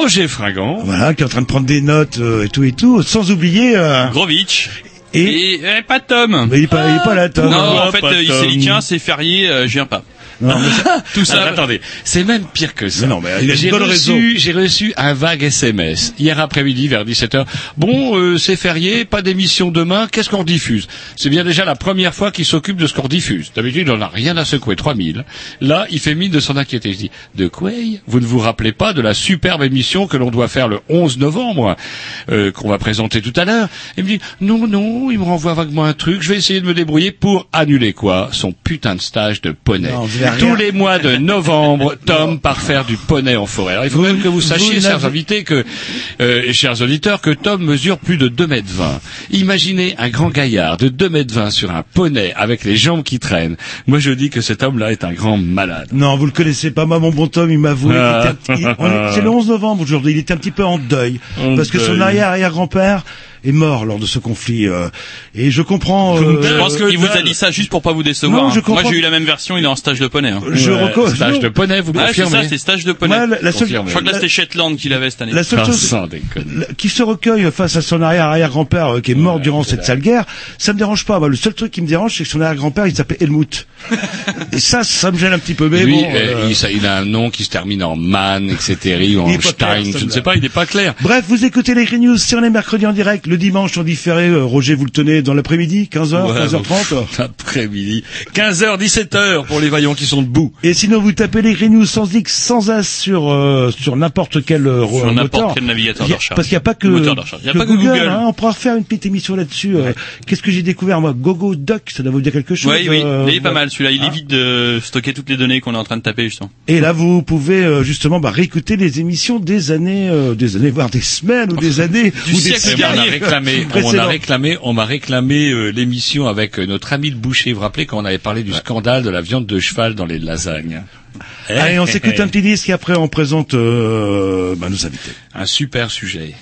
Roger Fringant, voilà qui est en train de prendre des notes euh, et tout et tout, sans oublier euh, Grovitch et, et, eh, pas Tom. Mais il est pas, il est pas là, Tom. non, en fait, euh, il s'est dit tiens, c'est férié, euh, je viens pas. Non, mais ça- Tout ça. Alors, attendez, c'est même pire que ça. Non, mais il j'ai reçu, j'ai reçu un vague SMS hier après-midi vers 17h. Bon, euh, c'est férié, pas d'émission demain, qu'est-ce qu'on diffuse? C'est bien déjà la première fois qu'il s'occupe de ce qu'on diffuse. D'habitude, on n'a rien à secouer, 3000. Là, il fait mine de s'en inquiéter. Je dis, de quoi Vous ne vous rappelez pas de la superbe émission que l'on doit faire le 11 novembre, euh, qu'on va présenter tout à l'heure? Il me dit, non, non, il me renvoie vaguement un truc, je vais essayer de me débrouiller pour annuler quoi? Son putain de stage de poney. Non, Tous les mois de novembre, Tom part faire du poney en forêt. Alors il faut même que vous sachiez, vous chers invités, que, euh, chers auditeurs, que Tom mesure plus de 2 mètres 20. Imaginez un grand gaillard de 2 mètres 20 sur un poney avec les jambes qui traînent. Moi je dis que cet homme-là est un grand malade. Non, vous le connaissez pas. Moi, mon bon Tom, il m'a avoué. Ah. C'est le 11 novembre aujourd'hui. Il était un petit peu en deuil En parce que son arrière-arrière-grand-père est mort lors de ce conflit. euh, et je comprends. euh, Je pense qu'il vous a dalle. dit ça juste pour pas vous décevoir. Non, hein. je Moi j'ai eu la même version, il est en stage de poney. Hein. Je Ouais, Stage non. de poney, vous Ah, c'est confirmez ça, c'est stage de poney. Moi, la, la seule, Confirme. Je crois que là c'était Shetland qu'il avait cette année. la seule Ah, chose le- qui se recueille face à son arrière-arrière-grand-père euh, qui est mort durant cette sale guerre, ça me dérange pas. Moi, le seul truc qui me dérange, c'est que son arrière-grand-père, il s'appelait Helmut. Et ça, ça me gêne un petit peu. Mais Lui, bon, euh, euh, il, ça- il a un nom qui se termine en man, etc., ou en clair, Stein, je ne sais pas, il n'est pas clair. Bref, vous écoutez les Green News, c'est on est mercredi en direct, le dimanche en différé, euh, Roger vous le tenez dans l'après-midi, 15h, Ouais, 15h30. Après-midi. 15h, 17h pour les vaillants qui sont debout. Et sinon vous tapez les Green News sans X, sans as sur euh, sur n'importe quel euh, Sur moteur. n'importe quel navigateur de recherche. Parce qu'il n'y a pas que. Il y a pas que Google. hein, on pourra faire une petite émission là-dessus. euh, Qu'est-ce que j'ai découvert moi? Gogo Duck, ça doit vous dire quelque chose Oui, oui, euh, il est pas mal celui-là. Il hein évite de stocker toutes les données qu'on est en train de taper justement. Et là, vous pouvez euh, justement bah, réécouter les émissions des années, euh, des années, voire des semaines ou des années Du ou des siècle dernier. Réclamé, on a réclamé, on m'a réclamé euh, l'émission avec euh, notre ami le boucher. Vous vous rappelez quand on avait parlé du scandale de la viande de cheval dans les lasagnes? Allez, on s'écoute un petit disque et après on présente euh, bah, nos invités. Un super sujet.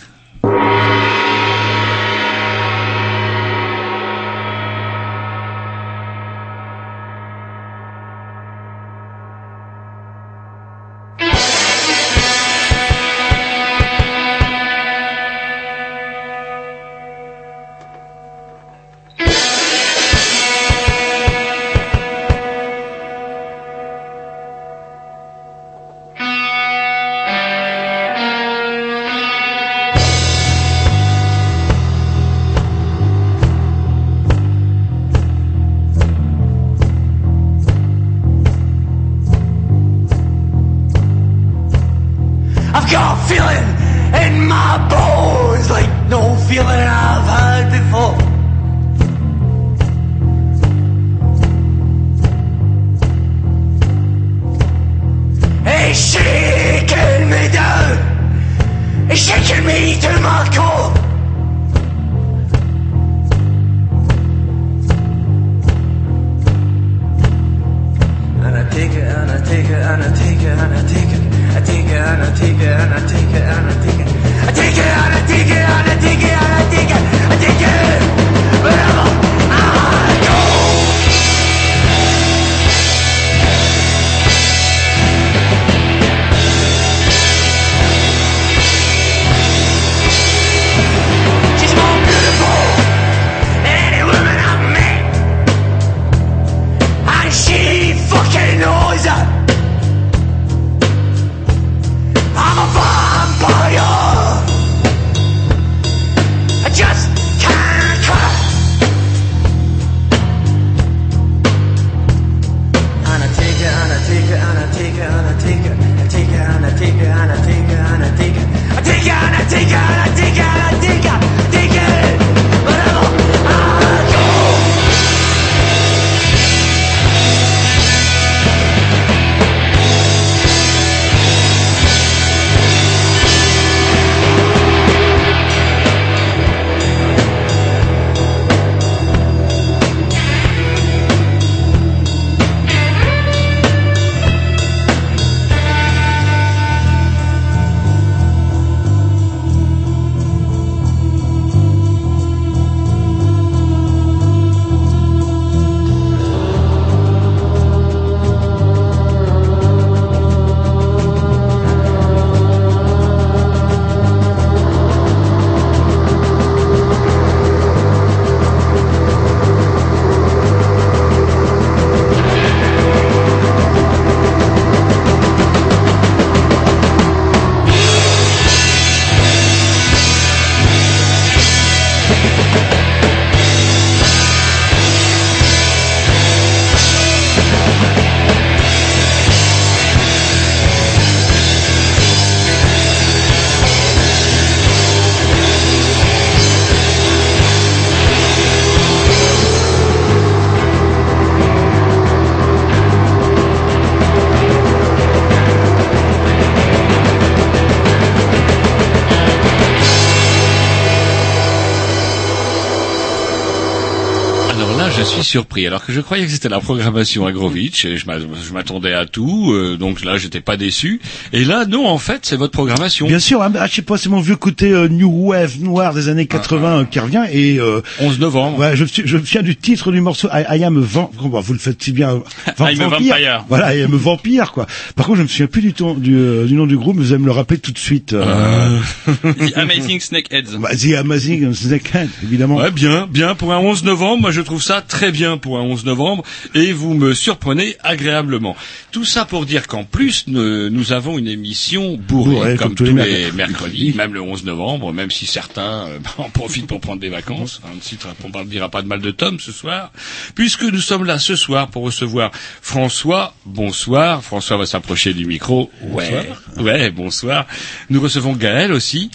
Suis surpris. Alors que je croyais que c'était la programmation Agrovitch, et je m'a- je m'attendais à tout, euh, donc là, j'étais pas déçu. Et là, non, en fait, c'est votre programmation. Bien sûr, hein, ah, je sais pas, c'est mon vieux côté euh, New Wave noir des années 80 euh, qui revient et euh, 11 novembre. Ouais, je, me suis- je me souviens du titre du morceau I, I am a van- bon, vous le faites si bien. Van- a vampire. Voilà, I am a vampire quoi. Par contre, je me souviens plus du, ton, du, euh, du nom du groupe, mais vous allez me le rappeler tout de suite. Euh, The Amazing Snakeheads. bah, The Amazing Snakehead, évidemment. Ouais, bien, bien pour un 11 novembre. Moi, je trouve ça très bien pour un 11 novembre, et vous me surprenez agréablement. Tout ça pour dire qu'en plus, nous avons une émission bourrée, Bourrée, comme, comme tous les, les mercredis, même le 11 novembre, même si certains euh, en profitent pour prendre des vacances. On ne citera- on ne dira pas de mal de Tom ce soir, puisque nous sommes là ce soir pour recevoir François. Bonsoir. François va s'approcher du micro. Ouais, ouais, bonsoir. Nous recevons Gaël aussi.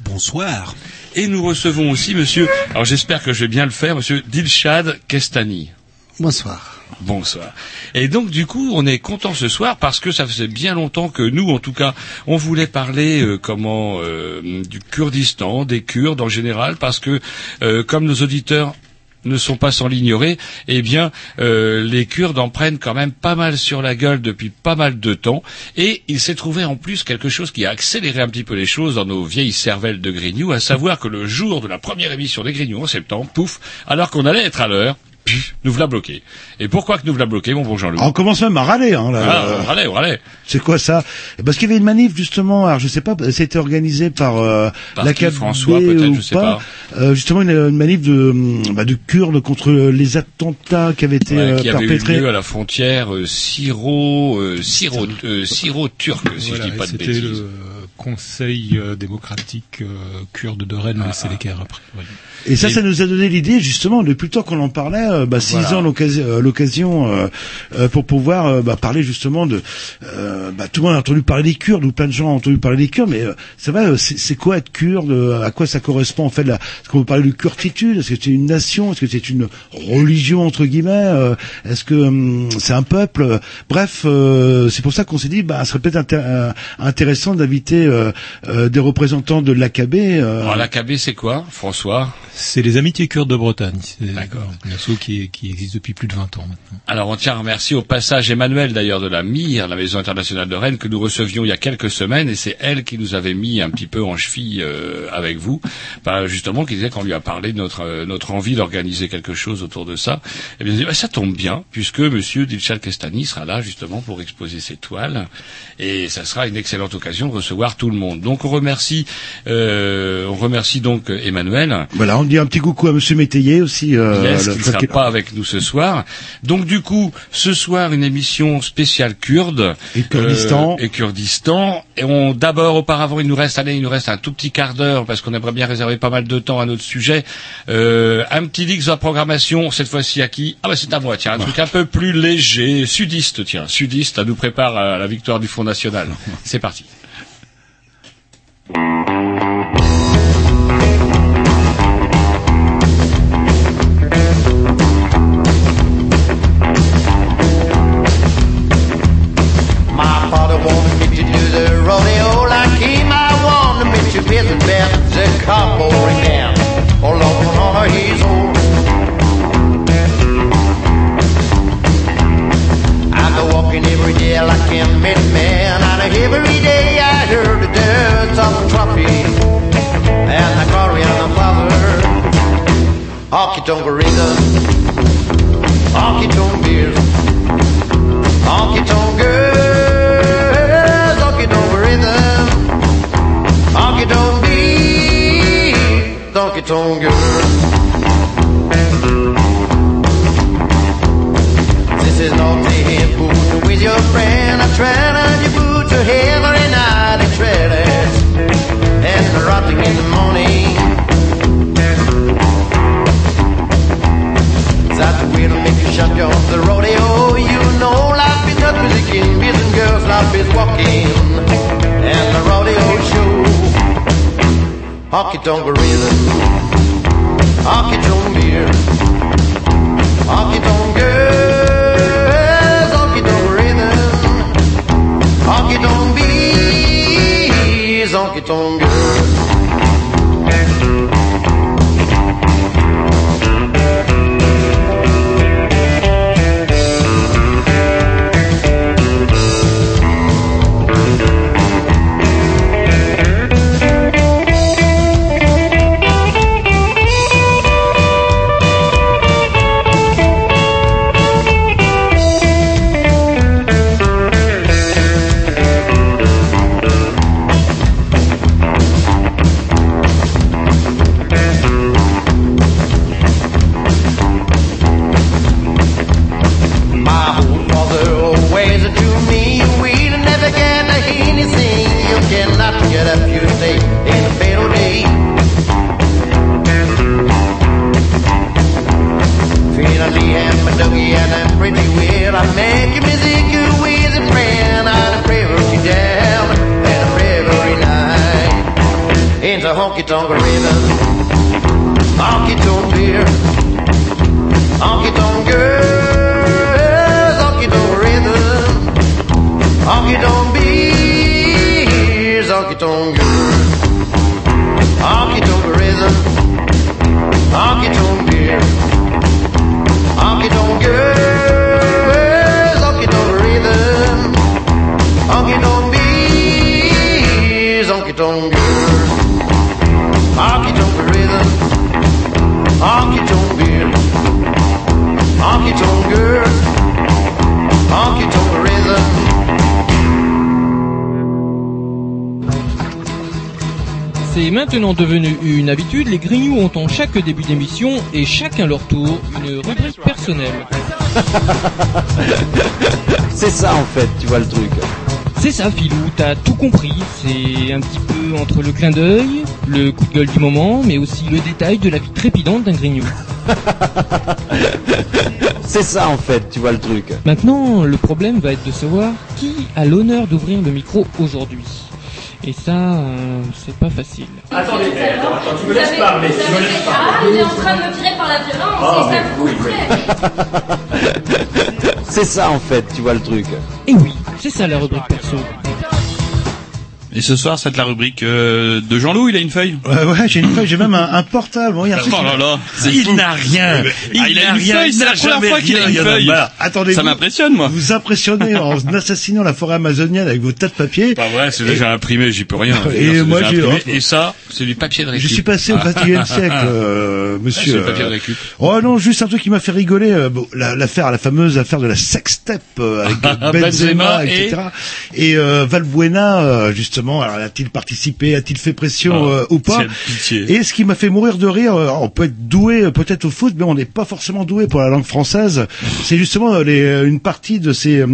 Bonsoir. Et nous recevons aussi monsieur, alors j'espère que je vais bien le faire, monsieur Dilshad Kestani. Bonsoir. Bonsoir. Et donc du coup, on est content ce soir parce que ça faisait bien longtemps que nous, en tout cas, on voulait parler euh, comment euh, du Kurdistan, des Kurdes en général, parce que euh, comme nos auditeurs ne sont pas sans l'ignorer, eh bien, euh, les Kurdes en prennent quand même pas mal sur la gueule depuis pas mal de temps. Et il s'est trouvé en plus quelque chose qui a accéléré un petit peu les choses dans nos vieilles cervelles de Grignou, à savoir que le jour de la première émission des Grignou en septembre, pouf, alors qu'on allait être à l'heure, nous voilà bloqués. Et pourquoi que nous voilà bloqués, mon bon Jean-Loup On commence même à râler, hein, là. ah, Euh, râlez, râlez. C'est quoi ça? Parce qu'il y avait une manif justement, alors je sais pas, c'était organisé par euh, la François, peut-être, ou je sais pas. Euh, justement une, une manif de, hum, bah, de Kurdes contre les attentats qui avaient été Ouais, euh, qui avait eu perpétrés. lieu à la frontière euh, syro, euh, syro, euh, syro-turque, si Voilà, je dis pas de bêtises. le Conseil euh, démocratique euh, kurde de Rennes, mais c'est l'équerre après. oui. Et ça, Et- ça nous a donné l'idée justement depuis le temps qu'on en parlait, euh, bah, six Voilà. ans l'occasion, euh, l'occasion euh, euh, pour pouvoir euh, bah, parler justement de. euh, bah, tout le monde a entendu parler des Kurdes ou plein de gens ont entendu parler des Kurdes, mais euh, c'est vrai, euh, c'est c'est quoi être Kurde euh, À quoi ça correspond en fait là Est-ce qu'on peut parler de kurditude Est-ce que c'est une nation Est-ce que c'est une religion entre guillemets Euh, Est-ce que hum, c'est un peuple Bref, euh, c'est pour ça qu'on s'est dit, bah, ce serait peut-être intér- intéressant d'inviter euh, euh, des représentants de l'AKB. euh, Alors, l'AKB, c'est quoi, François? C'est les Amitiés Kurdes de Bretagne. D'accord. une asso qui, qui existe depuis plus de 20 ans maintenant. Alors on tient à remercier au passage Emmanuel d'ailleurs de la MIR, la Maison internationale de Rennes, que nous recevions il y a quelques semaines, et c'est elle qui nous avait mis un petit peu en cheville euh, avec vous, Bah, justement qui disait qu'on lui a parlé de notre euh, notre envie d'organiser quelque chose autour de ça. Et bien on dit, bah, ça tombe bien puisque Monsieur Dilshad Kestani sera là justement pour exposer ses toiles, et ça sera une excellente occasion de recevoir tout le monde. Donc on remercie euh, on remercie donc Emmanuel. Voilà, on dit un petit coucou à Monsieur Métayer aussi. Euh, Yes, le qui ne sera pas avec nous ce soir. Donc du coup, ce soir une émission spéciale kurde Et Kurdistan. euh, et Kurdistan. Et on d'abord, auparavant, il nous reste, allez, il nous reste un tout petit quart d'heure parce qu'on aimerait bien réserver pas mal de temps à notre sujet. Euh, un petit lix de la programmation cette fois-ci à qui? Ah bah c'est à moi. Tiens, un truc un peu plus léger, sudiste. Tiens, sudiste, ça nous prépare à la victoire du Front National. C'est parti. Every day like a man, Honky tonk rhythm, honky tonk beers. Honky tonk girls, honky tonk rhythm, honky tonk beat, honky tonk girls. This is not the boot with your friend. Honky tonk rhythm. Honky tonk beer. Honky tonk girls. Honky tonk rhythm. Honky tonk rhythm, Honky tonk girl, honky tonk rhythm. C'est maintenant devenu une habitude, les Grignoux ont en chaque début d'émission et chacun leur tour une rubrique personnelle. C'est ça en fait, tu vois le truc. C'est ça Philou, t'as tout compris, c'est un petit peu entre le clin d'œil, le coup de gueule du moment, mais aussi le détail de la vie trépidante d'un Grignou. C'est ça en fait, tu vois le truc. Maintenant, le problème va être de savoir qui a l'honneur d'ouvrir le micro aujourd'hui. Et ça, euh, c'est pas facile. Attendez, attends, attends, tu me laisses parler, tu me laisses Ah, parler. il est en train de me tirer par la violence, Ah, c'est ça mais vous plaît. C'est ça en fait, tu vois le truc. Et oui, c'est ça la rubrique perso. Et ce soir, c'est la rubrique euh, de Jean-Loup, il a une feuille Ouais, ouais, j'ai une feuille, j'ai même un, un portable. Un truc Oh là là, c'est Il n'a rien. Ah, il a une rien. feuille, Il c'est la première fois qu'il a rien. une feuille. Attendez. Ça m'impressionne, moi. Vous impressionnez en assassinant la forêt amazonienne avec vos tas de papier. Pas vrai, c'est déjà imprimé, j'y peux rien. Et moi, j'ai-. Et ça, c'est du papier de Je récup. suis passé au Ah. 21e siècle, euh, Ah, monsieur. c'est le papier de euh, récup. Oh non, juste un truc qui m'a fait rigoler, l'affaire, la fameuse affaire de la sextape avec Benzema, etc. Et Valbuena, euh, justement, alors a-t-il participé, a-t-il fait pression Ah, euh, ou pas pitié. Et ce qui m'a fait mourir de rire, euh, on peut être doué euh, peut-être au foot, mais on n'est pas forcément doué pour la langue française. C'est justement euh, les, une partie de ces euh,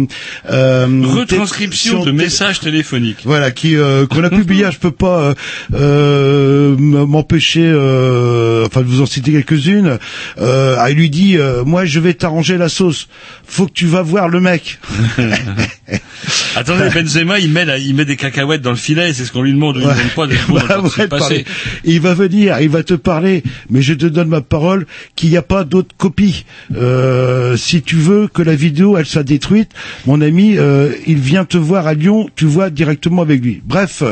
euh, Retranscription de messages téléphoniques. voilà, qui euh, qu'on a publié. Je peux pas m'empêcher, euh, enfin de vous en citer quelques-unes. Euh, ah, il lui dit, euh, moi je vais t'arranger la sauce. Faut que tu vas voir le mec. Attendez, Benzema, il met, la- il met des cacahuètes dans le filet, c'est ce qu'on lui demande, Ouais. de Bah, ouais. Il va venir, il va te parler, mais je te donne ma parole qu'il n'y a pas d'autre copie. Euh, si tu veux que la vidéo elle soit détruite, mon ami, euh, il vient te voir à Lyon, tu vois directement avec lui. Bref,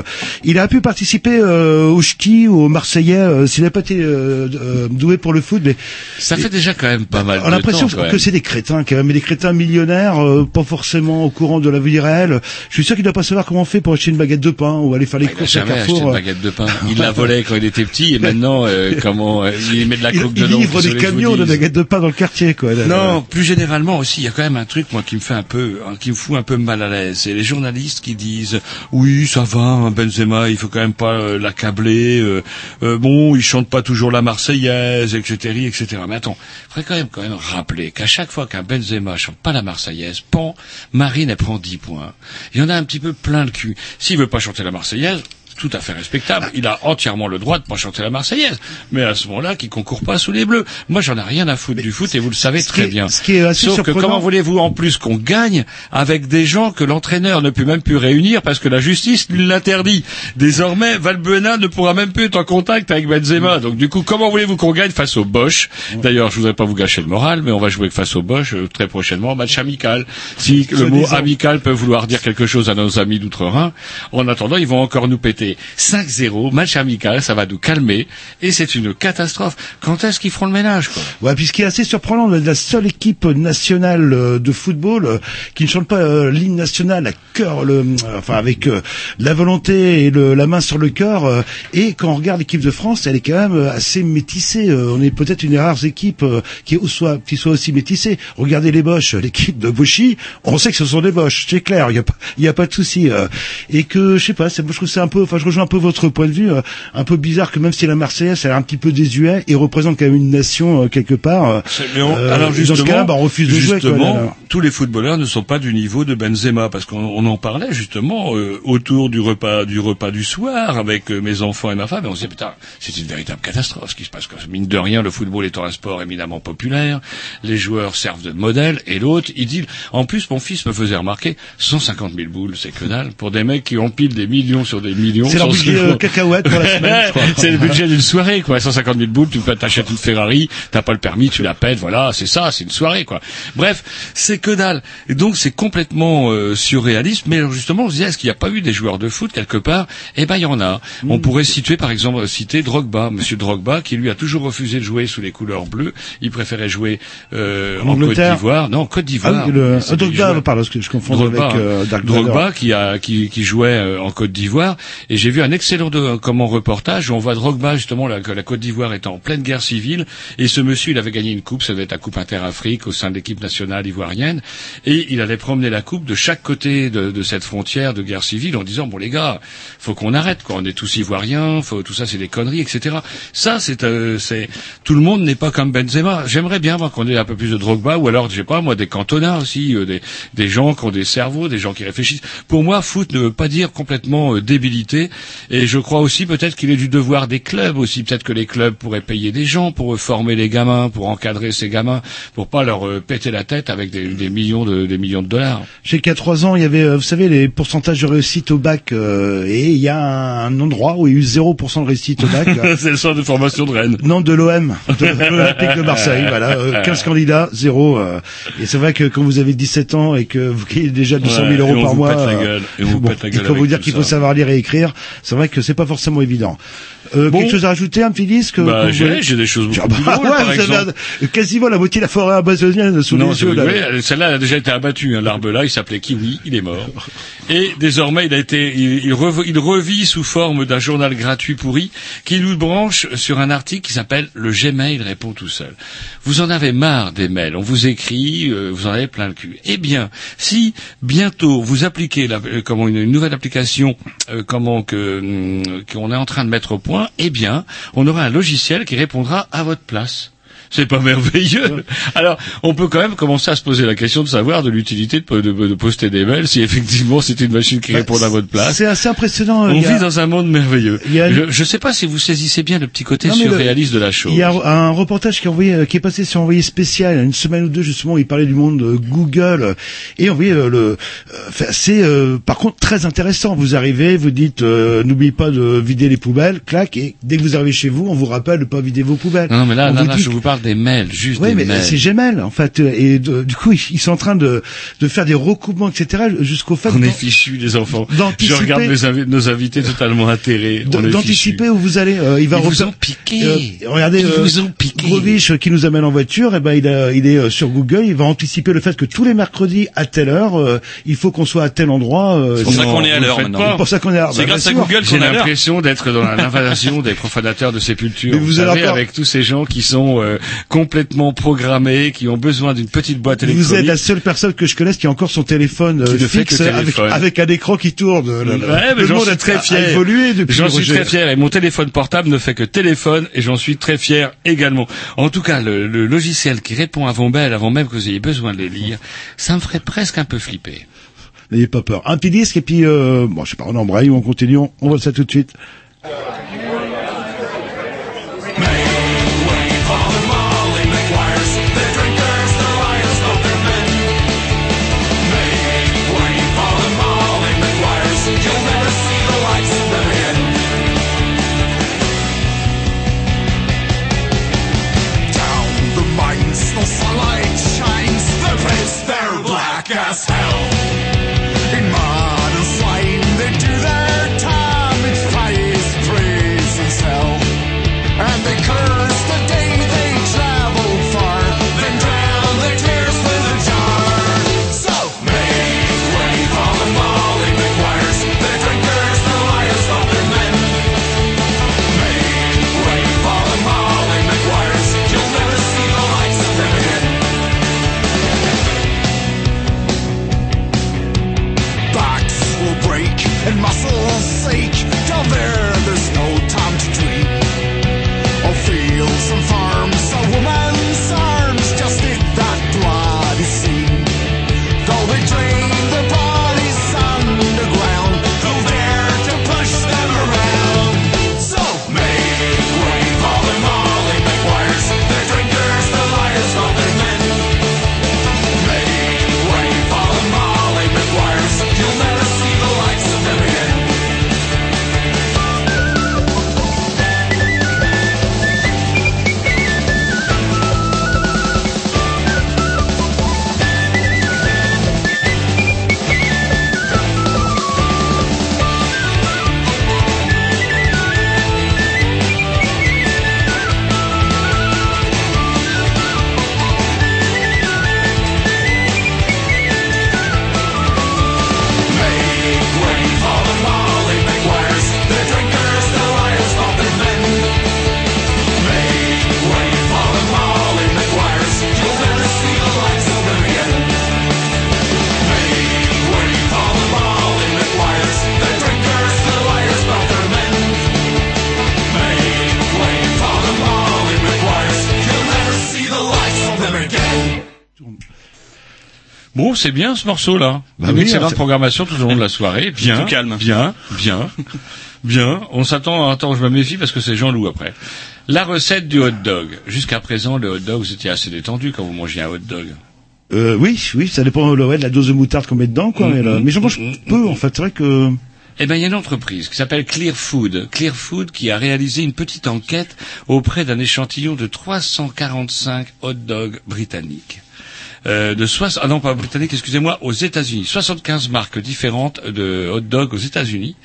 il a pu participer euh, au ch'ti ou au Marseillais, euh, s'il n'a pas été euh, euh, doué pour le foot, mais Ça fait déjà quand même pas mal on a l'impression que c'est des crétins quand même, mais des crétins millionnaires, euh, pas forcément au courant de la vie réelle. Je suis sûr qu'il doit pas savoir comment on fait pour acheter une baguette de pain ou aller faire les Il a courses à acheté une euh. baguette de pain. Il la volait quand il était petit et maintenant, euh, comment, euh, il met de la Il, coke il dedans. livre pour que des camions de baguettes de pain dans le quartier, quoi. là. Non, plus généralement aussi, il y a quand même un truc moi qui me fait un peu, hein, qui me fout un peu mal à l'aise. C'est les journalistes qui disent oui, ça va, hein, Benzema, il faut quand même pas euh, l'accabler. bon, il chante pas toujours la Marseillaise, etc., etc. Mais attends, faudrait quand même quand même rappeler qu'à chaque fois qu'un Benzema chante pas la Marseillaise, pan, Marine elle prend 10 points. Il y en a un petit peu plein le cul. S'il veut pas chanter la Marseillaise. Tout à fait respectable. Il a entièrement le droit de pas chanter la Marseillaise. Mais à ce moment-là, qu'il concourt pas sous les bleus. Moi, j'en ai rien à foutre du foot et vous le savez très qui est- bien. ce qui est assez Sauf que comment voulez-vous en plus qu'on gagne avec des gens que l'entraîneur ne peut même plus réunir parce que la justice l'interdit? Désormais, Valbuena ne pourra même plus être en contact avec Benzema. Donc du coup, comment voulez-vous qu'on gagne face au Bosch? D'ailleurs, je voudrais pas vous gâcher le moral, mais on va jouer face au Bosch euh, très prochainement, match amical. Si le mot amical peut vouloir dire quelque chose à nos amis d'outre-Rhin, en attendant, ils vont encore nous péter 5-0, match amical, ça va nous calmer, et c'est une catastrophe. Quand est-ce qu'ils feront le ménage, quoi? Ouais, puis ce qui est assez surprenant, la- seule équipe nationale euh, de football euh, qui ne chante pas euh, l'hymne national à cœur, le, enfin avec la volonté et le- la main sur le cœur. et quand on regarde l'équipe de France, elle est quand même assez métissée. On est peut-être une des rares équipes qui, soit, qui soit aussi métissée. Regardez les Boches, l'équipe de Bochy, on sait que ce sont des Boches, c'est clair. Il y a a pas de souci. et que je sais pas, je trouve c'est un peu, enfin je rejoins un peu votre point de vue, euh, un peu bizarre que même si la Marseillaise elle est un petit peu désuet et représente quand même une nation euh, quelque part. euh, Mais on- euh, alors dans justement, ce cas-là, bah, on refuse de jouer. quoi, justement, là, là. tous les footballeurs ne sont pas du niveau de Benzema parce qu'on on en parlait justement euh, autour du repas du repas du soir avec mes enfants et ma femme et on se disait putain c'est une véritable catastrophe ce qui se passe. Quoi. Mine de rien, le football étant un sport éminemment populaire, les joueurs servent de modèle et l'autre il dit en plus mon fils me faisait remarquer 150 000 boules c'est que dalle pour des mecs qui empilent des millions sur des millions. C'est leur budget euh, cacahuète pour la semaine, je crois. c'est le budget d'une soirée, quoi. 150 000 boules, tu peux t'achètes une Ferrari, t'as pas le permis, tu la pètes, voilà, c'est ça, c'est une soirée, quoi. Bref, c'est que dalle. Et donc, c'est complètement euh, surréaliste. Mais justement, on se disait, est-ce qu'il n'y a pas eu des joueurs de foot quelque part? Eh ben, il y en a. On Mm. pourrait situer, par exemple, citer Drogba, Monsieur Drogba, qui lui a toujours refusé de jouer sous les couleurs bleues. Il préférait jouer euh, En Côte d'Ivoire. Non, Côte d'Ivoire. Ah, le, ah, Drogba, pardon, je confonds Drogba, avec euh, Dark Drogba qui a qui, qui jouait euh, en Côte d'Ivoire et j'ai vu un excellent de, comment reportage où on voit Drogba justement la, que la Côte d'Ivoire est en pleine guerre civile et ce monsieur il avait gagné une coupe ça devait être la coupe Interafrique au sein de l'équipe nationale ivoirienne et il allait promener la coupe de chaque côté de, de cette frontière de guerre civile en disant bon les gars faut qu'on arrête quoi on est tous ivoiriens faut tout ça c'est des conneries etc ça c'est euh, tout le monde n'est pas comme Benzema. J'aimerais bien moi qu'on ait un peu plus de Drogba ou alors je sais pas moi des Cantona aussi euh, des des gens qui ont des cerveaux des gens qui réfléchissent. Pour moi foot ne veut pas dire complètement euh, débilité et je crois aussi peut-être qu'il est du devoir des clubs aussi peut-être que les clubs pourraient payer des gens pour former les gamins pour encadrer ces gamins pour pas leur euh, péter la tête avec des, des millions de des millions de dollars y a trois ans, il y avait, euh, vous savez, les pourcentages de réussite au bac, euh, et il y a un endroit où il y a eu 0% de réussite au bac. c'est le centre de formation de Rennes Non, de l'OM, de l'Olympique de Marseille, voilà, euh, 15 candidats, zéro. euh, et c'est vrai que quand vous avez 17 ans et que vous gagnez déjà 200 000 Ouais, et euros on par vous mois, pète la gueule, et vous bon, pète la il gueule faut vous dire qu'il faut savoir lire et écrire. C'est vrai que c'est pas forcément évident. Euh, Bon. Quelque chose à rajouter, un petit disque Bah, vous j'ai- des choses beaucoup Ah bah, plus drôles, ouais, par vous avez exemple. un- quasiment la moitié de la forêt amazonienne sous Non, les yeux. là. celle-là a déjà été abattue. Hein. L'arbre là, il s'appelait Kiwi, il est mort. Et désormais, il a été, il, il, rev- il revit sous forme d'un journal gratuit pourri qui nous branche sur un article qui s'appelle Le Gmail répond tout seul. Vous en avez marre des mails, on vous écrit, euh, vous en avez plein le cul. Eh bien, si bientôt vous appliquez la, euh, comment une, une nouvelle application, euh, comment que hum, qu'on est en train de mettre au point, eh bien, on aura un logiciel qui répondra à votre place. C'est pas merveilleux. Alors, on peut quand même commencer à se poser la question de savoir de l'utilité de, po- de- de poster des mails si effectivement c'est une machine qui Bah, répond à votre place. C'est assez impressionnant. On a- vit dans un monde merveilleux. a Je ne sais pas si vous saisissez bien le petit côté Non, mais le- surréaliste de la chose. Il y a un reportage qui est envoyé, euh, qui est passé sur envoyé spécial une semaine ou deux justement. où Il parlait du monde euh, Google et envoyé euh, le. euh, c'est euh, par contre très intéressant. Vous arrivez, vous dites euh, n'oubliez pas de vider les poubelles, clac et dès que vous arrivez chez vous, on vous rappelle de pas vider vos poubelles. Non, non, mais là, On là, vous là, dit je vous parle des mails, juste Oui, des mais mails. c'est Gmail en fait, et de- du coup ils, ils sont en train de, de faire des recoupements, etc. jusqu'au fait On est fichus, les enfants. Je regarde mes invi- nos invités totalement atterrés. d'anticiper où vous allez. euh, il va Ils vous ont piqué. Euh, regardez, Ils euh, vous ont piqué. Grovich, euh, qui nous amène en voiture, et ben il, a- il est euh, sur Google. Il va anticiper le fait que tous les mercredis à telle heure, euh, il faut qu'on soit à tel endroit. euh, C'est pour ça qu'on est à l'heure maintenant. C'est pour ça qu'on est à l'heure. C'est Bah, grâce à. Google J'ai qu'on est à l'heure. l'impression d'être dans l'invasion des profanateurs de sépulture. Mais vous vous savez, avec tous ces gens qui sont euh, complètement programmés, qui ont besoin d'une petite boîte électronique. Vous êtes la seule personne que je connaisse qui a encore son téléphone euh, fixe avec, téléphone. avec un écran qui tourne. Le- le- Ouais, mais le monde suis a- très a fier. évolué depuis. J'en suis très fier et mon téléphone portable ne fait que téléphone et j'en suis très fier également. En tout cas, le, le logiciel qui répond à vos mails avant même que vous ayez besoin de les lire, ça me ferait presque un peu flipper. N'ayez pas peur. Un petit disque et puis euh, bon, je sais pas, on embraye ou on continue. On, on voit ça tout de suite. Bon, c'est bien ce morceau-là. Bah Une oui, excellente programmation tout au long de la soirée. Bien, Tout calme. bien, bien, bien. On s'attend, attends, je me méfie parce que c'est Jean-Loup après. La recette du hot dog. Jusqu'à présent, le hot dog, vous étiez assez détendu quand vous mangiez un hot dog. Euh, oui, oui, ça dépend ouais, de la dose de moutarde qu'on met dedans, quoi. mais, là- mais j'en mange peu, en fait. C'est vrai que Eh ben, il y a une entreprise qui s'appelle Clear Food. Clear Food qui a réalisé une petite enquête auprès d'un échantillon de 345 hot dogs britanniques. Euh, de soix- ah non pas britannique, excusez-moi, aux États-Unis, 75 marques différentes de hot dog aux États-Unis,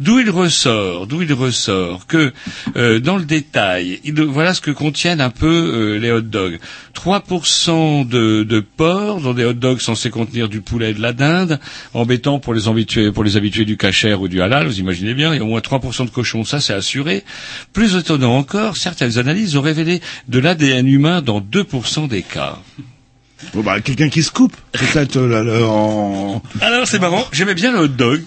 d'où il ressort, d'où il ressort que euh, dans le détail, il- voilà ce que contiennent un peu euh, les hot dogs. 3% de, de porc dans des hot dogs censés contenir du poulet et de la dinde, embêtant pour les habitués, pour les habitués du kasher ou du halal, vous imaginez bien, il y a au moins 3% de cochon, ça c'est assuré. Plus étonnant encore, certaines analyses ont révélé de l'ADN humain dans 2% des cas. Bon bah quelqu'un qui se coupe, peut-être en. Alors c'est marrant, j'aimais bien le hot dog.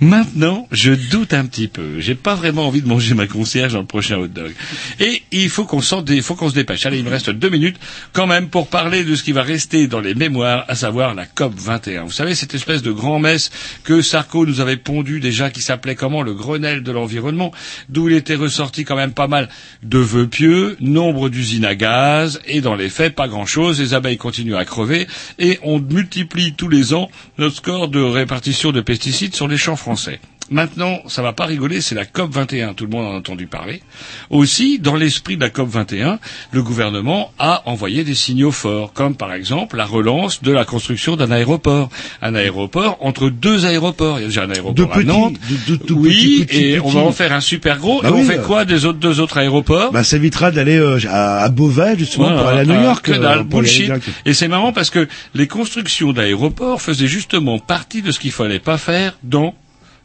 Maintenant, je doute un petit peu. J'ai pas vraiment envie de manger ma concierge dans le prochain hot dog. Et il faut qu'on faut qu'on se dépêche. Allez, il me reste deux minutes quand même pour parler de ce qui va rester dans les mémoires, à savoir la COP 21. Vous savez, cette espèce de grand-messe que Sarko nous avait pondu déjà, qui s'appelait comment le Grenelle de l'environnement, d'où il était ressorti quand même pas mal de vœux pieux, nombre d'usines à gaz, et dans les faits, pas grand-chose. Les abeilles continuent à crever, et on multiplie tous les ans notre score de répartition de pesticides les champs français. Maintenant, ça va pas rigoler, c'est la COP 21, tout le monde en a entendu parler. Aussi, dans l'esprit de la COP 21, le gouvernement a envoyé des signaux forts, comme par exemple la relance de la construction d'un aéroport. Un aéroport entre deux aéroports. Il y a déjà un aéroport De à Nantes. de- de- oui, et on va en faire un super gros. Bah et on oui, fait euh. quoi des autres deux autres aéroports? Bah ça évitera d'aller euh, à, Beauvais justement Voilà, pour aller à New euh, York. que dalle, euh, aller bullshit. Et c'est marrant parce que les constructions d'aéroports faisaient justement partie de ce qu'il fallait pas faire dans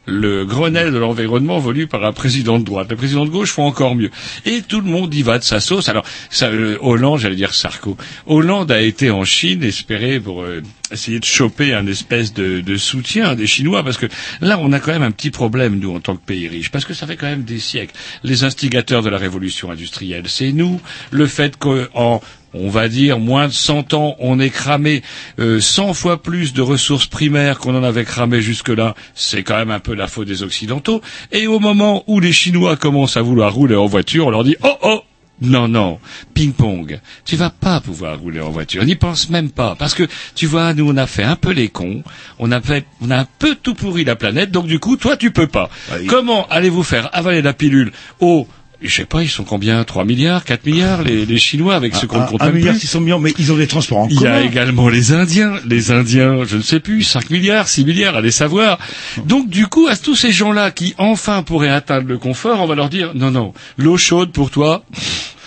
le Grenelle de l'environnement voulu par un président de droite. Les présidents de gauche font encore mieux. Et tout le monde y va de sa sauce. Alors, ça, euh, Hollande, j'allais dire Sarko. Hollande a été en Chine espéré pour euh, essayer de choper un espèce de, de soutien des Chinois, parce que là, on a quand même un petit problème, nous, en tant que pays riche, parce que ça fait quand même des siècles. Les instigateurs de la révolution industrielle, c'est nous. Le fait qu'en on va dire, moins de 100 ans, on ait cramé euh, 100 fois plus de ressources primaires qu'on en avait cramé jusque-là, c'est quand même un peu la faute des Occidentaux. Et au moment où les Chinois commencent à vouloir rouler en voiture, on leur dit « Oh, oh non, non, ping-pong, tu vas pas pouvoir rouler en voiture, n'y pense même pas, parce que, tu vois, nous, on a fait un peu les cons, on a fait, on a un peu tout pourri la planète, donc du coup, toi, tu peux pas. Comment allez-vous faire avaler la pilule aux je sais pas, ils sont combien? 3 milliards? 4 milliards les, les Chinois avec ce qu'on ne Un, compte un même milliard plus six cents millions, mais ils ont des transports en il y a également les Indiens. Les Indiens, je ne sais plus, 5 milliards, 6 milliards, allez savoir. Donc du coup, à tous ces gens-là qui enfin pourraient atteindre le confort, on va leur dire, non, non, l'eau chaude pour toi,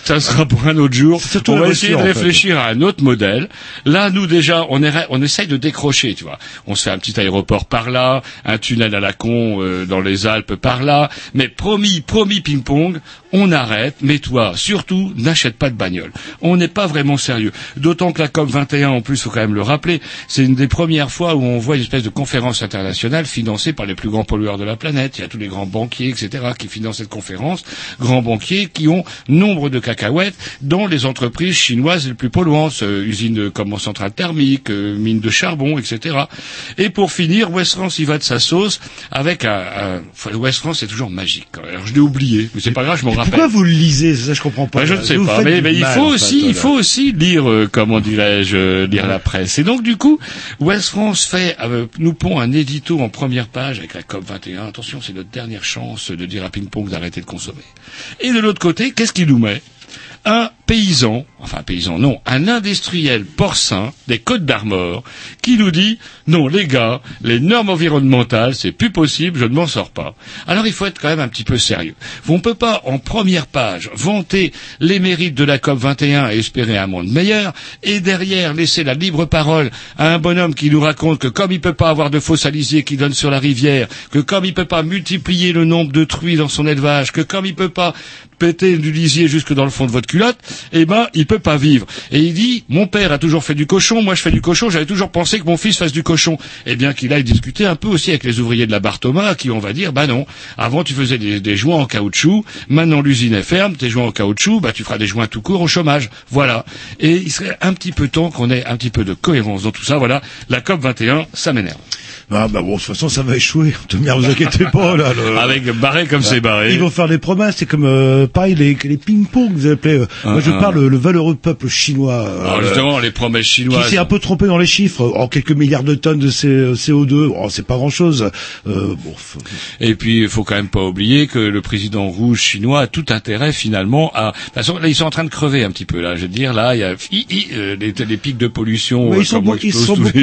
ça sera pour un autre jour. On va essayer de voiture, en fait. réfléchir à un autre modèle. Là, nous déjà, on, est, on essaye de décrocher, tu vois. On se fait un petit aéroport par là, un tunnel à la con euh, dans les Alpes par là. Mais promis, promis ping-pong, on arrête. Mais toi, surtout, n'achète pas de bagnole. On n'est pas vraiment sérieux. D'autant que la COP 21, en plus, faut quand même le rappeler, c'est une des premières fois où on voit une espèce de conférence internationale financée par les plus grands pollueurs de la planète. Il y a tous les grands banquiers, etc., qui financent cette conférence. Grands banquiers qui ont nombre de cacahuètes dans les entreprises chinoises les plus polluantes, euh, usines comme centrales thermiques, euh, mines de charbon, etc. Et pour finir, West France y va de sa sauce avec un, un- West France c'est toujours magique. Alors je l'ai oublié, mais c'est pas grave, je m'en rappelle. Pourquoi vous le lisez Ça, je comprends pas. Bah, je ne sais Vous pas, mais, il faut en fait, aussi, il faut aussi lire, euh, comment dirais-je, euh, lire la presse. Et donc du coup, West France fait, euh, nous pond un édito en première page avec la COP 21. Attention, c'est notre dernière chance de dire à Ping Pong d'arrêter de consommer. Et de l'autre côté, qu'est-ce qu'il nous met? Un paysan, enfin paysan non, un industriel porcin des Côtes d'Armor qui nous dit non les gars, les normes environnementales c'est plus possible, je ne m'en sors pas. Alors il faut être quand même un petit peu sérieux. On ne peut pas en première page vanter les mérites de la COP 21 et espérer un monde meilleur et derrière laisser la libre parole à un bonhomme qui nous raconte que comme il peut pas avoir de faux salisiers qui donnent sur la rivière, que comme il peut pas multiplier le nombre de truies dans son élevage, que comme il peut pas péter du lisier jusque dans le fond de votre culotte, eh ben, il peut pas vivre. Et il dit, mon père a toujours fait du cochon, moi je fais du cochon, j'avais toujours pensé que mon fils fasse du cochon. Eh bien, qu'il aille discuter un peu aussi avec les ouvriers de la barre Thomas, qui on va dire, bah non, avant tu faisais des, joints en caoutchouc, maintenant l'usine est ferme, tes joints en caoutchouc, bah tu feras des joints tout court au chômage. Voilà. Et il serait un petit peu temps qu'on ait un petit peu de cohérence dans tout ça, voilà. La COP 21, ça m'énerve. Ah bah bon, de toute façon, ça va échouer. Vous inquiétez pas là. le- Avec barré comme c'est barré. Ils vont faire des promesses, c'est comme euh, pareil les, les ping-pong, vous appelez. euh, Ah, moi, je ah. parle le, le valeureux peuple chinois. euh, Alors justement, les promesses qui chinoises. s'est un peu trompé dans les chiffres. En quelques milliards de tonnes de C- CO2, oh, c'est pas grand-chose. Euh, bon, Et puis, il faut quand même pas oublier que le président rouge chinois a tout intérêt finalement à. De toute façon, là, ils sont en train de crever un petit peu. Là, je veux dire, là, il y a hi, hi, euh, les, les pics de pollution Mais ils sont, ils sont beaucoup.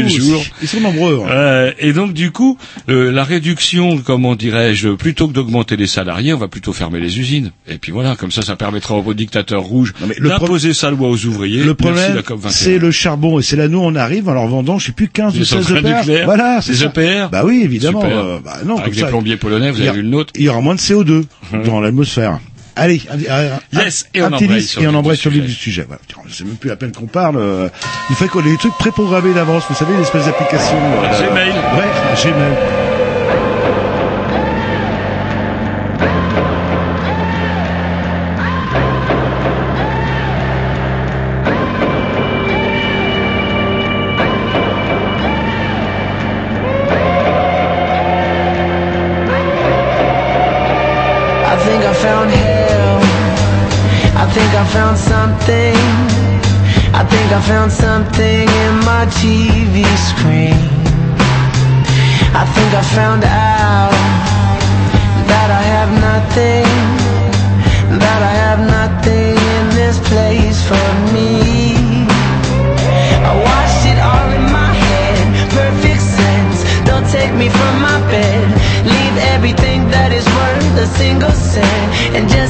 Ils sont nombreux. hein. Euh, et donc du coup, euh, la réduction, comment dirais-je, plutôt que d'augmenter les salariés, on va plutôt fermer les usines. Et puis voilà, comme ça, ça permettra aux dictateurs rouges d'imposer sa loi aux ouvriers. Le problème, la COP21. c'est le charbon et c'est là nous on arrive en leur vendant, je sais plus 15 ou Les 16 centrales EPR. Voilà, c'est. EPR Bah oui, évidemment. Euh, bah non, Avec comme des ça, plombiers polonais, vous avez vu le nôtre Il y aura moins de CO2 dans l'atmosphère. Allez, un, un- un- Yes, et on petit embraye sur et on embraye sur le du sujet. Voilà. C'est même plus la peine qu'on parle. euh, Il faut qu'on ait des trucs préprogrammés d'avance. Vous savez, l'espèce d'application. euh, Gmail. Ouais, Gmail. I found something in my TV screen. I think I found out that I have nothing. That I have nothing in this place for me. I watched it all in my head, perfect sense. Don't take me from my bed. Leave everything that is worth a single cent and just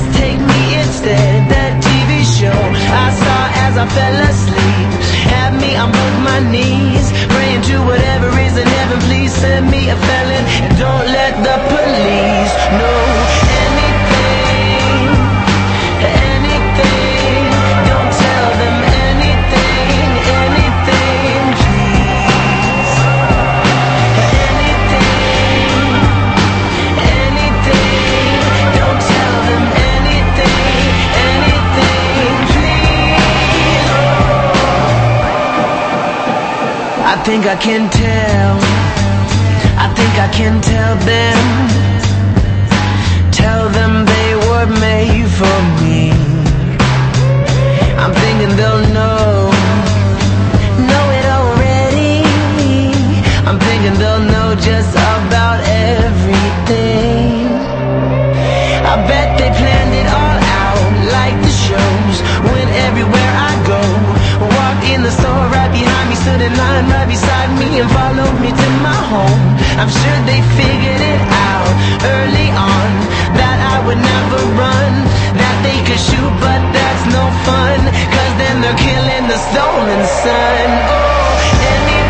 as I fell asleep had me on both my knees, praying to whatever is in heaven. Please send me a felon and don't let the police know I think I can tell, I think I can tell them, tell them they were made for me. I'm thinking they'll know, know it already. I'm thinking they'll know just about everything. I bet they planned it all out like the shows. Went everywhere in the store right behind me, stood in line right beside me, and followed me to my home. I'm sure they figured it out early on that I would never run, that they could shoot, but that's no fun. Cause then they're killing the stolen son. Oh,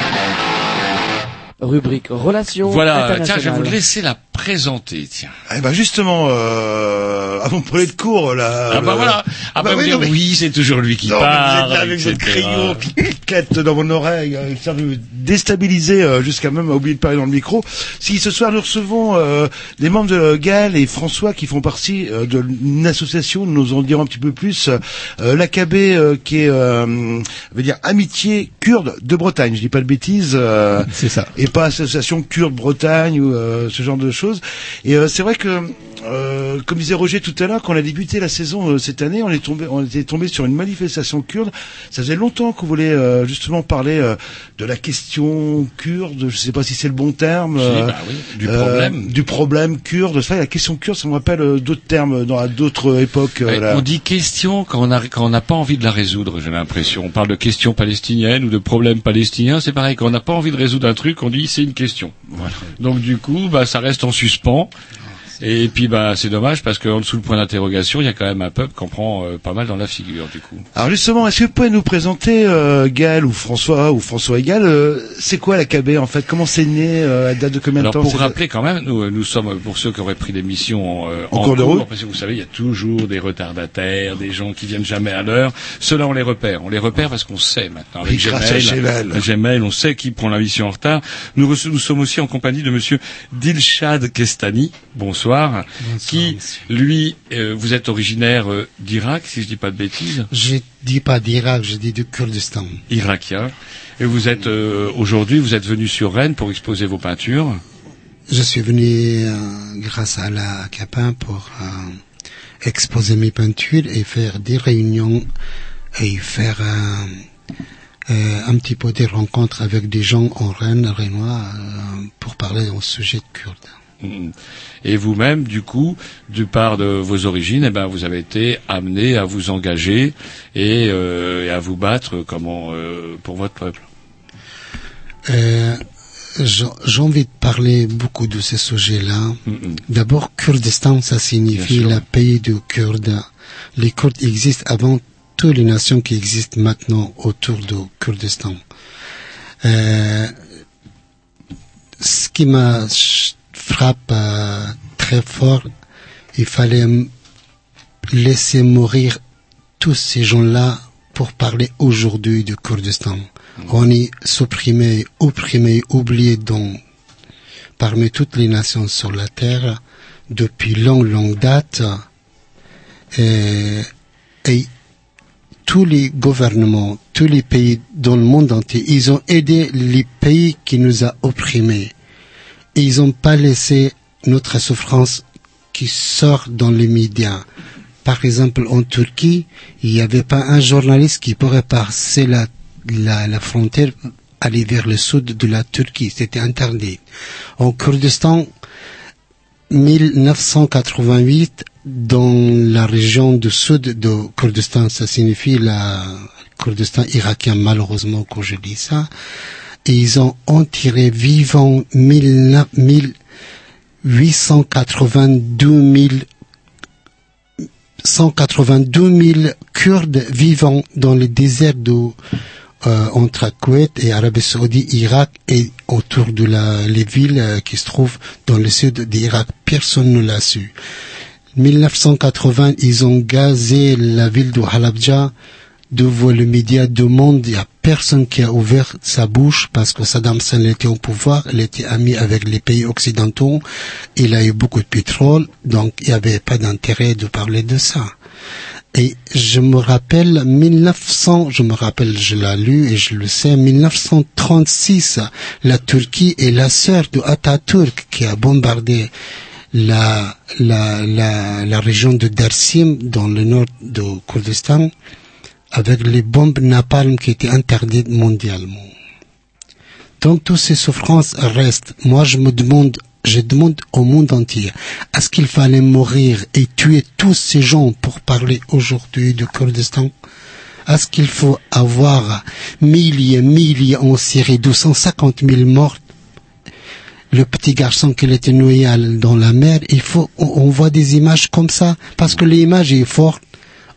Rubrique Relations Voilà, tiens, je vais vous laisser la présenter, tiens. Eh ben justement, euh, avant de parler de cours, là. Ah bah le- voilà. Ah Après, vous dire, non, mais- oui, c'est toujours lui qui Non, mais parle. vous êtes là avec votre crayon qui claquette dans mon oreille, euh, de me déstabiliser euh, jusqu'à même oublier de parler dans le micro. Si ce soir nous recevons euh, des membres de Gaël et François qui font partie euh, d'une association, nous en dirons un petit peu plus, euh, l'AKB euh, qui est, euh, va dire, Amitié Kurde de Bretagne. Je dis pas de bêtises. euh, C'est ça. et pas association Kurde Bretagne ou euh, ce genre de choses. Et euh, c'est vrai que, euh, comme disait Roger tout à l'heure, quand on a débuté la saison euh, cette année, on est tombé, on était tombé sur une manifestation kurde. Ça faisait longtemps qu'on voulait euh, justement parler euh, de la question kurde. Je sais pas si c'est le bon terme. Bah oui, du problème. du problème kurde. La question kurde, ça me rappelle d'autres termes dans à d'autres époques. Ouais, là. on dit question quand on a- quand on n'a pas envie de la résoudre, j'ai l'impression. On parle de question palestinienne ou de problème palestinien, c'est pareil. Quand on n'a pas envie de résoudre un truc, on dit c'est une question. Donc du coup, bah, ça reste en suspens. Et puis bah c'est dommage parce qu'en dessous le point d'interrogation, il y a quand même un peuple qu'on prend euh, pas mal dans la figure du coup. Alors justement, est-ce que vous pouvez nous présenter euh, Gaël ou François ou François et Gaël euh, C'est quoi la KB en fait? Comment c'est né euh, À date de combien de Alors temps? pour rappeler quand même, nous, nous sommes pour ceux qui auraient pris l'émission euh, En cours de route. parce que vous savez, il y a toujours des retardataires, des gens qui viennent jamais à l'heure. Ceux-là, on les repère. On les repère parce qu'on sait maintenant. Avec Gmail, Gmail. Gmail, on sait qui prend l'émission en retard. Nous, nous sommes aussi en compagnie de Monsieur Dilshad Kestani. Bonsoir. Qui, lui, euh, vous êtes originaire euh, d'Irak, si je dis pas de bêtises. Je dis pas d'Irak, je dis du Kurdistan. Irakien. Et vous êtes euh, aujourd'hui, vous êtes venu sur Rennes pour exposer vos peintures. Je suis venu euh, grâce à la Capin pour exposer mes peintures et faire des réunions et faire un petit peu des rencontres avec des gens en Rennes, Rennois, euh, pour parler au sujet de Kurde. Mm. Et vous-même, du coup, du part de vos origines, eh ben, vous avez été amené à vous engager et, euh, et à vous battre comment euh, pour votre peuple. Euh, j'ai envie de parler beaucoup de ces sujets-là. D'abord, Kurdistan, ça signifie le pays de Kurdes. Les Kurdes existent avant toutes les nations qui existent maintenant autour de Kurdistan. Euh, ce qui m'a frappe euh, très fort, il fallait laisser mourir tous ces gens-là pour parler aujourd'hui du Kurdistan. On est supprimé, opprimé, oublié dans, parmi toutes les nations sur la terre depuis longue, longue date. Et, et tous les gouvernements, tous les pays dans le monde entier, ils ont aidé les pays qui nous a opprimés. Ils n'ont pas laissé notre souffrance qui sort dans les médias. Par exemple, en Turquie, il n'y avait pas un journaliste qui pourrait passer la, la, la frontière, aller vers le sud de la Turquie. C'était interdit. En Kurdistan, 1988, dans la région du sud de Kurdistan, ça signifie la Kurdistan irakien, malheureusement, quand je dis ça, ils ont enterré vivant 1000 882 000 182 000 Kurdes vivant dans le désert de, euh, entre Koweït et Arabie Saoudite, Irak et autour de la, les villes euh, qui se trouvent dans le sud d'Irak. Personne ne l'a su. 1980, ils ont gazé la ville de Halabja devant le média du monde. Il n'y a personne qui a ouvert sa bouche parce que Saddam Hussein était au pouvoir. Il était ami avec les pays occidentaux. Il a eu beaucoup de pétrole. Donc, il n'y avait pas d'intérêt de parler de ça. Et je me rappelle 1900, je me rappelle, je l'ai lu et je le sais, 1936, la Turquie est la sœur de Atatürk qui a bombardé la, la, la, la région de Dersim dans le nord de Kurdistan avec les bombes napalm qui étaient interdites mondialement. Donc toutes ces souffrances restent. Moi je me demande, je demande au monde entier, est-ce qu'il fallait mourir et tuer tous ces gens pour parler aujourd'hui du Kurdistan? Est-ce qu'il faut avoir milliers, milliers en Syrie, 250 000 morts? Le petit garçon qui était noyé dans la mer, il faut, on voit des images comme ça, parce que l'image est forte,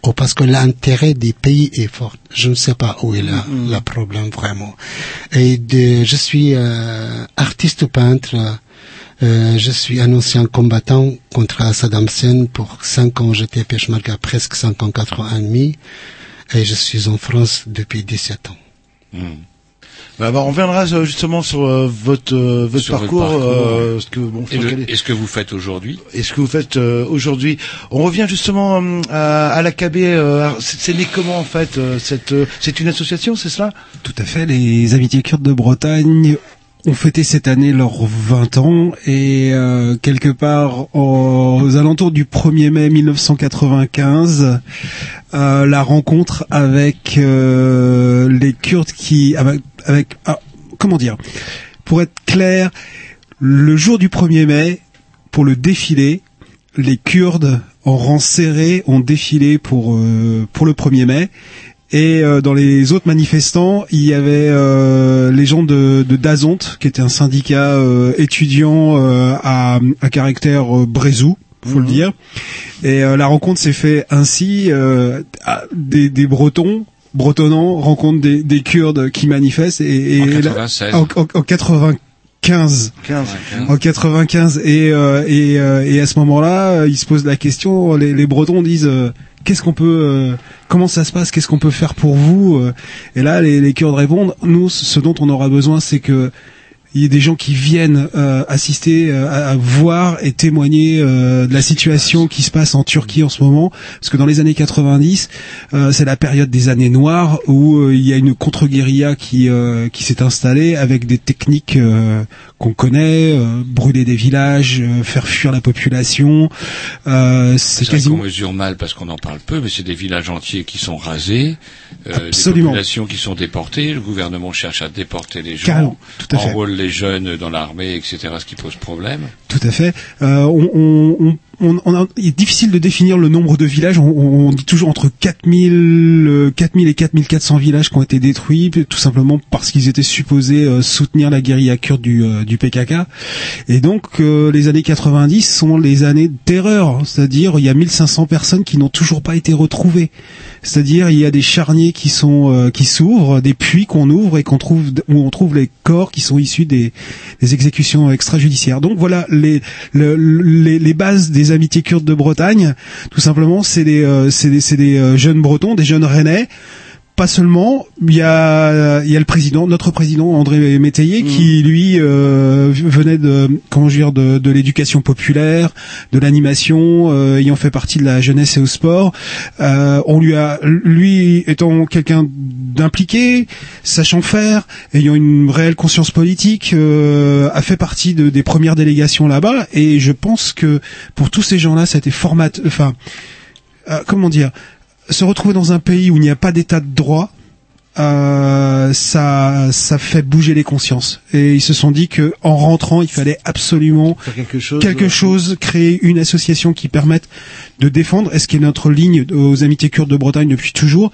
ou parce que l'intérêt des pays est fort. Je ne sais pas où est là, le problème vraiment. Et de, je suis euh, artiste peintre, Euh, je suis un ancien combattant contre Saddam Hussein. Pour cinq ans, j'étais Peshmerga, presque cinq ans, quatre ans et demi. Et je suis en France depuis 17 ans. Hmm. Bah, bah, on reviendra euh, justement sur euh, votre euh, votre Sur votre parcours, parcours, euh, ce que bon, Et, le- et ce que vous faites aujourd'hui? Et ce que vous faites euh, aujourd'hui. On revient justement euh, à, à l'AKB. euh, c'est c'est né comment en fait euh, cette euh, c'est une association, c'est cela? Tout à fait. Les Amitiés Kurdes de Bretagne ont fêté cette année leurs 20 ans et euh, quelque part aux alentours du 1er mai 1995, euh, la rencontre avec euh, les Kurdes qui avec, ah, comment dire? Pour être clair, le jour du 1er mai pour le défilé, les Kurdes en rang serré ont défilé pour pour le 1er mai et euh, dans les autres manifestants, il y avait euh, les gens de, de Dazont, qui était un syndicat euh, étudiant euh, à, à caractère euh, brésou, faut le dire. Et euh, la rencontre s'est fait ainsi euh, des, des Bretons bretonnants rencontrent des, des Kurdes qui manifestent et, et En là- 96. en, en- en 95 15. en 95 et euh, et, euh, et à ce moment-là, ils se posent la question. Les, les Bretons disent euh, qu'est-ce qu'on peut, euh, comment ça se passe, qu'est-ce qu'on peut faire pour vous euh? Et là, les, les Kurdes répondent. Nous, ce dont on aura besoin, c'est que il y ait des gens qui viennent euh, assister, euh, à, à voir et témoigner euh, de la situation qui se passe en Turquie en ce moment, parce que dans les années 90, euh, c'est la période des années noires où euh, il y a une contre-guérilla qui qui s'est installée avec des techniques qu'on connaît, euh, brûler des villages, euh, faire fuir la population. Euh, c'est quasiment qu'on mesure mal parce qu'on en parle peu, mais c'est des villages entiers qui sont rasés, euh, des populations qui sont déportées. Le gouvernement cherche à déporter les gens, Carrément, tout à fait. enrôle les jeunes dans l'armée, etc. Ce qui pose problème. Tout à fait. Euh, on, on, on, on- on a- il est difficile de définir le nombre de villages. On, on dit toujours entre 4000, euh, 4000 et 4400 villages qui ont été détruits, tout simplement parce qu'ils étaient supposés euh, soutenir la guérilla kurde du, euh, du PKK. Et donc, euh, les années 90 sont les années de terreur. C'est-à-dire, il y a 1500 personnes qui n'ont toujours pas été retrouvées. C'est-à-dire, il y a des charniers qui sont euh, qui s'ouvrent, des puits qu'on ouvre et qu'on trouve où on trouve les corps qui sont issus des, des exécutions extrajudiciaires. Donc voilà les, le- les bases des amitiés kurdes de Bretagne. Tout simplement, c'est des euh, c'est des, des euh, jeunes Bretons, des jeunes Rennais. Pas seulement, il y a y a le président, notre président André Métayer, qui lui euh, venait de comment dire de, de l'éducation populaire, de l'animation, euh, ayant fait partie de la jeunesse et au sport. Euh, on lui a, lui étant quelqu'un d'impliqué, sachant faire, ayant une réelle conscience politique, euh, a fait partie de, des premières délégations là-bas. Et je pense que pour tous ces gens-là, ça a été format, enfin, euh, comment dire, se retrouver dans un pays où il n'y a pas d'état de droit, euh, ça, ça fait bouger les consciences. Et ils se sont dit que en rentrant, il fallait absolument Faire quelque chose. quelque chose, créer une association qui permette de défendre, et ce qui est notre ligne aux amitiés kurdes de Bretagne depuis toujours,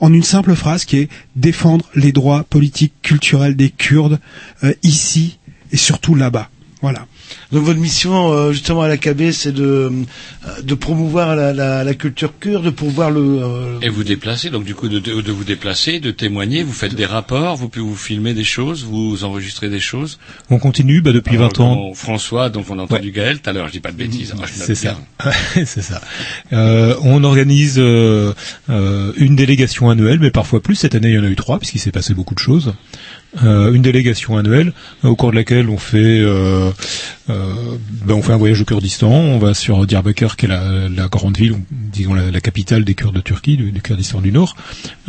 en une simple phrase qui est défendre les droits politiques, culturels des Kurdes euh, ici et surtout là-bas. Voilà. Donc votre mission euh, justement à l'AKB, c'est de euh, de promouvoir la, la, la culture kurde, de pouvoir le euh, Et vous déplacez, donc du coup de, de, de vous déplacer, de témoigner, vous faites des rapports, vous pouvez vous filmer des choses, vous enregistrez des choses. On continue bah, depuis Alors, 20 ans. François, donc on a entendu Gaël tout à l'heure, je dis pas de bêtises. hein, C'est ça. c'est ça. Euh, on organise euh, euh, une délégation annuelle, mais parfois plus. Cette année, il y en a eu trois, puisqu'il s'est passé beaucoup de choses. Euh, une délégation annuelle au cours de laquelle on fait euh, euh, ben, on fait un voyage au Kurdistan. On va sur Diyarbakir, qui est la, grande ville, disons la, capitale des Kurdes de Turquie, du, Kurdistan du Nord.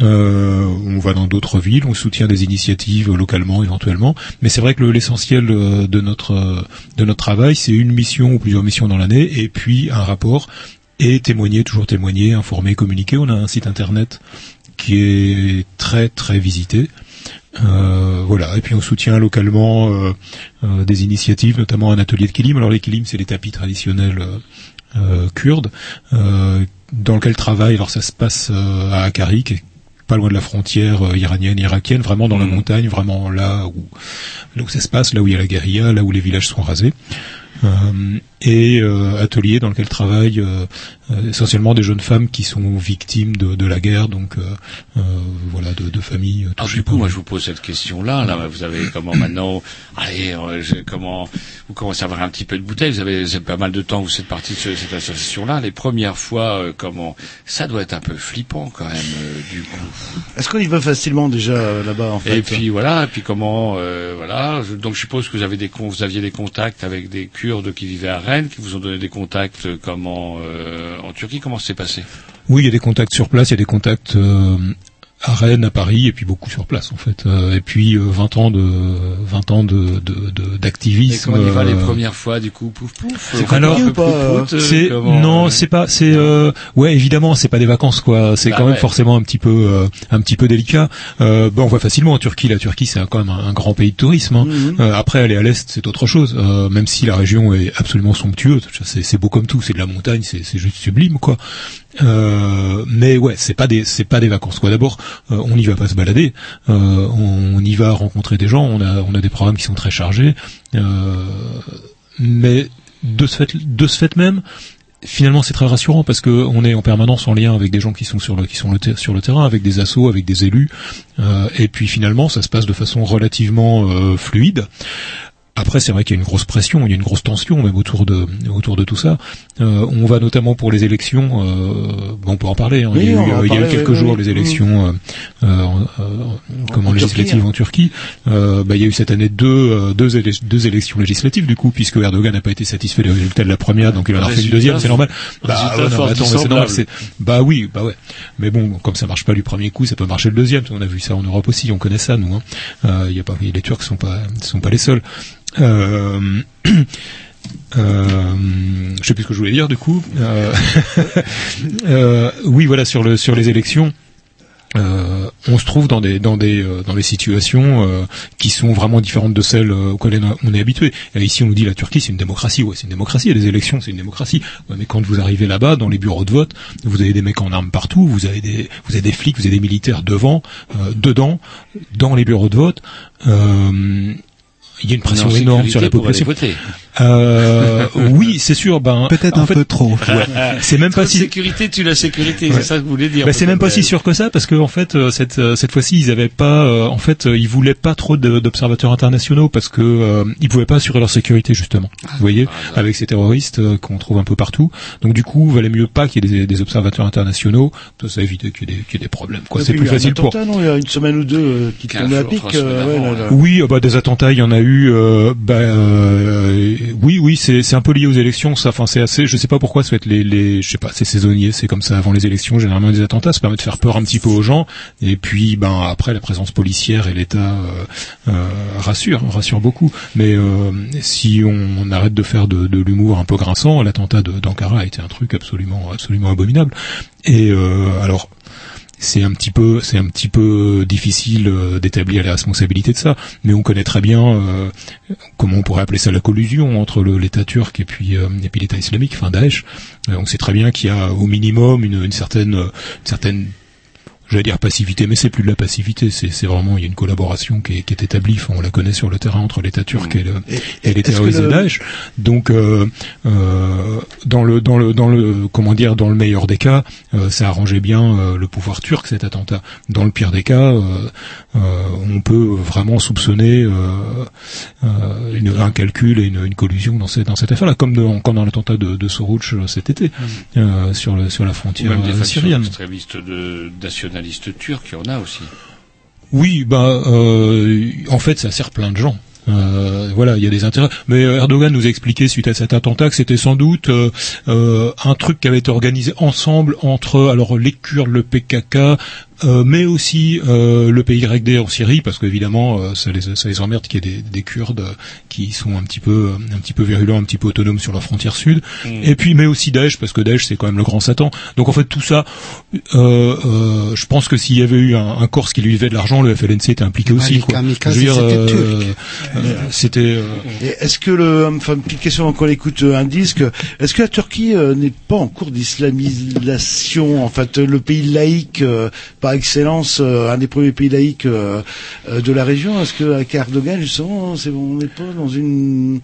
Euh, on va dans d'autres villes, on soutient des initiatives localement éventuellement. Mais c'est vrai que le- l'essentiel euh, de notre euh, de notre travail, c'est une mission ou plusieurs missions dans l'année, et puis un rapport et témoigner, toujours témoigner, informer, communiquer. On a un site internet qui est très très visité. Euh, voilà, et puis on soutient localement euh, euh, des initiatives, notamment un atelier de kilim. Alors les kilim, c'est les tapis traditionnels euh, euh, kurdes, euh, dans lequel travaille. Alors ça se passe euh, à Akari, qui est pas loin de la frontière iranienne, irakienne, vraiment dans la montagne, vraiment là où, là où ça se passe, là où il y a la guérilla, là où les villages sont rasés. euh, et euh, atelier dans lequel travaillent euh, essentiellement des jeunes femmes qui sont victimes de, de la guerre, donc euh, euh, voilà, de, de familles euh, Alors touchées du coup, moi, je vous pose cette question-là. Là, vous avez comment maintenant Allez, euh, je- comment vous commencez à avoir un petit peu de bouteille? Vous avez, vous avez pas mal de temps. Vous êtes partie de ce- cette association-là. Les premières fois, euh, comment Ça doit être un peu flippant quand même, euh, du coup. Est-ce qu'on y va facilement déjà euh, là-bas en fait Et puis voilà. Et puis comment euh, Voilà. Je- donc je suppose que vous avez des con- vous aviez des contacts avec des Kurdes qui vivaient à Rennes, qui vous ont donné des contacts. euh, comment euh, en Turquie Comment ça s'est passé? Oui, il y a des contacts sur place, il y a des contacts euh, à Rennes, à Paris, et puis beaucoup sur place en fait. Euh, et puis euh, 20 ans de 20 ans de de- de- Et d'activisme. comment on y va les euh, premières fois du coup? Pouf pouf. C'est alors, un peu prout-prout, euh, c'est comment, non, c'est pas, c'est euh, ouais, évidemment, c'est pas des vacances quoi. C'est Bah quand même ouais. forcément un petit peu, euh, un petit peu délicat. Euh, bon, on voit facilement en Turquie. La Turquie, c'est quand même un, un grand pays de tourisme. hein. Euh, après, aller à l'est, c'est autre chose. Euh, même si la région est absolument somptueuse, c'est c'est beau comme tout. C'est de la montagne, c'est c'est juste sublime quoi. Euh, mais ouais, c'est pas des c'est pas des vacances quoi. D'abord, euh, on n'y va pas se balader, euh, on, y va rencontrer des gens. On a on a des programmes qui sont très chargés, euh, mais de ce fait de ce fait même, finalement c'est très rassurant parce que on est en permanence en lien avec des gens qui sont sur le qui sont sur le terrain, avec des assos, avec des élus, euh, et puis finalement ça se passe de façon relativement euh, fluide. Après, c'est vrai qu'il y a une grosse pression, il y a une grosse tension même autour de autour de tout ça. Euh, on va notamment pour les élections. Euh, bon, on peut en parler. hein. Oui, il y a eu, en il y a eu quelques oui, jours oui. les élections euh, euh, euh, comment En législatives hein. en Turquie. Euh, bah, il y a eu cette année deux euh, deux, élec- deux élections législatives du coup, puisque Erdogan n'a pas été satisfait des résultats de la première, donc il en a refait une deuxième. C'est normal. Bah, ouais, non, attends, c'est normal. Bah oui, bah ouais. Mais bon, comme ça marche pas du premier coup, ça peut marcher le deuxième. On a vu ça en Europe aussi, on connaît ça nous. Hein. Euh, il y a pas, les Turcs sont pas sont pas les seuls. Euh, euh, je sais plus ce que je voulais dire du coup. Euh, oui, voilà sur le sur les élections. On se trouve dans des dans des dans des situations qui sont vraiment différentes de celles auxquelles on est habitué. Ici, on nous dit la Turquie, c'est une démocratie. Ouais, c'est une démocratie. Il y a élections, c'est une démocratie. Mais quand vous arrivez là-bas, dans les bureaux de vote, vous avez des mecs en armes partout. Vous avez des vous avez des flics, vous avez des militaires devant, dedans, dans les bureaux de vote. Il y a une pression énorme sur la population. Euh, oui, c'est sûr. Ben Peut-être un fait, peu trop. ouais, c'est même pas Trop si sécurité, tu la sécurité, Ouais. c'est ça que vous voulez dire. bah, c'est même pas si sûr que ça parce que en fait euh, cette euh, cette fois-ci ils avaient pas euh, en fait ils voulaient pas trop d'observateurs internationaux parce que euh, ils pouvaient pas assurer leur sécurité justement. Vous voyez avec ces terroristes euh, qu'on trouve un peu partout. Donc du coup, valait mieux pas qu'il y ait des, des observateurs internationaux. Ça, ça évite qu'il y, ait des- qu'il y ait des problèmes. Quoi, c'est plus il y a un facile pour. attentat, non, il y a une semaine ou deux euh, qui tombait à pic. euh, ouais, là, là. Oui, ah bah, des attentats, il y en a eu. euh, bah, euh, oui, oui, c'est un peu lié aux élections. Ça, enfin, c'est assez. Je sais pas pourquoi. Ça va être les, les, je sais pas, c'est saisonnier. C'est comme ça avant les élections. Généralement, des attentats, ça permet de faire peur un petit peu aux gens. Et puis, ben après, la présence policière et l'État euh, euh, rassure, rassure beaucoup. Mais euh, si on, arrête de faire de, de l'humour un peu grinçant, l'attentat d'Ankara a été un truc absolument, absolument abominable. Et euh, alors c'est un petit peu c'est un petit peu difficile euh, d'établir les responsabilités de ça. Mais on connaît très bien euh, comment on pourrait appeler ça la collusion entre l'État turc et puis euh, et puis l'État islamique enfin Daesh. Euh, on sait très bien qu'il y a au minimum une, une certaine euh, une certaine j'allais dire passivité, mais c'est plus de la passivité, c'est c'est vraiment il y a une collaboration qui est, qui est établie, Enfin, on la connaît sur le terrain entre l'État turc et, le, et, les terroristes le- Daesh. Donc euh, euh, dans le dans le dans le comment dire dans le meilleur des cas, euh, ça arrangeait bien euh, le pouvoir turc cet attentat. Dans le pire des cas, euh, euh, on peut vraiment soupçonner euh, euh, une- un calcul et une, une collusion dans cette dans cette affaire-là, comme dans, comme dans l'attentat de, de Sorouch cet été euh, sur le sur la Ou frontière même des syrienne. extrémistes de nationalistes il y en a aussi. Oui, bah euh, en fait, ça sert plein de gens. Euh, voilà, il y a des intérêts. Mais euh, Erdogan nous a expliqué suite à cet attentat que c'était sans doute un truc qui avait été organisé ensemble entre alors les Kurdes, le PKK, euh, mais aussi euh, le PYD en Syrie, parce qu'évidemment euh, ça les ça les emmerde qu'il y ait des, des Kurdes qui sont un petit peu euh, un petit peu virulents, un petit peu autonomes sur leur frontière sud. Mm. Et puis mais aussi Daesh, parce que Daesh c'est quand même le grand Satan. Donc en fait tout ça, euh, euh, je pense que s'il y avait eu un, un Corse qui lui devait de l'argent, le FLNC était impliqué aussi. Quoi. kamikazes, Je veux dire, c'était euh, euh, euh, Et Est-ce que le, enfin, une petite question quand on écoute un disque, est-ce que la Turquie euh, n'est pas en cours d'islamisation En fait, le pays laïque euh, par excellence, euh, un des premiers pays laïques euh, euh, de la région. Est-ce que avec Erdogan justement, c'est on n'est pas dans une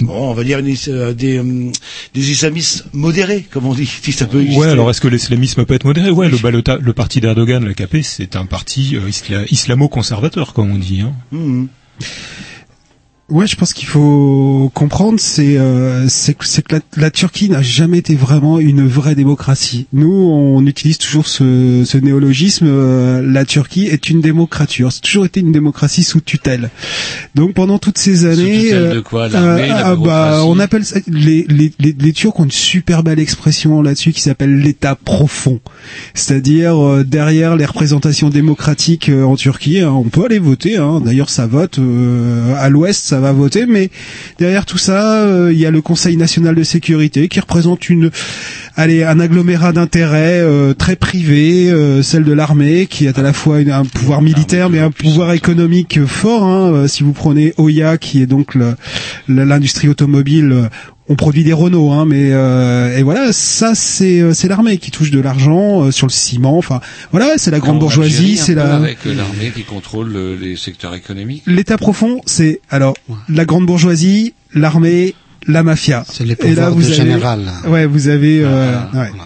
bon, on va dire une is- euh, des, hum, des islamistes modérés, comme on dit, si ça peut exister. Ouais, alors est-ce que l'islamisme peut être modéré? Ouais, le, bah, le, parti d'Erdogan, l'AKP, c'est un parti euh, isla- islamo-conservateur, comme on dit. Hein. Mhm. Ouais, je pense qu'il faut comprendre, c'est euh, c'est que la, la Turquie n'a jamais été vraiment une vraie démocratie. Nous, on utilise toujours ce, ce néologisme. euh, la Turquie est une démocrature. C'est toujours été une démocratie sous tutelle. Donc pendant toutes ces années, tutelle de quoi, l'armée, la bah, on appelle ça, les, les, les, les Turcs ont une super belle expression là-dessus qui s'appelle l'État profond. C'est-à-dire euh, derrière les représentations démocratiques euh, en Turquie, hein, on peut aller voter. Hein, D'ailleurs, ça vote euh, à l'Ouest, ça va voter, mais derrière tout ça, euh, il y a le Conseil national de sécurité qui représente une, allez, un agglomérat d'intérêts euh, très privé, euh, celle de l'armée, qui est à la fois une- un pouvoir militaire mais un pouvoir économique fort. Hein. Euh, Si vous prenez Oya, qui est donc l'industrie automobile. euh, on produit des Renault, hein, mais euh, et voilà, ça c'est euh, c'est l'armée qui touche de l'argent euh, sur le ciment. Enfin, voilà, c'est la grande bourgeoisie, c'est la Avec l'armée qui contrôle les secteurs économiques. L'état profond, c'est alors la grande bourgeoisie, l'armée, la mafia. C'est les Et là, pouvoirs vous de avez, général. Ouais, vous avez. euh, ouais. Et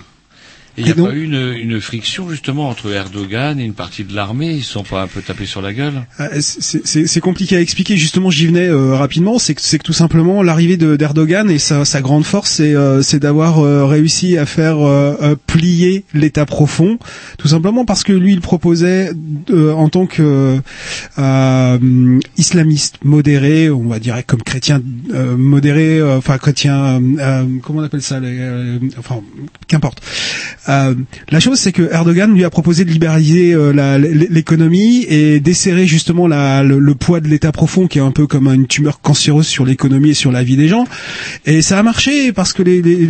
il n'y a pas eu une, une friction justement entre Erdogan et une partie de l'armée Ils se sont pas un peu tapés sur la gueule? Euh, c'est- C'est c'est compliqué à expliquer. Justement, j'y venais euh, rapidement. C'est que, c'est que tout simplement l'arrivée de- d'Erdogan et sa, sa grande force, c'est euh, c'est d'avoir euh, réussi à faire euh, euh, plier l'État profond, tout simplement parce que lui, il proposait euh, en tant que euh, islamiste modéré, on va dire comme chrétien euh, modéré, euh, enfin chrétien, euh, comment on appelle ça, les, euh, enfin qu'importe. Euh, la chose, c'est que Erdogan lui a proposé de libéraliser euh, l'économie et desserrer justement le, poids de l'État profond, qui est un peu comme une tumeur cancéreuse sur l'économie et sur la vie des gens. Et ça a marché parce que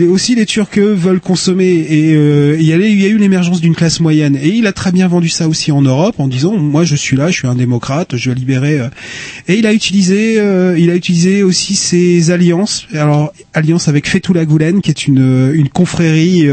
aussi les Turcs eux, veulent consommer et euh, il y, a, eu l'émergence d'une classe moyenne. Et il a très bien vendu ça aussi en Europe en disant moi je suis là, je suis un démocrate, je vais libérer. Et il a utilisé, il a utilisé aussi ses alliances. Alors alliance avec Fethullah Gulen, qui est une confrérie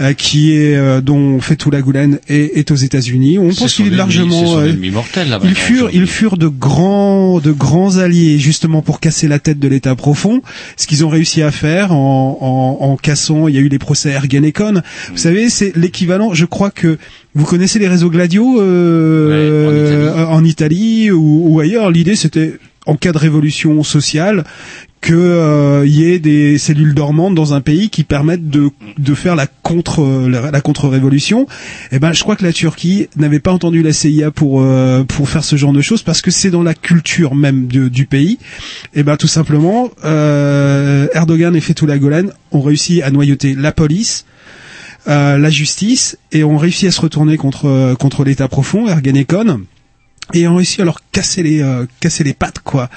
euh, qui est euh, dont Fethullah Gulen est, est aux États-Unis. On pense qu'il est largement. euh, ennemi mortel, Ils furent, ils furent de grands, de grands alliés justement pour casser la tête de l'État profond. Ce qu'ils ont réussi à faire en, en, en cassant, il y a eu les procès Ergenekon. Vous savez, c'est l'équivalent. Je crois que vous connaissez les réseaux Gladio euh, en Italie, ou, ou ailleurs. L'idée, c'était en cas de révolution sociale que euh, y ait des cellules dormantes dans un pays qui permettent de, de faire la contre la, la contre-révolution. Et ben je crois que la Turquie n'avait pas entendu la CIA pour euh, pour faire ce genre de choses parce que c'est dans la culture même du pays. Et ben tout simplement euh, Erdogan et Fethullah Gulen ont réussi à noyauter la police euh, la justice et ont réussi à se retourner contre euh, contre l'État profond, Ergenekon et ont réussi à leur casser les euh, casser les pattes quoi.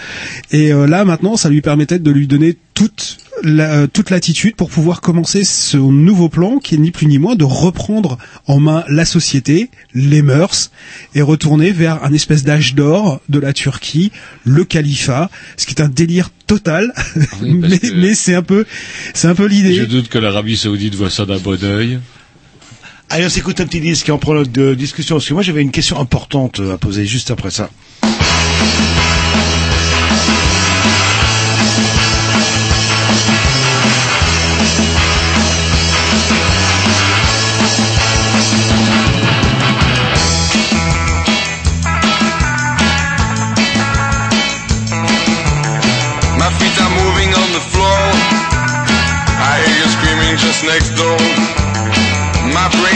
Et euh, là maintenant, ça lui permettait de lui donner toute la, euh, toute l'attitude pour pouvoir commencer son nouveau plan qui est ni plus ni moins de reprendre en main la société, les mœurs et retourner vers un espèce d'âge d'or de la Turquie, le califat, ce qui est un délire total, Oui, parce mais, mais c'est un peu c'est un peu l'idée. Je doute que l'Arabie Saoudite voit ça d'un bon œil. Allez, on s'écoute un petit disque prend notre euh, discussion. Parce que moi, j'avais une question importante à poser juste après ça.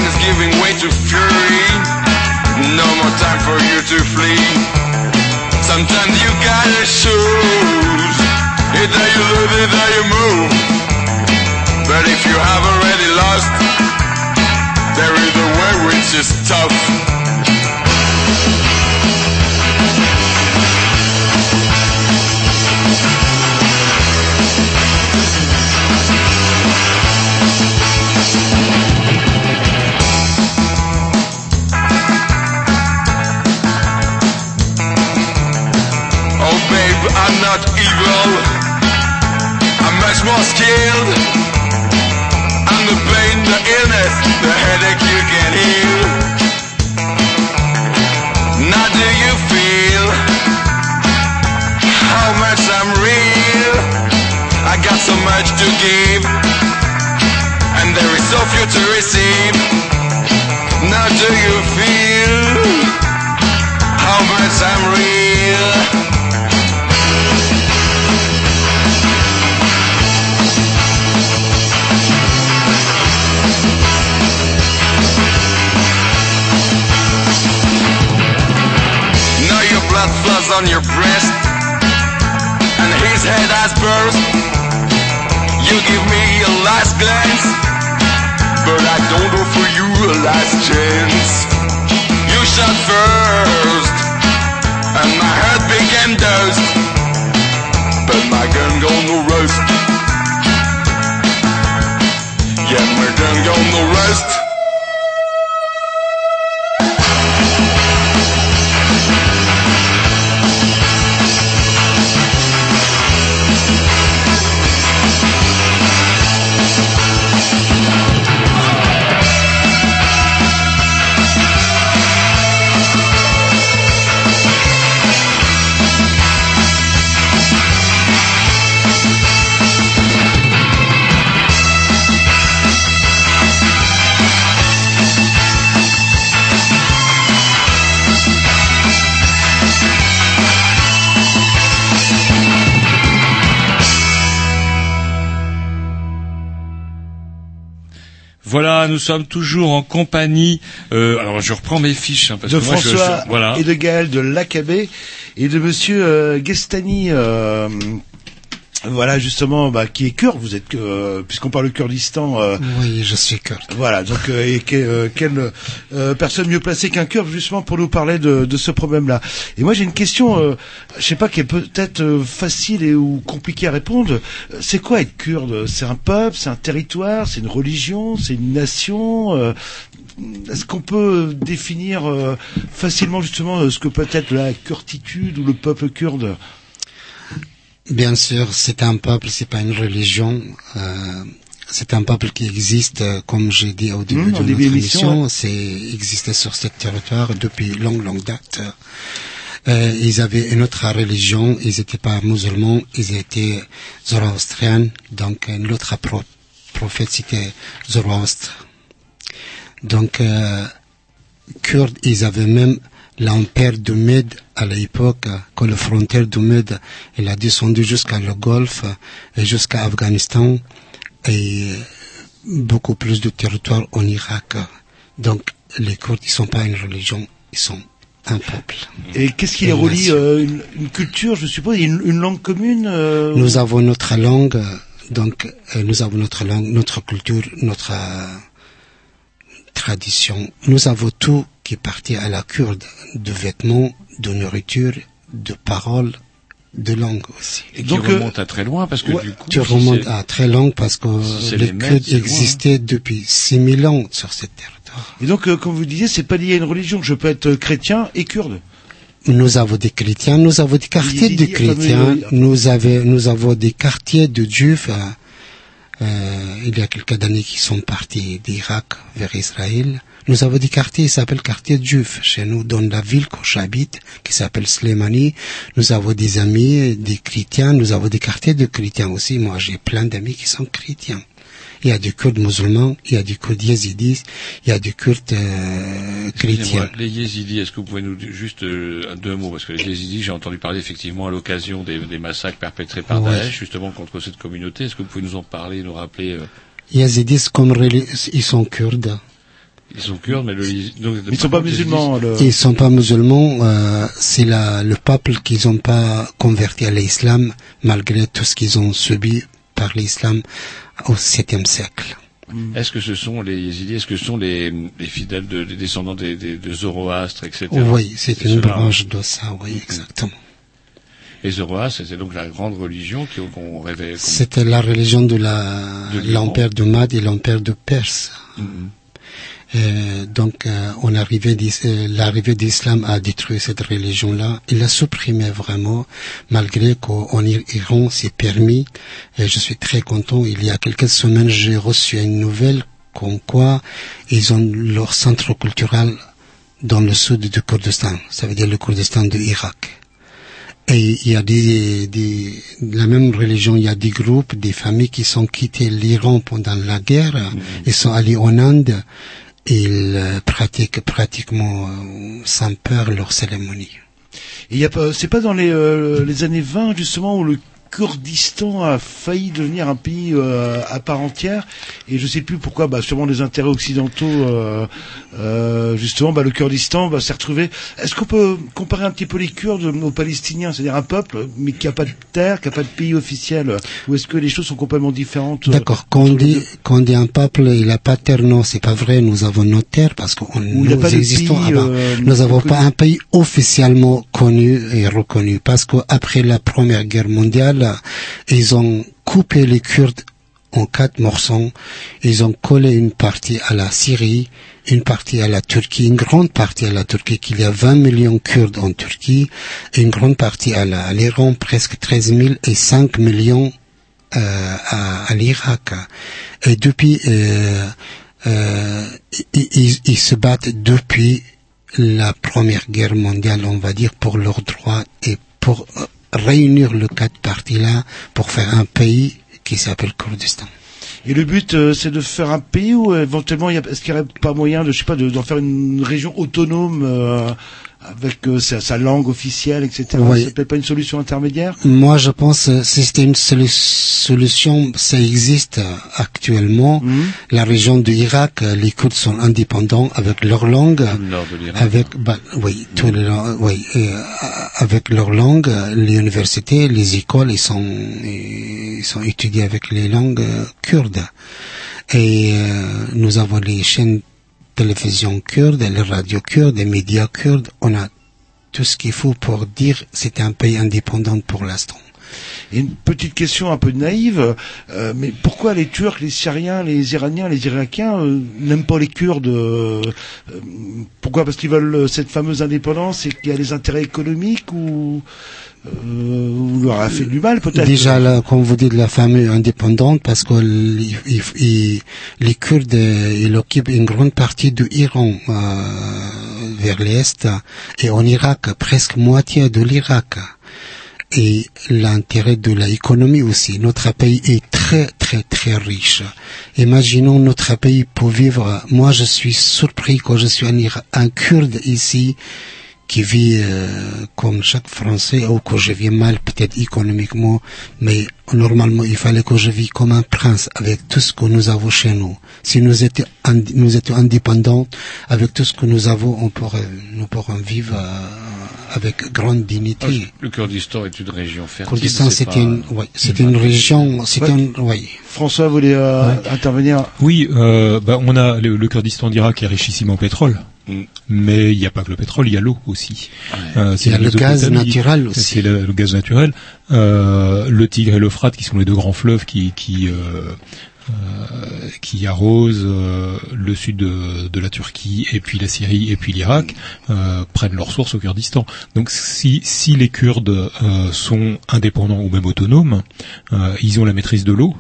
Is giving way to fury. No more time for you to flee. Sometimes you gotta choose. Either you lose, either you move. But if you have already lost, there is a way which is tough. Not evil. I'm much more skilled. I'm the pain, the illness, the headache you can heal. Now do you feel how much I'm real? I got so much to give, and there is so few to receive. Now do you feel on your breast, and his head has burst. You give me a last glance, but I don't offer you a last chance. You shot first, and my heart became dust, but my gun gonna roast. Yeah, my gun gonna roast. Nous sommes toujours en compagnie. euh, alors je reprends mes fiches hein, parce de que moi, François je- voilà. et de Gaël de l'AKB et de Monsieur euh, Gestani. Voilà justement, bah, qui est kurde. Vous êtes, euh, puisqu'on parle Kurdistan. euh, Oui, je suis kurde. Voilà, donc euh, et que- euh, quelle euh, personne mieux placée qu'un kurde justement pour nous parler de, de ce problème-là. Et moi j'ai une question, euh, je sais pas qui est peut-être facile et ou compliquée à répondre. C'est quoi être kurde? C'est un peuple, c'est un territoire, c'est une religion, c'est une nation? Euh, Est-ce qu'on peut définir euh, facilement justement ce que peut être la kurditude ou le peuple kurde? Bien sûr, c'est un peuple, c'est pas une religion. Euh, c'est un peuple qui existe, euh, comme j'ai dit au début Mmh, de début notre l'émission, émission, ouais. c'est existé sur ce territoire depuis longue, longue date. Euh, ils avaient une autre religion, ils n'étaient pas musulmans, ils étaient zoroastriens, donc l'autre pro- prophète c'était Zoroastre. Donc, euh, Kurdes, ils avaient même l'empire Med à l'époque, quand le frontière de Med, il a descendu jusqu'à le Golfe et jusqu'à Afghanistan et beaucoup plus de territoire en Irak. Donc, les Kurdes, ils sont pas une religion, ils sont un peuple. Et qu'est-ce qui les relie euh, une, une culture, je suppose, une, une langue commune euh, Nous avons notre langue, donc euh, nous avons notre langue, notre culture, notre euh, tradition. Nous avons tout qui partit à la kurde, de vêtements, de nourriture, de paroles, de langue aussi. Et qui remonte à très loin parce que du coup, tu si remontes à très loin parce que si c'est les les Mèdes, Kurdes c'est loin, existaient depuis 6000 ans sur cette terre. Et donc, euh, comme vous disiez, c'est pas lié à une religion. Je peux être euh, chrétien et kurde. Nous avons des chrétiens, nous avons des quartiers de chrétiens, nous, avons, nous avons des quartiers de juifs. euh, euh, il y a quelques années qui sont partis d'Irak vers Israël. Nous avons des quartiers, ils s'appellent quartiers de juifs. Chez nous, dans la ville où j'habite, qui s'appelle Slemani, nous avons des amis, des chrétiens, nous avons des quartiers de chrétiens aussi. Moi, j'ai plein d'amis qui sont chrétiens. Il y a des Kurdes musulmans, il y a des Kurdes yézidis, il y a des Kurdes euh, chrétiens. Les yézidis, est-ce que vous pouvez nous dire juste euh, deux mots? Parce que les yézidis, j'ai entendu parler effectivement à l'occasion des, des massacres perpétrés par Ouais. Daesh, justement contre cette communauté. Est-ce que vous pouvez nous en parler, nous rappeler euh, Yézidis, comme ils sont kurdes. Ils sont kurdes, mais le, donc, Ils sont pas musulmans. Le... Ils sont pas musulmans, euh, c'est la, le peuple qu'ils ont pas converti à l'islam, malgré tout ce qu'ils ont subi par l'islam au 7e siècle. Est-ce que ce sont les yézidis Est-ce que ce sont les, les fidèles de, les descendants des, des, de Zoroastre, etc. Oui, c'est une cela, hein. branche de ça, oui, exactement. Et Zoroastre, c'était donc la grande religion qui- qu'on rêvait. qu'on- C'était la religion de De l'empire de Mad et l'empire de Perse. Mhm. Euh, donc, euh, on arrivait l'arrivée d'islam a détruit cette religion-là. Il a supprimé vraiment, malgré qu'en Iran c'est permis. Et je suis très content. Il y a quelques semaines, j'ai reçu une nouvelle comme quoi ils ont leur centre culturel dans le sud du Kurdistan. Ça veut dire le Kurdistan de Irak. Et il y a des, des, la même religion, il y a des groupes, des familles qui sont quittés l'Iran pendant la guerre, ils sont allés en Inde, ils pratiquent pratiquement euh, sans peur leur cérémonie. Il y a pas, c'est pas dans les, euh, les années 20 justement où le Kurdistan a failli devenir un pays euh, à part entière. Et je sais plus pourquoi bah sûrement des intérêts occidentaux euh, euh, justement bah, le Kurdistan bah, s'est retrouvé. Est-ce qu'on peut comparer un petit peu les Kurdes aux Palestiniens? C'est-à-dire un peuple mais qui a pas de terre qui a pas de pays officiel. Ou est-ce que les choses sont complètement différentes euh, D'accord. Quand on dit, quand on dit un peuple, il a pas de terre, non, c'est pas vrai. Nous avons nos terres parce que nous pas existons. pays, ah euh, nous n'avons pas un pays officiellement connu et reconnu. Parce qu'après la Première Guerre mondiale, ils ont coupé les Kurdes en quatre morceaux. Ils ont collé une partie à la Syrie, une partie à la Turquie, une grande partie à la Turquie, qu'il y a 20 millions de Kurdes en Turquie, une grande partie à l'Iran, presque 13 000 et 5 millions euh, à, l'Irak. Et depuis, euh, euh, ils, ils- se battent depuis la Première Guerre mondiale, on va dire, pour leurs droits et pour réunir le quatre parties-là pour faire un pays qui s'appelle Kurdistan. Et le but, euh, c'est de faire un pays ou euh, éventuellement, est-ce qu'il n'y aurait pas moyen de, je sais pas, de- d'en faire une région autonome euh, avec euh, sa, sa langue officielle, etc. Oui. C'est peut-être pas une solution intermédiaire? Moi, je pense que si c'était une solu- solution, ça existe euh, actuellement. La région de Irak, euh, les Kurdes sont indépendants avec leur langue. le nord de l'Irak. Avec, bah, oui, tous les, lang- oui, euh, avec leur langue, euh, les universités, les écoles, ils sont, ils sont étudiés avec les langues euh, kurdes. Et euh, nous avons les chaînes télévision kurdes, les radios kurdes, les médias kurdes. On a tout ce qu'il faut pour dire c'est un pays indépendant pour l'instant. Une petite question un peu naïve, euh, mais pourquoi les Turcs, les Syriens, les Iraniens, les Irakiens euh, n'aiment pas les Kurdes euh, euh, Pourquoi? Parce qu'ils veulent cette fameuse indépendance et qu'il y a des intérêts économiques ou ou leur a fait du mal peut-être Déjà, là, comme vous dites, la famille indépendante, parce que les Kurdes, ils occupent une grande partie de l'Iran euh, vers l'Est, et en Irak, presque moitié de l'Irak. Et l'intérêt de l'économie aussi. Notre pays est très, très, très riche. Imaginons notre pays pour vivre. Moi, je suis surpris quand je suis un, un Kurde ici qui vit euh, comme chaque Français ou que je vis mal peut-être économiquement, mais normalement il fallait que je vis comme un prince avec tout ce que nous avons chez nous. Si nous étions, nous étions indépendants avec tout ce que nous avons, on pourrait, nous pourrons vivre euh, avec grande dignité. Le Kurdistan est une région fertile. Kurdistan, c'est pas- une, ouais, c'est une région, c'est Ouais. François voulait euh, intervenir? Oui, euh, bah, on a le, le Kurdistan d'Irak est richissime en pétrole. Mais il n'y a pas que le pétrole, il y a l'eau aussi. Euh, Il y a la le gaz naturel aussi. C'est le, le gaz naturel. Euh, le Tigre et l'Euphrate, qui sont les deux grands fleuves qui qui euh, euh, qui arrosent le sud de, de la Turquie et puis la Syrie et puis l'Irak, prennent leur source au Kurdistan. Donc si si les Kurdes sont indépendants ou même autonomes, ils ont la maîtrise de l'eau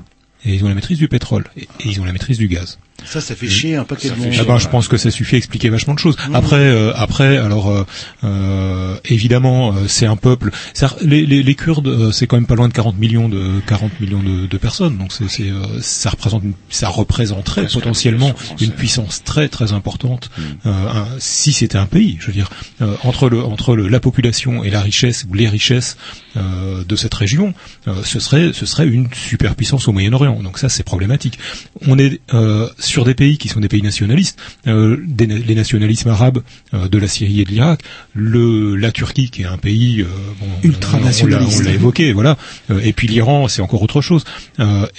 et ils ont la maîtrise du pétrole et, et ils ont la maîtrise du gaz. Ça, ça fait chier un paquet de monde. Ah ben, je pense que ça suffit à expliquer vachement de choses. Après, euh, après, alors euh, euh, évidemment, euh, c'est un peuple. Les, les, les Kurdes, euh, c'est quand même pas loin de 40 millions de 40 millions de, de personnes. Donc c'est, c'est, euh, ça représente, une- ça représenterait potentiellement une puissance très très importante. Euh, un- si c'était un pays, je veux dire, euh, entre le entre le, la population et la richesse ou les richesses euh, de cette région, euh, ce serait ce serait une superpuissance au Moyen-Orient. Donc ça c'est problématique. On est euh, sur des pays qui sont des pays nationalistes, euh, des les nationalismes arabes euh, de la Syrie et de l'Irak, la Turquie qui est un pays euh, bon, Ultra on l'a- nationaliste. On l'a évoqué, voilà. Euh, et puis l'Iran, c'est encore autre chose.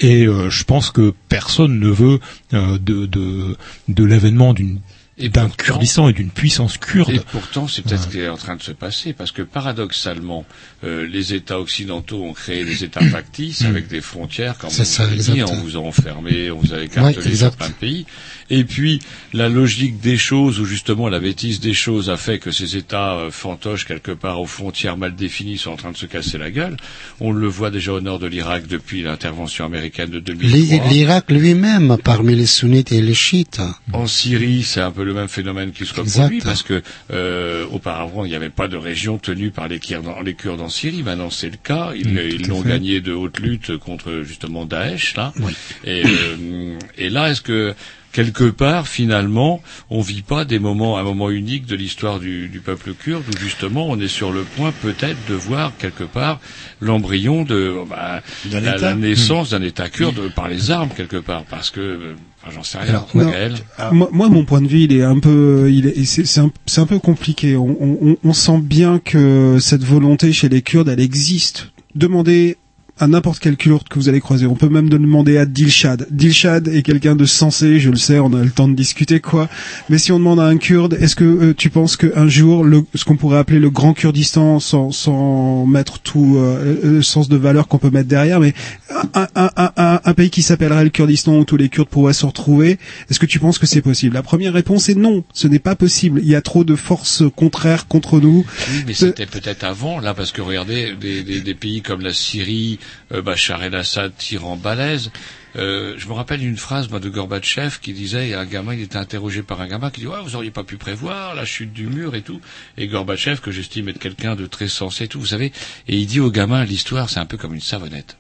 Et je pense que personne ne veut de de de l'avènement d'une Et d'un Kurdistan et d'une puissance kurde. Et pourtant, c'est peut-être ce qui est en train de se passer, parce que paradoxalement, euh, les États occidentaux ont créé des États factices avec des frontières, comme ça, vous l'a dit, on vous a enfermé, on vous a écartelé Ouais, sur plein de pays. Et puis, la logique des choses, ou justement la bêtise des choses, a fait que ces États euh, fantoches, quelque part aux frontières mal définies, sont en train de se casser la gueule. On le voit déjà au nord de l'Irak depuis l'intervention américaine de 2003. L'I- L'Irak lui-même, parmi les sunnites et les chiites. En Syrie, c'est un peu peu le même phénomène qui se reproduit parce que euh, auparavant il n'y avait pas de région tenue par les Kurdes, en- les Kurdes en Syrie. Maintenant c'est le cas. Ils l'ont gagné de haute lutte contre justement Daesh là. Oui. Et, euh, et là est-ce que quelque part, finalement, on vit pas des moments, un moment unique de l'histoire du, du peuple kurde où justement on est sur le point peut-être de voir quelque part l'embryon de bah, la, naissance d'un État kurde par les armes quelque part, parce que euh, enfin, j'en sais rien. Alors, non, Gaël moi, moi, mon point de vue, il est un peu, il est, c'est, un, un peu compliqué. On, on, on sent bien que cette volonté chez les Kurdes, elle existe. Demandez à n'importe quel Kurde que vous allez croiser. On peut même demander à Dilshad. Dilshad est quelqu'un de sensé, je le sais, on a le temps de discuter quoi. Mais si on demande à un Kurde, est-ce que euh, tu penses qu'un jour, le, ce qu'on pourrait appeler le Grand Kurdistan, sans, sans mettre tout euh, le sens de valeur qu'on peut mettre derrière, mais un, un, un, un, un pays qui s'appellerait le Kurdistan où tous les Kurdes pourraient se retrouver, est-ce que tu penses que c'est possible? La première réponse est non, ce n'est pas possible. Il y a trop de forces contraires contre nous. Oui, mais c'était peut-être avant, là, parce que regardez, des, des, des pays comme la Syrie, euh, Bachar el-Assad, tyran balèze. Euh, je me rappelle une phrase de Gorbatchev qui disait, il y a un gamin, il était interrogé par un gamin qui dit, ouais, vous auriez pas pu prévoir la chute du mur et tout. Et Gorbatchev, que j'estime être quelqu'un de très sensé et tout, vous savez, et il dit au gamin, l'histoire, c'est un peu comme une savonnette.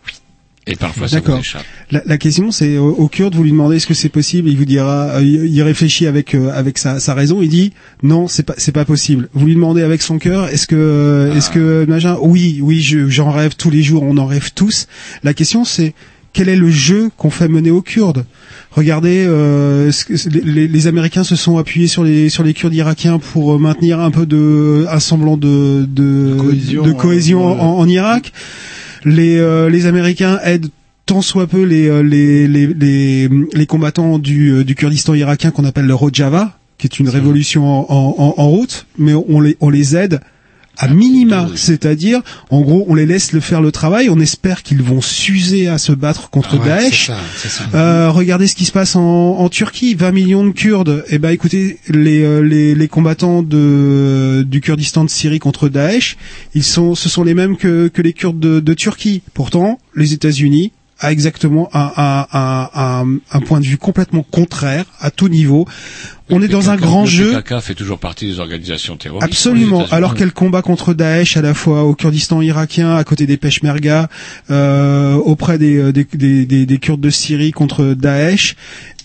Et parfois, ça vous D'accord. échappe. La, la question, c'est au, au Kurde, vous lui demandez est-ce que c'est possible, il vous dira, euh, il réfléchit avec euh, avec sa, sa raison, il dit non, c'est pas c'est pas possible. Vous lui demandez avec son cœur, est-ce que euh, est-ce que machin, oui, oui, je- j'en rêve tous les jours, on en rêve tous. La question, c'est quel est le jeu qu'on fait mener aux Kurdes Regardez, euh, ce que- les, les- Américains se sont appuyés sur les sur les Kurdes irakiens pour euh, maintenir un peu de un semblant de de, cohésion, de cohésion euh, en, en Irak. Les euh, les Américains aident tant soit peu les euh, les les les, les combattants du euh, du Kurdistan irakien qu'on appelle le Rojava, qui est une révolution en, en, en route, mais on les on les aide à minima, c'est-à-dire, en gros, on les laisse le faire le travail, on espère qu'ils vont s'user à se battre contre Ouais, Daesh. ça, ça. Euh, regardez ce qui se passe en, en Turquie, 20 millions de Kurdes. Eh ben, écoutez, les, euh, les, les combattants de, du Kurdistan de Syrie contre Daesh, ils sont, ce sont les mêmes que, que les Kurdes de, de Turquie. Pourtant, les États-Unis a exactement un, un, un, un, point de vue complètement contraire à tout niveau. On est dans un grand le jeu. PKK fait toujours partie des organisations terroristes. Absolument. Alors qu'elle combat contre Daesh à la fois au Kurdistan irakien, à côté des Peshmerga, euh, auprès des, euh, des, des, des, des Kurdes de Syrie contre Daesh.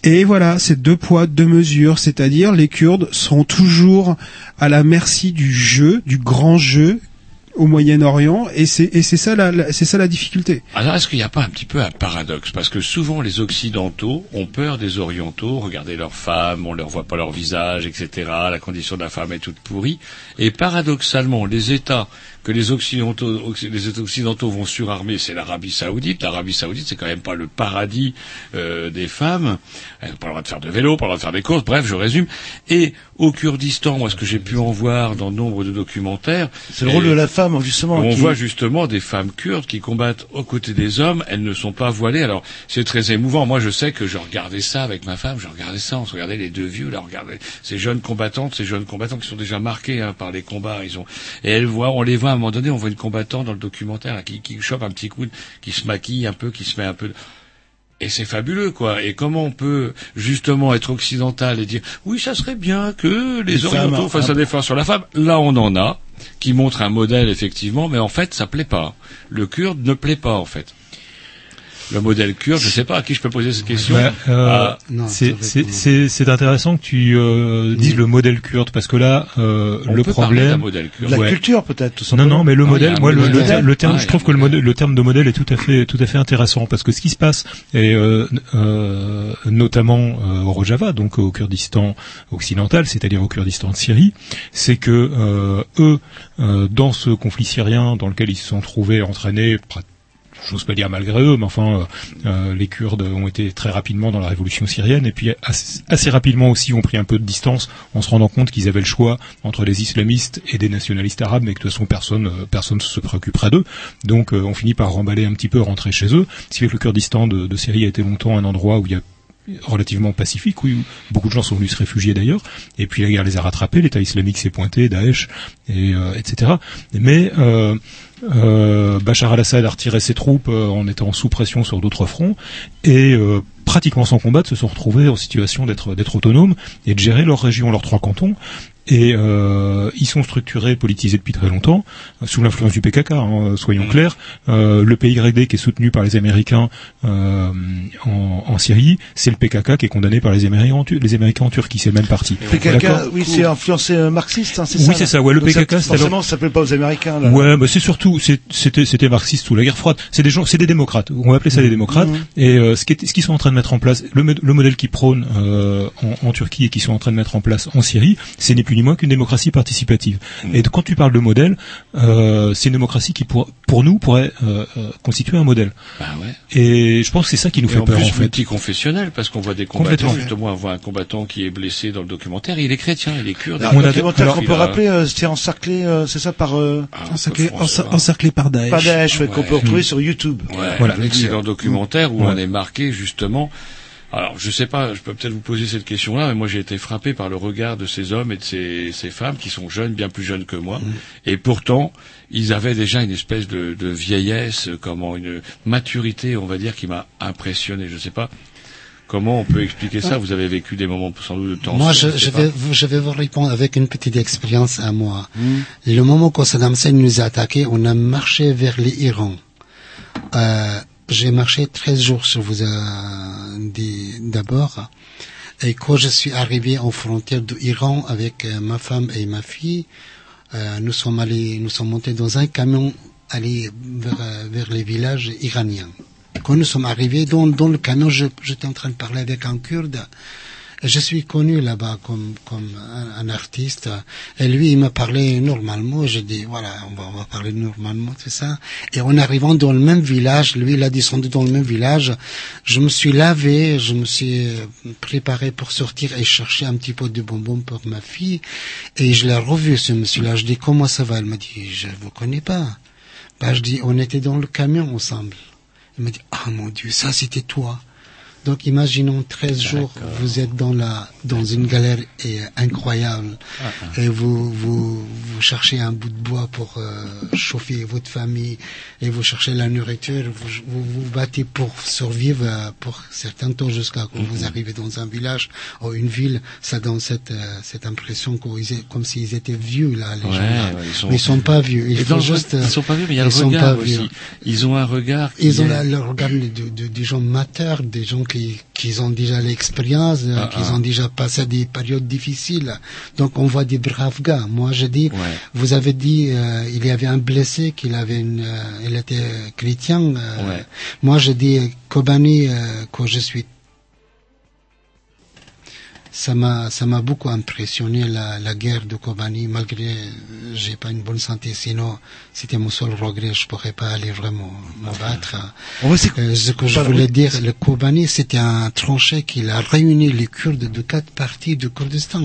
Et voilà, c'est deux poids, deux mesures, c'est-à-dire les Kurdes seront toujours à la merci du jeu, du grand jeu au Moyen-Orient, et c'est c'est ça la, la- c'est ça la difficulté. Alors, est-ce qu'il n'y a pas un petit peu un paradoxe? Parce que souvent, les Occidentaux ont peur des Orientaux. Regardez leurs femmes, on leur voit pas leur visage, etc. La condition de la femme est toute pourrie. Et paradoxalement, les États que les Occidentaux, occ- les occidentaux vont surarmer, c'est l'Arabie Saoudite. L'Arabie Saoudite, c'est quand même pas le paradis euh, des femmes. Elles n'ont pas le droit de faire de vélo, pas le droit de faire des courses. Bref, je résume. Et au Kurdistan, moi, ce que j'ai pu en voir dans nombre de documentaires, C'est le rôle de la femme, justement. on qui- voit justement des femmes kurdes qui combattent aux côtés des hommes. Elles ne sont pas voilées. Alors c'est très émouvant. Moi, je sais que je regardais ça avec ma femme. Je regardais ça. On se regardait les deux vieux. Là, regardez ces jeunes combattantes, ces jeunes combattants qui sont déjà marqués hein, par les combats. Ils ont et elles voient, on les voit à un moment donné. On voit une combattante dans le documentaire là, qui, qui chope un petit coup, qui se maquille un peu, qui se met un peu. Et c'est fabuleux, quoi. Et comment on peut justement être occidental et dire oui, ça serait bien que les, Les orientaux fassent un effort sur la femme. Là, on en a qui montre un modèle effectivement, mais en fait, ça plaît pas. Le kurde ne plaît pas en fait. Le modèle kurde, je sais pas à qui je peux poser cette question. Ouais, euh, Ah, c'est- c'est c'est- c'est intéressant que tu euh, dises le modèle kurde parce que là euh, On le peut problème modèle kurde. La Ouais. culture, peut-être, tout non simplement. non mais le Ah, modèle moi le, le, le terme Ah, je trouve que le, modèle. le terme de modèle est tout à fait tout à fait intéressant parce que ce qui se passe et euh, euh, notamment euh, au Rojava donc au Kurdistan occidental c'est-à-dire au Kurdistan de Syrie c'est que euh, eux euh, dans ce conflit syrien dans lequel ils se sont trouvés entraînés j'ose pas dire malgré eux, mais enfin, euh, euh, les Kurdes ont été très rapidement dans la révolution syrienne, et puis assez, rapidement aussi ont pris un peu de distance en se rendant compte qu'ils avaient le choix entre les islamistes et des nationalistes arabes, mais que de toute façon personne euh, personne se préoccuperait d'eux. Donc euh, on finit par remballer un petit peu, rentrer chez eux. Ce qui fait que le Kurdistan de, de Syrie a été longtemps un endroit où il y a relativement pacifique, où beaucoup de gens sont venus se réfugier d'ailleurs, et puis la guerre les a rattrapés, l'État islamique s'est pointé, Daesh, et, euh, etc. Mais euh, euh, Bachar al-Assad a retiré ses troupes euh, en étant sous pression sur d'autres fronts, et euh, pratiquement sans combattre, se sont retrouvés en situation d'être d'être autonomes et de gérer leur région, leurs trois cantons. Et euh, ils sont structurés, politisés depuis très longtemps, sous l'influence du PKK, hein, soyons clairs. Euh, le PYD qui est soutenu par les Américains euh, en, en Syrie, c'est le PKK qui est condamné par les Américains en, les Américains en Turquie, c'est le même parti. PKK, D'accord oui, c'est influencé euh, marxiste, hein, c'est Oui, ça c'est là ça, ouais, le Donc ça- PKK, c'est Forcément, ça s'appelle pas aux Américains, là. Ouais, bah c'est surtout c'est- c'était c'était marxiste sous la guerre froide. C'est des gens, c'est des démocrates. On va appeler ça des démocrates. Mhm. Et euh, ce qui est- ce qu'ils sont en train de mettre en place, le, mo- le modèle qu'ils prônent euh, en, en Turquie et qu'ils sont en train de mettre en place en Syrie, c'est plus ni moins qu'une démocratie participative. Et de- quand tu parles de modèle, euh, c'est une démocratie qui pour pour nous pourrait euh, euh, constituer un modèle. Bah ouais. Et je pense que c'est ça qui nous Et fait en peur plus en fait. multiconfessionnel parce qu'on voit des combattants justement on voit un combattant qui est blessé dans le documentaire il est chrétien il est kurde Alors, il le a- documentaire qu'on il peut a- rappeler, euh, c'était encerclé, euh, c'est ça, par... Euh... Encerclé, encer- encerclé par Daesh. Par Daesh, ouais, qu'on peut retrouver sur YouTube. Ouais, Voilà. un excellent documentaire où on est marqué justement. Alors, je sais pas, je peux peut-être vous poser cette question-là, mais moi j'ai été frappé par le regard de ces hommes et de ces, ces femmes qui sont jeunes, bien plus jeunes que moi, et pourtant ils avaient déjà une espèce de, de vieillesse, comment une maturité, on va dire, qui m'a impressionné. Je sais pas comment on peut expliquer ça. Ouais. Vous avez vécu des moments sans doute de tension. Moi, je, je vais, vous- je vais vous répondre avec une petite expérience à moi. Le moment quand Saddam Hussein nous a attaqués, on a marché vers l'Iran. Euh, j'ai marché 13 jours, je vous ai dit d'abord. Et quand je suis arrivé en frontière de l'Iran avec euh, ma femme et ma fille, euh, nous sommes allés, nous sommes montés dans un camion aller vers, euh, vers les villages iraniens. Quand nous sommes arrivés dans, dans le camion, j'étais en train de parler avec un Kurde. Je suis connu là-bas comme, comme un, artiste. Et lui, il m'a parlé normalement. Je dis, voilà, on va, on va parler normalement, tout ça. Et en arrivant dans le même village, lui, il a descendu dans le même village. Je me suis lavé, je me suis euh, préparé pour sortir et chercher un petit pot de bonbons pour ma fille. Et je l'ai revu, ce monsieur-là. Je dis, comment ça va? Il m'a dit, je vous connais pas. Bah, je dis, on était dans le camion ensemble. Il m'a dit, ah mon Dieu, ça c'était toi. Donc imaginons 13 jours, vous êtes dans la dans une galère et, incroyable et vous, vous vous cherchez un bout de bois pour euh, chauffer votre famille et vous cherchez la nourriture, vous vous, vous battez pour survivre euh, pour certains temps jusqu'à quand vous arrivez dans un village ou une ville, ça donne cette euh, cette impression qu'ils comme s'ils étaient vieux là les Ouais, gens là. ouais, ils sont- Mais ils sont pas vieux, il Et faut dans le- juste ils sont pas vieux, mais il y a ils le sont regard aussi. vieux. Ils ont un regard. qui Ils ont la- le regard de, de- de- des gens mateurs, des gens qui, qui ont déjà l'expérience, euh, Ah, qui ah. ont déjà passé des périodes difficiles. Donc on voit des braves gars. Moi je dis, vous avez dit, euh, il y avait un blessé, qu'il avait une, euh, il était chrétien. euh, Ouais. Moi je dis, Kobani, quand je suis ça m'a ça m'a beaucoup impressionné la, la guerre de Kobani. Malgré j'ai pas une bonne santé sinon c'était mon seul regret. Je pourrais pas aller vraiment me battre. Euh, ce que je voulais dire le Kobani c'était un tranchée qui a réuni les Kurdes de quatre parties du Kurdistan.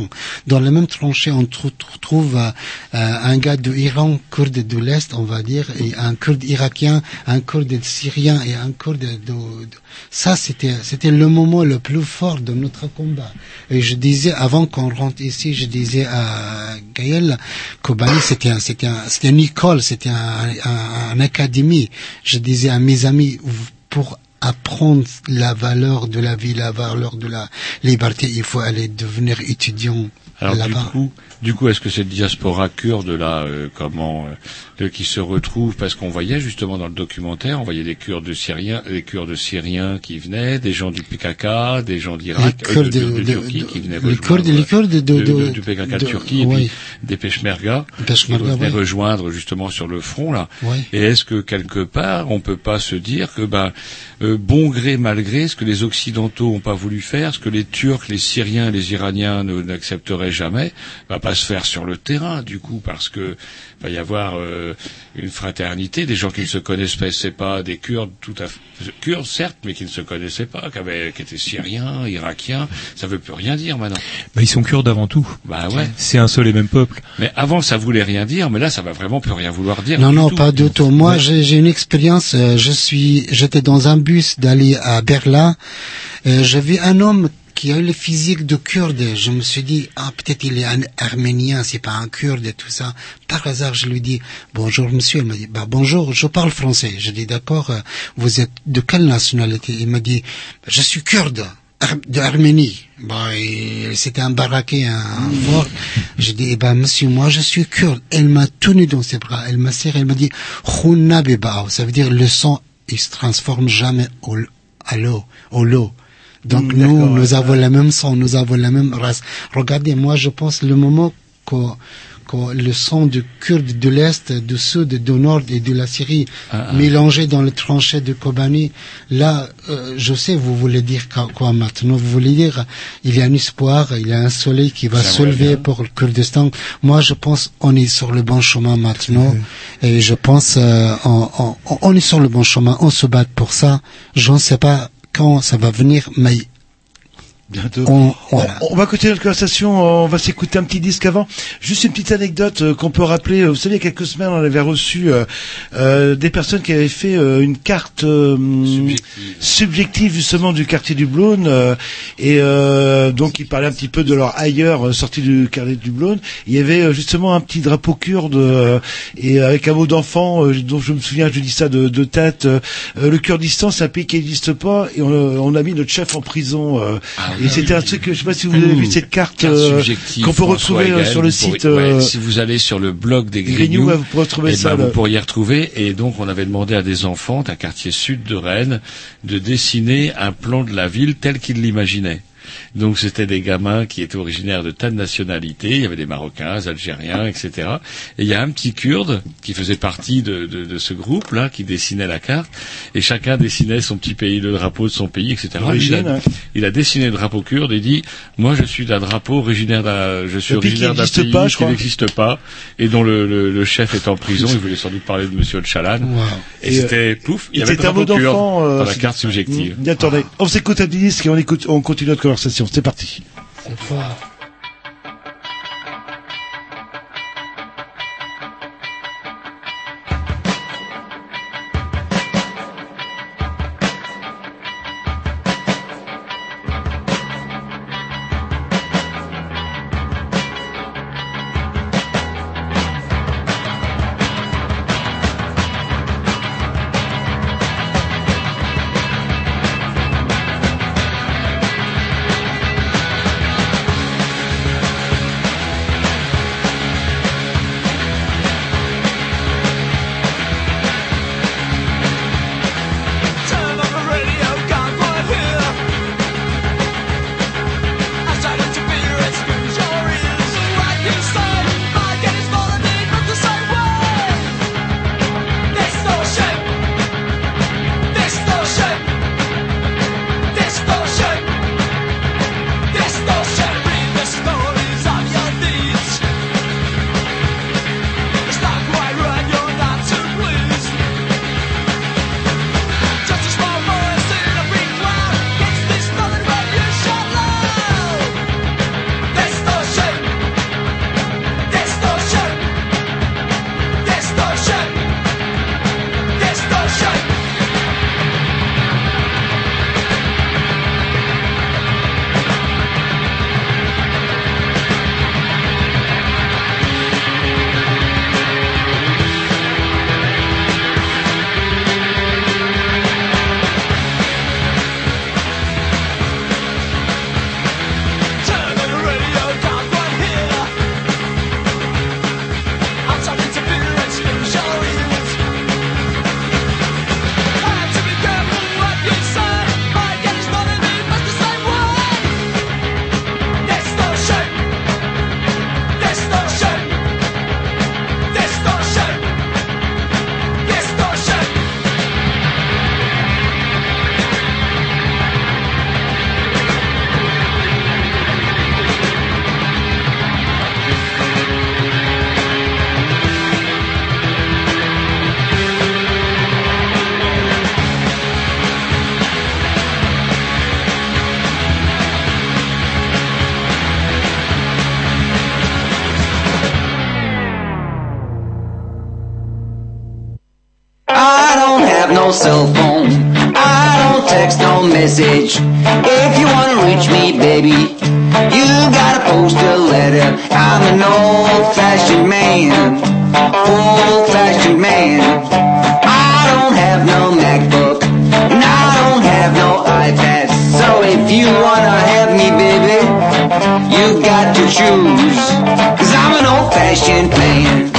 Dans le même tranchée on trou- trou- trouve euh, euh, un gars de Iran kurde de l'Est on va dire et un kurde irakien un kurde syrien et un kurde de, de- ça c'était c'était le moment le plus fort de notre combat. Et je disais avant qu'on rentre ici je disais à Gaël Kobani c'était un, c'était un, c'était une école c'était un, un, un académie. Je disais à mes amis pour apprendre la valeur de la vie la valeur de la liberté il faut aller devenir étudiant Alors du là-bas. coup, du coup, est-ce que cette diaspora kurde là, euh, comment, euh, de- qui se retrouve? Parce qu'on voyait justement dans le documentaire, on voyait des Kurdes syriens, des Kurdes syriens qui venaient, des gens du PKK, des gens d'Irak, Les Kurdes euh, de, de- Turquie qui venaient les rejoindre, Kurdes- les Kurdes de- de- de- du PKK de, Turquie et oui. puis des Peshmerga, Peshmerga, qui venaient oui. rejoindre justement sur le front là. Oui. Et est-ce que quelque part on peut pas se dire que ben euh, bon gré mal gré, ce que les occidentaux ont pas voulu faire, ce que les Turcs, les Syriens, les Iraniens n'accepteraient jamais, va se faire sur le terrain du coup parce que va y avoir euh, une fraternité, des gens qui ne se connaissaient pas, des Kurdes tout à fait Kurdes certes, mais qui ne se connaissaient pas, qui, avaient, qui étaient Syriens, Irakiens, ça veut plus rien dire maintenant. Bah, ils sont kurdes avant tout. Bah ouais. C'est un seul et même peuple. Mais avant ça voulait rien dire, mais là ça va vraiment plus rien vouloir dire. Non, du non, tout. pas du tout. Moi, j'ai j'ai une expérience. euh, je suis, j'étais dans un bus d'aller à Berlin. Euh, J'ai vu un homme qui a eu le physique de kurde. Je me suis dit, ah, peut-être il est un arménien, c'est pas un kurde et tout ça. Par hasard, je lui dis, bonjour monsieur. Il m'a dit, bah, bonjour, je parle français. Je dis, d'accord, euh, vous êtes de quelle nationalité? Il m'a dit, je suis kurde. Ar- de Arménie. Bah, c'était un baraquet, un, fort. Je dis, eh ben, monsieur, moi, je suis kurde. Elle m'a tenu dans ses bras. Elle m'a serré. Elle m'a dit. Ça veut dire, le sang, il se transforme jamais au, à l'eau, au lot. Donc, Mm, nous, nous avons la même sang, nous avons la même race. Regardez, moi, je pense le moment que, que le sang de Kurdes de l'Est, du Sud, du Nord et de la Syrie Ah, ah. mélangé dans les tranchées de Kobani, là, euh, je sais, vous voulez dire quoi, quoi maintenant? Vous voulez dire, il y a un espoir, il y a un soleil qui va se lever pour le Kurdistan. Moi, je pense on est sur le bon chemin maintenant. Et je pense euh, on, on, on est sur le bon chemin, on se bat pour ça. Je ne sais pas quand ça va venir, mais Bientôt. on, On, voilà. on va continuer notre conversation, on va s'écouter un petit disque avant. Juste une petite anecdote euh, qu'on peut rappeler. Euh, Vous savez, il y a quelques semaines, on avait reçu euh, euh, des personnes qui avaient fait euh, une carte euh, subjective justement du quartier du Blône euh, et euh, donc ils parlaient un petit peu de leur ailleurs euh, sorti du quartier du Blône. Il y avait euh, justement un petit drapeau kurde euh, et avec un mot d'enfant euh, dont je me souviens, je dis ça de, de tête. le Kurdistan, c'est un pays qui n'existe pas et on, on a mis notre chef en prison. euh, et c'était un truc, que- je sais pas si vous avez vu cette carte, euh, qu'on peut retrouver euh, sur le pourrez- site. ouais, euh, si vous allez sur le blog des Grignoux, vous pourrez retrouver eh ça, ben, vous pourriez retrouver. Et donc, on avait demandé à des enfants d'un quartier sud de Rennes de dessiner un plan de la ville tel qu'ils l'imaginaient. Donc c'était des gamins qui étaient originaires de tas de nationalités. Il y avait des Marocains, des Algériens, etc. Et il y a un petit Kurde qui faisait partie de, de, de ce groupe-là, qui dessinait la carte. Et chacun dessinait son petit pays, le drapeau de son pays, etc. L'origine, il, a, hein. il a dessiné le drapeau kurde et dit moi je suis d'un drapeau originaire d'un je suis Le originaire d'un n'existe pays pas, qui n'existe pas et dont le, le, le chef est en prison. Il voulait sans doute parler de Monsieur Öcalan. Et, Et, c'était pouf, il y avait un mot d'enfant euh, dans la carte subjective. Mm, Attendez, on s'écoute un disque et on écoute, on continue notre conversation. C'est parti. Cell phone. I don't text no message. If you wanna reach me, baby. You gotta post a letter. I'm an old-fashioned man, old-fashioned man. I don't have no MacBook, and I don't have no iPad. So if you wanna have me, baby, you got to choose. Cause I'm an old-fashioned man.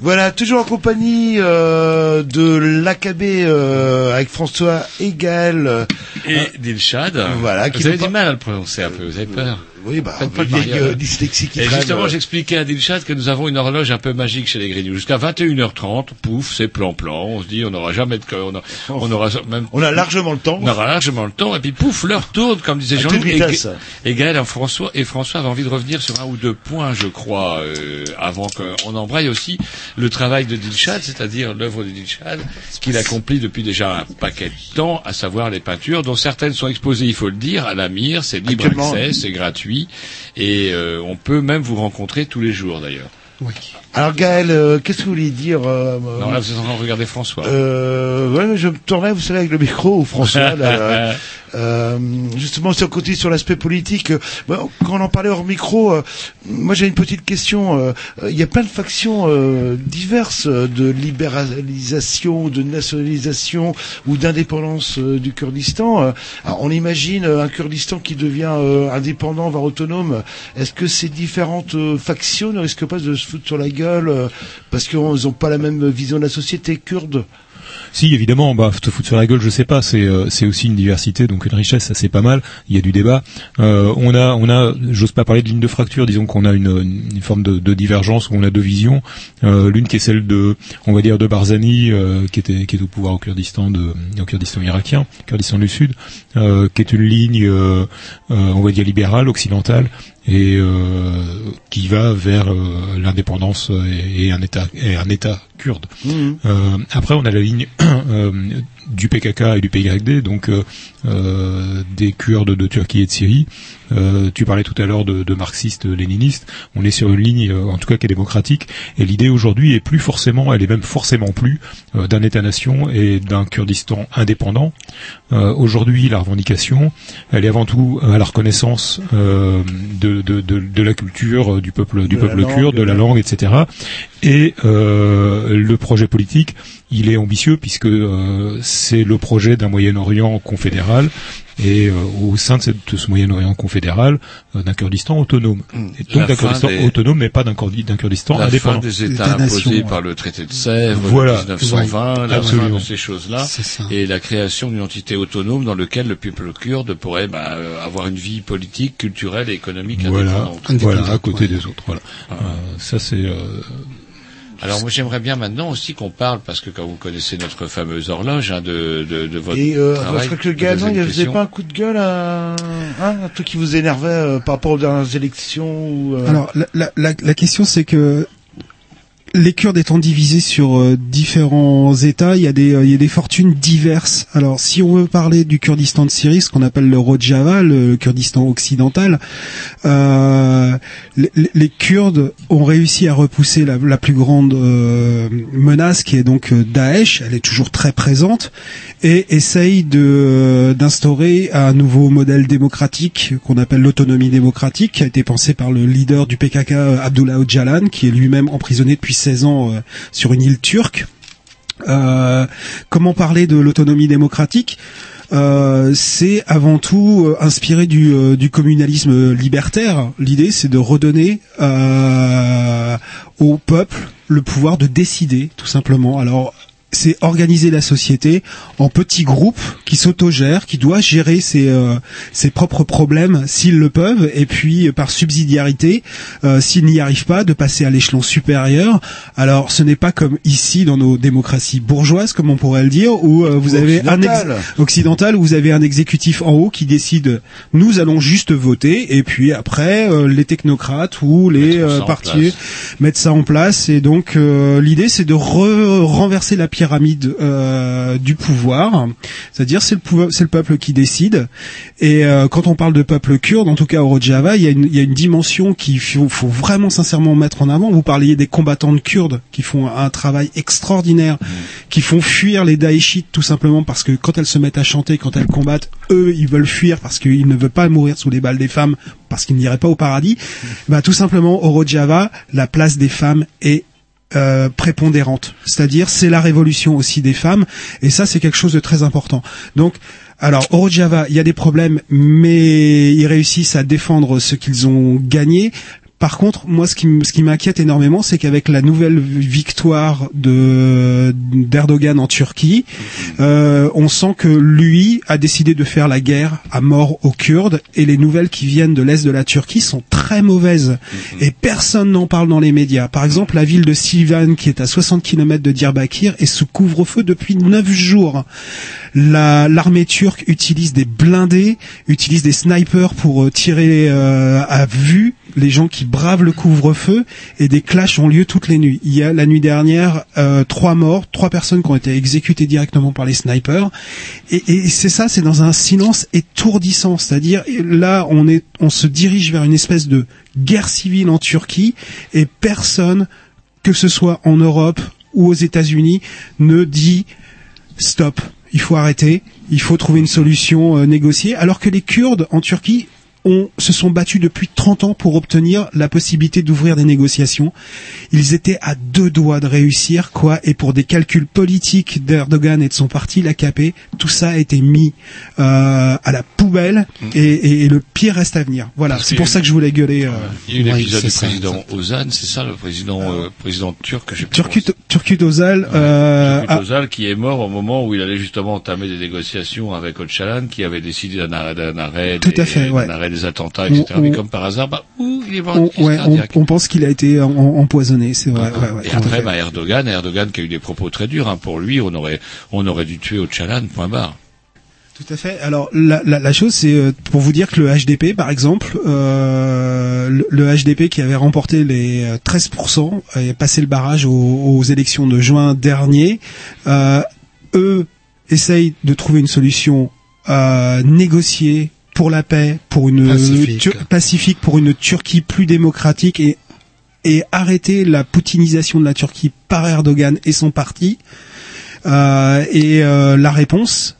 Voilà, toujours en compagnie euh, de l'AKB euh, avec François Egal. Et Dilshad. Voilà, qui vous avez du mal à le prononcer un peu, vous avez peur Oui, bah, pas vieille, euh, dyslexie qui Et traîne, justement, euh. j'expliquais à Dilshad que nous avons une horloge un peu magique chez les Grignoux. Jusqu'à 21h30, pouf, c'est plan-plan. On se dit, on n'aura jamais de, on, a- on aura même, On a largement le temps. on aura largement le temps. Et puis pouf, l'heure tourne, comme disait Jean-Luc. Et, Gaël et François, et François avait envie de revenir sur un ou deux points, je crois, euh, avant qu'on embraye aussi le travail de Dilshad, c'est-à-dire l'œuvre de Dilshad, qu'il accomplit depuis déjà un paquet de temps, à savoir les peintures, dont certaines sont exposées, il faut le dire, à la mire, c'est libre accès, c'est gratuit, et euh, on peut même vous rencontrer tous les jours d'ailleurs. Alors Gaël, euh, qu'est-ce que vous vouliez dire euh, Non, là, vous êtes en train de regarder François. Euh, ouais, mais je me tournais, vous savez, avec le micro François. là, euh, euh, justement, si on continue sur l'aspect politique, euh, bon, quand on en parlait hors micro, euh, moi j'ai une petite question. Il y a plein de factions euh, diverses de libéralisation, de nationalisation ou d'indépendance du Kurdistan. Alors, on imagine un Kurdistan qui devient euh, indépendant, voire autonome. Est-ce que ces différentes factions ne risquent pas de se foutre sur la gueule euh, parce qu'ils n'ont pas la même vision de la société kurde Si, évidemment, bah, te foutre sur la gueule, je sais pas. C'est euh, aussi une diversité, donc une richesse, ça c'est pas mal. Il y a du débat. Euh, on a, on a, j'ose pas parler de ligne de fracture. Disons qu'on a une, forme de, divergence où on a deux visions. L'une qui est celle de, on va dire, de Barzani, qui est au pouvoir au Kurdistan, au Kurdistan irakien, Kurdistan du Sud, qui est une ligne, on va dire libérale, occidentale, et euh, qui va vers euh, l'indépendance et, et un État, et un État kurde. Mhm. Euh, après, on a la ligne euh, du PKK et du PYD, donc euh, euh, des Kurdes de Turquie et de Syrie. Euh, tu parlais tout à l'heure de, de marxistes-léninistes. On est sur une ligne, euh, en tout cas, qui est démocratique. Et l'idée aujourd'hui est plus forcément, elle est même forcément plus euh, d'un État-nation et d'un Kurdistan indépendant. Euh, aujourd'hui, la revendication, elle est avant tout à la reconnaissance euh, de, de, de, de la culture euh, du peuple du peuple langue, kurde, de la langue, etc. Et euh, le projet politique, il est ambitieux puisque euh, c'est le projet d'un Moyen-Orient confédéral et euh, au sein de, cette- de ce Moyen-Orient confédéral, euh, d'un Kurdistan autonome. Et La donc d'un Kurdistan des- autonome, mais pas d'un Kurdi- d'un Kurdistan la indépendant. fin des États imposés par le traité de Sèvres Voilà. de 1920, la Absolument. fin de ces choses-là, et la création d'une entité autonome dans laquelle le peuple kurde pourrait bah, euh, avoir une vie politique, culturelle et économique Voilà, indépendante. voilà, à côté des autres. Voilà. Euh, ça c'est. Alors moi j'aimerais bien maintenant aussi qu'on parle, parce que quand vous connaissez notre fameuse horloge hein, de, de, de votre Et euh, travail, je crois que le une il faisait question. pas un coup de gueule à hein, un truc qui vous énervait euh, par rapport aux dernières élections ou, euh, Alors la, la, la, la question c'est que les Kurdes étant divisés sur euh, différents États, il y a des euh, il y a des fortunes diverses. Alors si on veut parler du Kurdistan de Syrie, ce qu'on appelle le Rojava, le Kurdistan occidental, euh, les, les- Kurdes ont réussi à repousser la, la plus grande euh, menace qui est donc euh, Daesh. Elle est toujours très présente et essaye de d'instaurer un nouveau modèle démocratique qu'on appelle l'autonomie démocratique, qui a été pensé par le leader du PKK, Abdullah Öcalan, qui est lui-même emprisonné depuis 16 ans euh, sur une île turque. Euh, comment parler de l'autonomie démocratique? Euh, c'est avant tout inspiré du, du communalisme libertaire. L'idée, c'est de redonner au peuple le pouvoir de décider, tout simplement. Alors, c'est organiser la société en petits groupes qui s'autogèrent, qui doivent gérer ses, euh, ses propres problèmes s'ils le peuvent, et puis euh, par subsidiarité, euh, s'ils n'y arrivent pas, de passer à l'échelon supérieur. Alors, ce n'est pas comme ici dans nos démocraties bourgeoises, comme on pourrait le dire, où euh, vous Ou avez un ex- occidentales. occidental où vous avez un exécutif en haut qui décide nous allons juste voter et puis après euh, les technocrates ou les euh, partis place. mettre ça en place et donc euh, l'idée c'est de re- renverser la pyramide euh, du pouvoir. C'est-à-dire c'est le peuple qui décide. Et euh, quand on parle de peuple kurde en tout cas au Rojava il y a une il y a une dimension qu'il faut, faut vraiment sincèrement mettre en avant. Vous parliez des combattantes kurdes qui font un travail extraordinaire qui font fuir les daeshites tout simplement parce que quand elles se mettent à chanter quand elles combattent eux ils veulent fuir parce qu'ils ne veulent pas mourir sous les balles des femmes parce qu'ils n'iraient pas au paradis. Bah tout simplement au Rojava la place des femmes est euh, prépondérante, c'est-à-dire c'est la révolution aussi des femmes, et ça c'est quelque chose de très important. Donc, alors au Rojava, il y a des problèmes, mais ils réussissent à défendre ce qu'ils ont gagné. Par contre, moi, ce qui, m- ce qui m'inquiète énormément, c'est qu'avec la nouvelle victoire de d'Erdogan en Turquie, euh, on sent que lui a décidé de faire la guerre à mort aux Kurdes, et les nouvelles qui viennent de l'est de la Turquie sont très mauvaises, et personne n'en parle dans les médias. Par exemple, la ville de Sivan, qui est à 60 km de Diyarbakir, est sous couvre-feu depuis 9 jours. La- L'armée turque utilise des blindés, utilise des snipers pour euh, tirer euh, à vue les gens qui bravent le couvre-feu et des clashs ont lieu toutes les nuits. Il y a la nuit dernière euh, trois morts, trois personnes qui ont été exécutées directement par les snipers. Et, et c'est ça, c'est dans un silence étourdissant. C'est-à-dire là, on est, on se dirige vers une espèce de guerre civile en Turquie et personne, que ce soit en Europe ou aux États-Unis, ne dit stop, il faut arrêter, il faut trouver une solution euh, négociée, alors que les Kurdes en Turquie ont, se sont battus depuis 30 ans pour obtenir la possibilité d'ouvrir des négociations. Ils étaient à deux doigts de réussir, quoi, et pour des calculs politiques d'Erdogan et de son parti, l'AKP, tout ça a été mis euh, à la poubelle, et, et- et le pire reste à venir. Voilà, c'est pour ça que je voulais gueuler. euh. Il y a eu l'épisode du ça, président Ozan, c'est ça le président euh, président turc, je Turcut, Turcut Ozal, euh, Özal, qui est mort au moment où il allait justement entamer des négociations avec Öcalan, qui avait décidé d'un arrêt, d'un arrêt, Tout à fait, ouais. arrêt des attentats, etc. On- Mais comme par hasard, bah, ouh, il est mort on, ouais, on, pense qu'il a été en- empoisonné, c'est vrai. ouais, ouais, Et après, bah, Erdogan, Erdogan qui a eu des propos très durs, hein, pour lui, on aurait, on aurait dû tuer Öcalan, point barre. Tout à fait. Alors la, la, la chose, c'est euh, pour vous dire que le HDP, par exemple, euh, le, le HDP qui avait remporté les euh, 13% et passé le barrage aux, aux élections de juin dernier, euh, eux essayent de trouver une solution euh, négocier pour la paix, pour une Pacifique. Pacifique, pour une Turquie plus démocratique et et arrêter la poutinisation de la Turquie par Erdogan et son parti. Euh, et euh, la réponse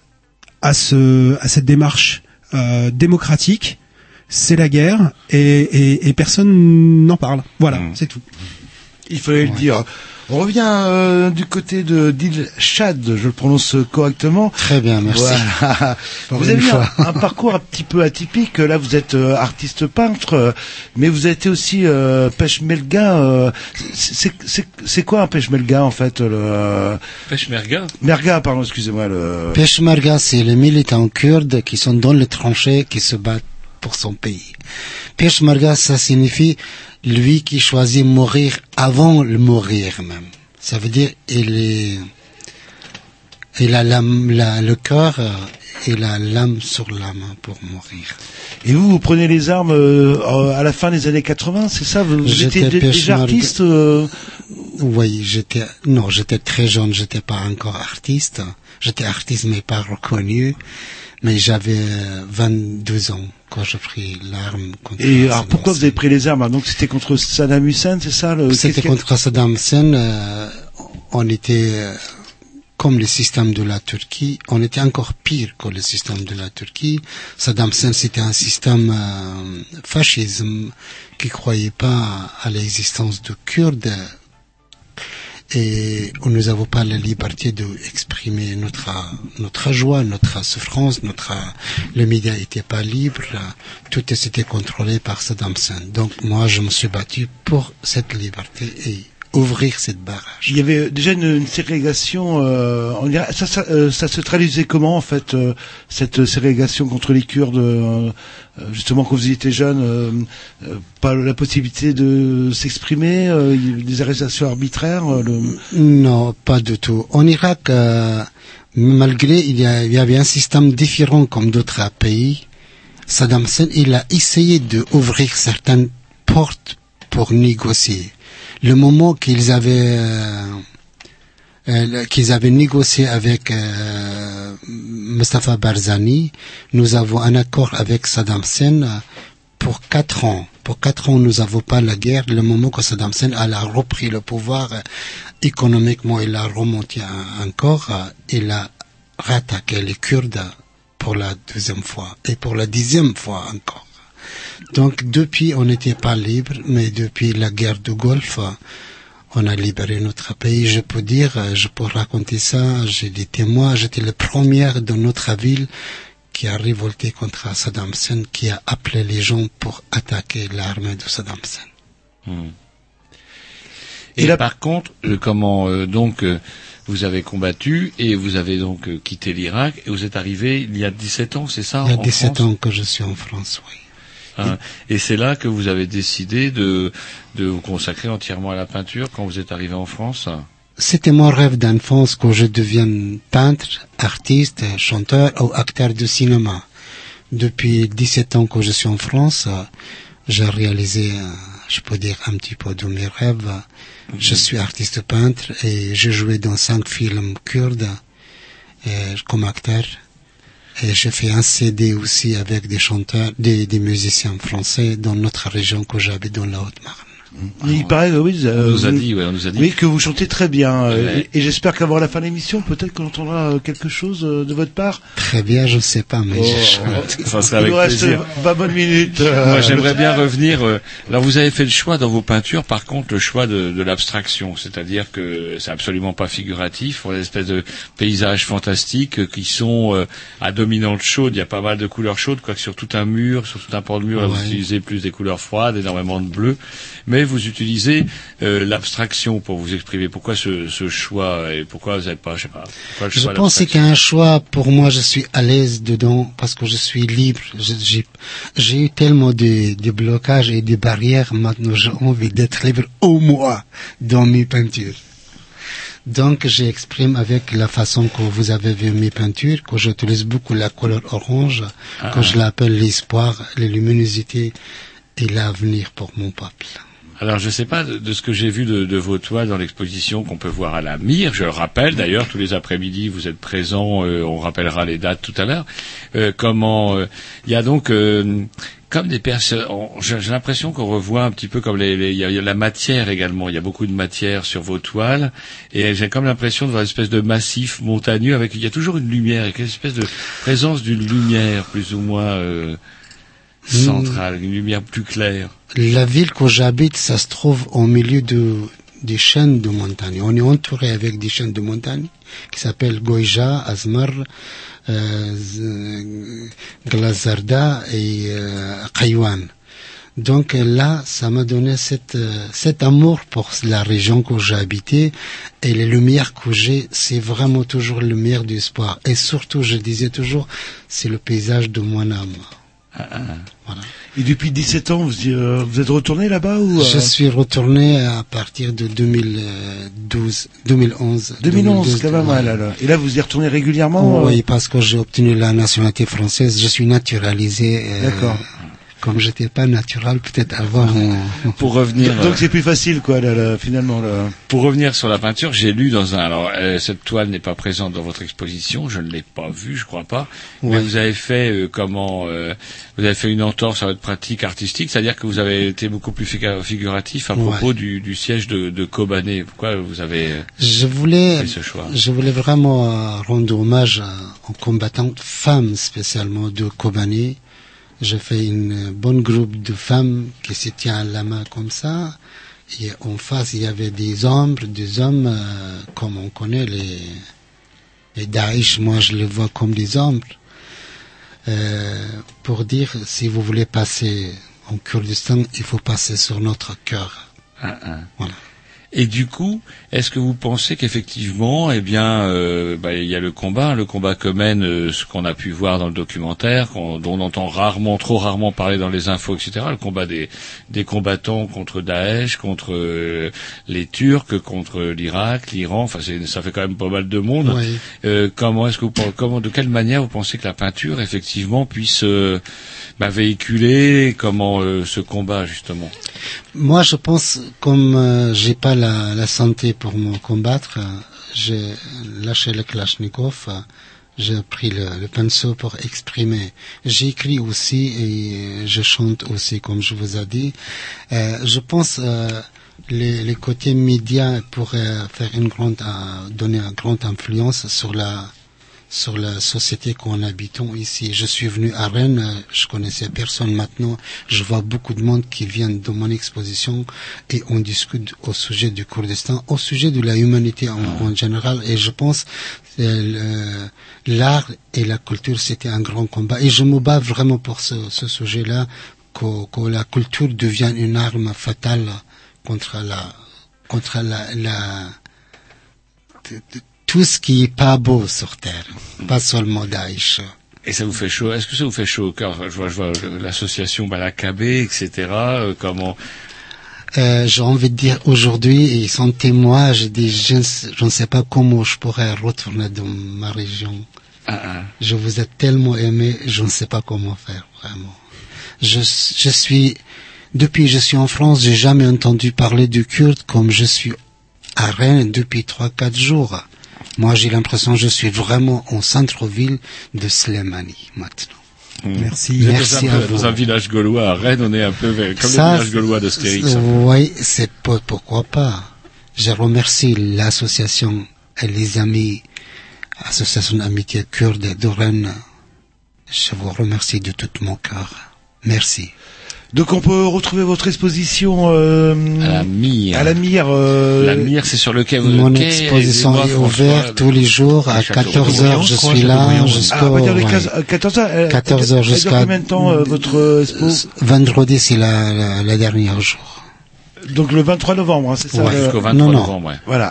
à ce à cette démarche euh, démocratique, c'est la guerre et, et, et personne n'en parle. Voilà, Hmm. c'est tout. Il fallait le dire. On revient euh, du côté de Dilshad, je le prononce correctement. Très bien, merci. Voilà. Vous avez eu un, fois. un parcours un petit peu atypique. Là, vous êtes euh, artiste peintre, euh, mais vous avez été aussi euh, peshmerga. euh, c'est- c'est c'est quoi un peshmerga en fait le Peshmerga Merga, pardon, excusez-moi. Le... Peshmerga, c'est les militants kurdes qui sont dans les tranchées, qui se battent pour son pays. Peshmerga, ça signifie lui qui choisit mourir avant le mourir même. Ça veut dire il est, il a l'âme- la- le cœur euh, et la lame sur la main pour mourir. Et vous, vous prenez les armes euh, à la fin des années 80, c'est ça? Vous, étiez dé- déjà artiste euh, Oui, j'étais non, j'étais très jeune, j'étais pas encore artiste. J'étais artiste mais pas reconnu. Mais j'avais euh, 22 ans quand j'ai pris l'arme Et alors Saddam pourquoi vous avez pris les armes Donc c'était contre Saddam Hussein, c'est ça le... C'était contre Saddam Hussein. euh, on était euh, comme le système de la Turquie. On était encore pire que le système de la Turquie. Saddam Hussein, c'était un système euh, fascisme qui croyait pas à l'existence de Kurdes. Et nous n'avons pas la liberté d'exprimer notre notre joie, notre souffrance, notre les médias n'étaient pas libres, tout était contrôlé par Saddam Hussein. Donc moi je me suis battu pour cette liberté et ouvrir cette barrage. Il y avait déjà une, une ségrégation. Euh, on dirait- ça, ça, euh, ça se traduisait comment en fait euh, cette ségrégation contre les Kurdes euh, euh, Justement quand vous étiez jeune, euh, pas la possibilité de s'exprimer, euh, des arrestations arbitraires. euh, le... Non, pas du tout. En Irak, euh, malgré il y, a- il y avait un système différent comme d'autres pays, Saddam Hussein il a essayé d'ouvrir certaines portes pour négocier. Le moment qu'ils avaient euh, euh, qu'ils avaient négocié avec euh, Mustafa Barzani, nous avons un accord avec Saddam Hussein euh, pour quatre ans. Pour quatre ans, nous n'avons pas la guerre. Le moment que Saddam Hussein a repris le pouvoir euh, économiquement, il a remonté encore, il a rattaqué les Kurdes pour la deuxième fois et pour la dixième fois encore. Donc depuis, on n'était pas libre, mais depuis la guerre du Golfe, on a libéré notre pays. Je peux dire, je peux raconter ça, j'ai des témoins, j'étais le premier de notre ville qui a révolté contre Saddam Hussein, qui a appelé les gens pour attaquer l'armée de Saddam Hussein. Hmm. Et par contre, euh, comment euh, donc euh, vous avez combattu et vous avez donc euh, quitté l'Irak et vous êtes arrivé il y a 17 ans, c'est ça Il y a en 17 France? ans que je suis en France, oui. Hein, et c'est là que vous avez décidé de, de vous consacrer entièrement à la peinture quand vous êtes arrivé en France C'était mon rêve d'enfance que je devienne peintre, artiste, chanteur ou acteur de cinéma. Depuis 17 ans que je suis en France, j'ai réalisé, euh, je peux dire, un petit peu de mes rêves. Je suis artiste peintre et j'ai joué dans cinq films kurdes euh, comme acteur. Et j'ai fait un CD aussi avec des chanteurs, des, des musiciens français dans notre région que j'habite dans la Haute-Marne. Il paraît, oui, euh, On nous a vous- dit, ouais, on nous a dit. Oui, que vous chantez très bien. euh, Ouais. Et, et j'espère qu'avant la fin de l'émission, peut-être qu'on entendra euh, quelque chose euh, de votre part. Très bien, je ne sais pas, mais Oh, je chante. Ça serait Il avec nous reste plaisir. 20 bonnes minutes. euh, Moi, j'aimerais bien revenir. là, vous avez fait le choix dans vos peintures, par contre, le choix de, de l'abstraction, c'est-à-dire que c'est absolument pas figuratif. On a des espèces de paysages fantastiques qui sont à dominante chaude. Il y a pas mal de couleurs chaudes, quoique sur tout un mur, sur tout un pan de mur, vous utilisez plus des couleurs froides, énormément de bleu, mais vous utilisez euh, l'abstraction pour vous exprimer. Pourquoi ce, ce choix et pourquoi vous n'avez pas, je sais pas. Je pense que l'abstraction c'est qu'un choix, pour moi, je suis à l'aise dedans parce que je suis libre. J'ai eu tellement de, de blocages et de barrières, maintenant j'ai envie d'être libre au moins dans mes peintures. Donc j'exprime avec la façon que vous avez vu mes peintures, que j'utilise beaucoup la couleur orange, Ah. que je l'appelle l'espoir, la luminosité et l'avenir pour mon peuple. Alors je sais pas de, de ce que j'ai vu de, de vos toiles dans l'exposition qu'on peut voir à la Mire. Je le rappelle d'ailleurs tous les après-midi vous êtes présents. euh, on rappellera les dates tout à l'heure. Euh, comment euh, il y a donc euh, comme des personnes. J'ai l'impression qu'on revoit un petit peu comme les. Il y, a, la matière également. Il y a beaucoup de matière sur vos toiles et j'ai comme l'impression de voir une espèce de massif montagneux avec. Il y a toujours une lumière, et une espèce de présence d'une lumière plus ou moins euh, centrale, une lumière plus claire. La ville que j'habite, ça se trouve au milieu de, des chaînes de montagne. On est entouré avec des chaînes de montagne qui s'appellent Goïja, Azmar, euh, Glazarda et euh, Kaywan. Donc là, ça m'a donné cette, euh, cet amour pour la région que j'ai habitée et les lumières que j'ai, c'est vraiment toujours la lumière du espoir. Et surtout, je disais toujours, c'est le paysage de mon âme. Voilà. Et depuis 17 ans, vous, euh, vous êtes retourné là-bas ou euh, Je suis retourné à partir de 2012, 2011. 2011, quand même, ouais. là, là. Et là, vous y retournez régulièrement euh, Oui, parce que j'ai obtenu la nationalité française, je suis naturalisé. euh, D'accord. Comme j'étais pas naturel, peut-être avant. on- Pour revenir. Donc c'est plus facile, quoi, là, là, finalement. Là. Pour revenir sur la peinture, j'ai lu dans un. Alors, euh, cette toile n'est pas présente dans votre exposition, je ne l'ai pas vue, je crois pas. Mais Ouais. vous avez fait euh, comment euh, Vous avez fait une entorse à votre pratique artistique, c'est-à-dire que vous avez été beaucoup plus figuratif à Ouais. propos du, du siège de, de Kobané. Pourquoi vous avez euh, Je voulais, fait ce choix? je voulais vraiment euh, rendre hommage à- aux combattantes femmes, spécialement de Kobani. J'ai fait une bonne groupe de femmes qui se tient à la main comme ça. Et en face, il y avait des hommes, des hommes, euh, comme on connaît les, les Daesh, moi je les vois comme des hommes. Euh, pour dire, si vous voulez passer en Kurdistan, il faut passer sur notre cœur. Un, un. Voilà. Et du coup, est-ce que vous pensez qu'effectivement, eh bien, euh, bah, il y a le combat, le combat que mène euh, ce qu'on a pu voir dans le documentaire, qu'on- dont on entend rarement, trop rarement parler dans les infos, etc. Le combat des, des combattants contre Daesh, contre euh, les Turcs, contre l'Irak, l'Iran. Enfin, c'est- ça fait quand même pas mal de monde. Oui. Euh, comment est-ce que vous, comment, de quelle manière vous pensez que la peinture, effectivement, puisse euh, bah, véhiculer comment euh, ce combat justement? Moi, je pense, comme euh, j'ai pas la, la santé pour me combattre, euh, j'ai lâché le Kalachnikov, euh, j'ai pris le, le pinceau pour exprimer. J'écris aussi et je chante aussi, comme je vous ai dit. Euh, je pense euh, les, les côtés médias pourraient faire une grande, euh, donner une grande influence sur la sur la société qu'on habitons ici. Je suis venu à Rennes, euh, je connaissais personne maintenant, je vois beaucoup de monde qui viennent de mon exposition et on discute au sujet du Kurdistan, au sujet de la humanité en, en général. Et je pense que le- l'art et la culture c'était un grand combat. Et je me bats vraiment pour ce, ce sujet-là que, que la culture devienne une arme fatale contre la contre la, la tout ce qui est pas beau sur terre, pas seulement Daesh. Et ça vous fait chaud Est-ce que ça vous fait chaud au cœur? Je vois, je vois l'association Balakabé, etc. euh, comment? Euh, j'ai envie de dire aujourd'hui, ils sont témoins, je dis, je ne sais- je ne sais pas comment je pourrais retourner dans ma région. Ah, Je vous ai tellement aimé, je ne sais pas comment faire, vraiment. Je, je suis, depuis que je suis en France, j'ai jamais entendu parler du kurde comme je suis à Rennes depuis trois, quatre jours. Moi, j'ai l'impression que je suis vraiment en centre-ville de Slemani maintenant. Merci. Êtes Merci un à vous. dans un village gaulois. À Rennes, on est un peu comme Ça, le village gaulois d'Astérix. hein. Oui, c'est pour- pourquoi pas. Je remercie l'association et les amis, association d'amitié kurde de Rennes. Je vous remercie de tout mon cœur. Merci. Donc on peut retrouver votre exposition euh, À la Mire. à la Mire. euh, La Mire, c'est sur le quai. Mon quai exposition est ouverte tous les jours à le château 14 heures. Je suis là Ah, jusqu'au de ouais. 15, euh, 14 heures. euh, 14 heures elle dure jusqu'à combien de temps euh, votre euh, expo vendredi, c'est la, la, la dernière jour. Donc le 23 novembre, hein, c'est ça Ouais. le- Jusqu'au 23 Non, non. novembre, ouais. Voilà.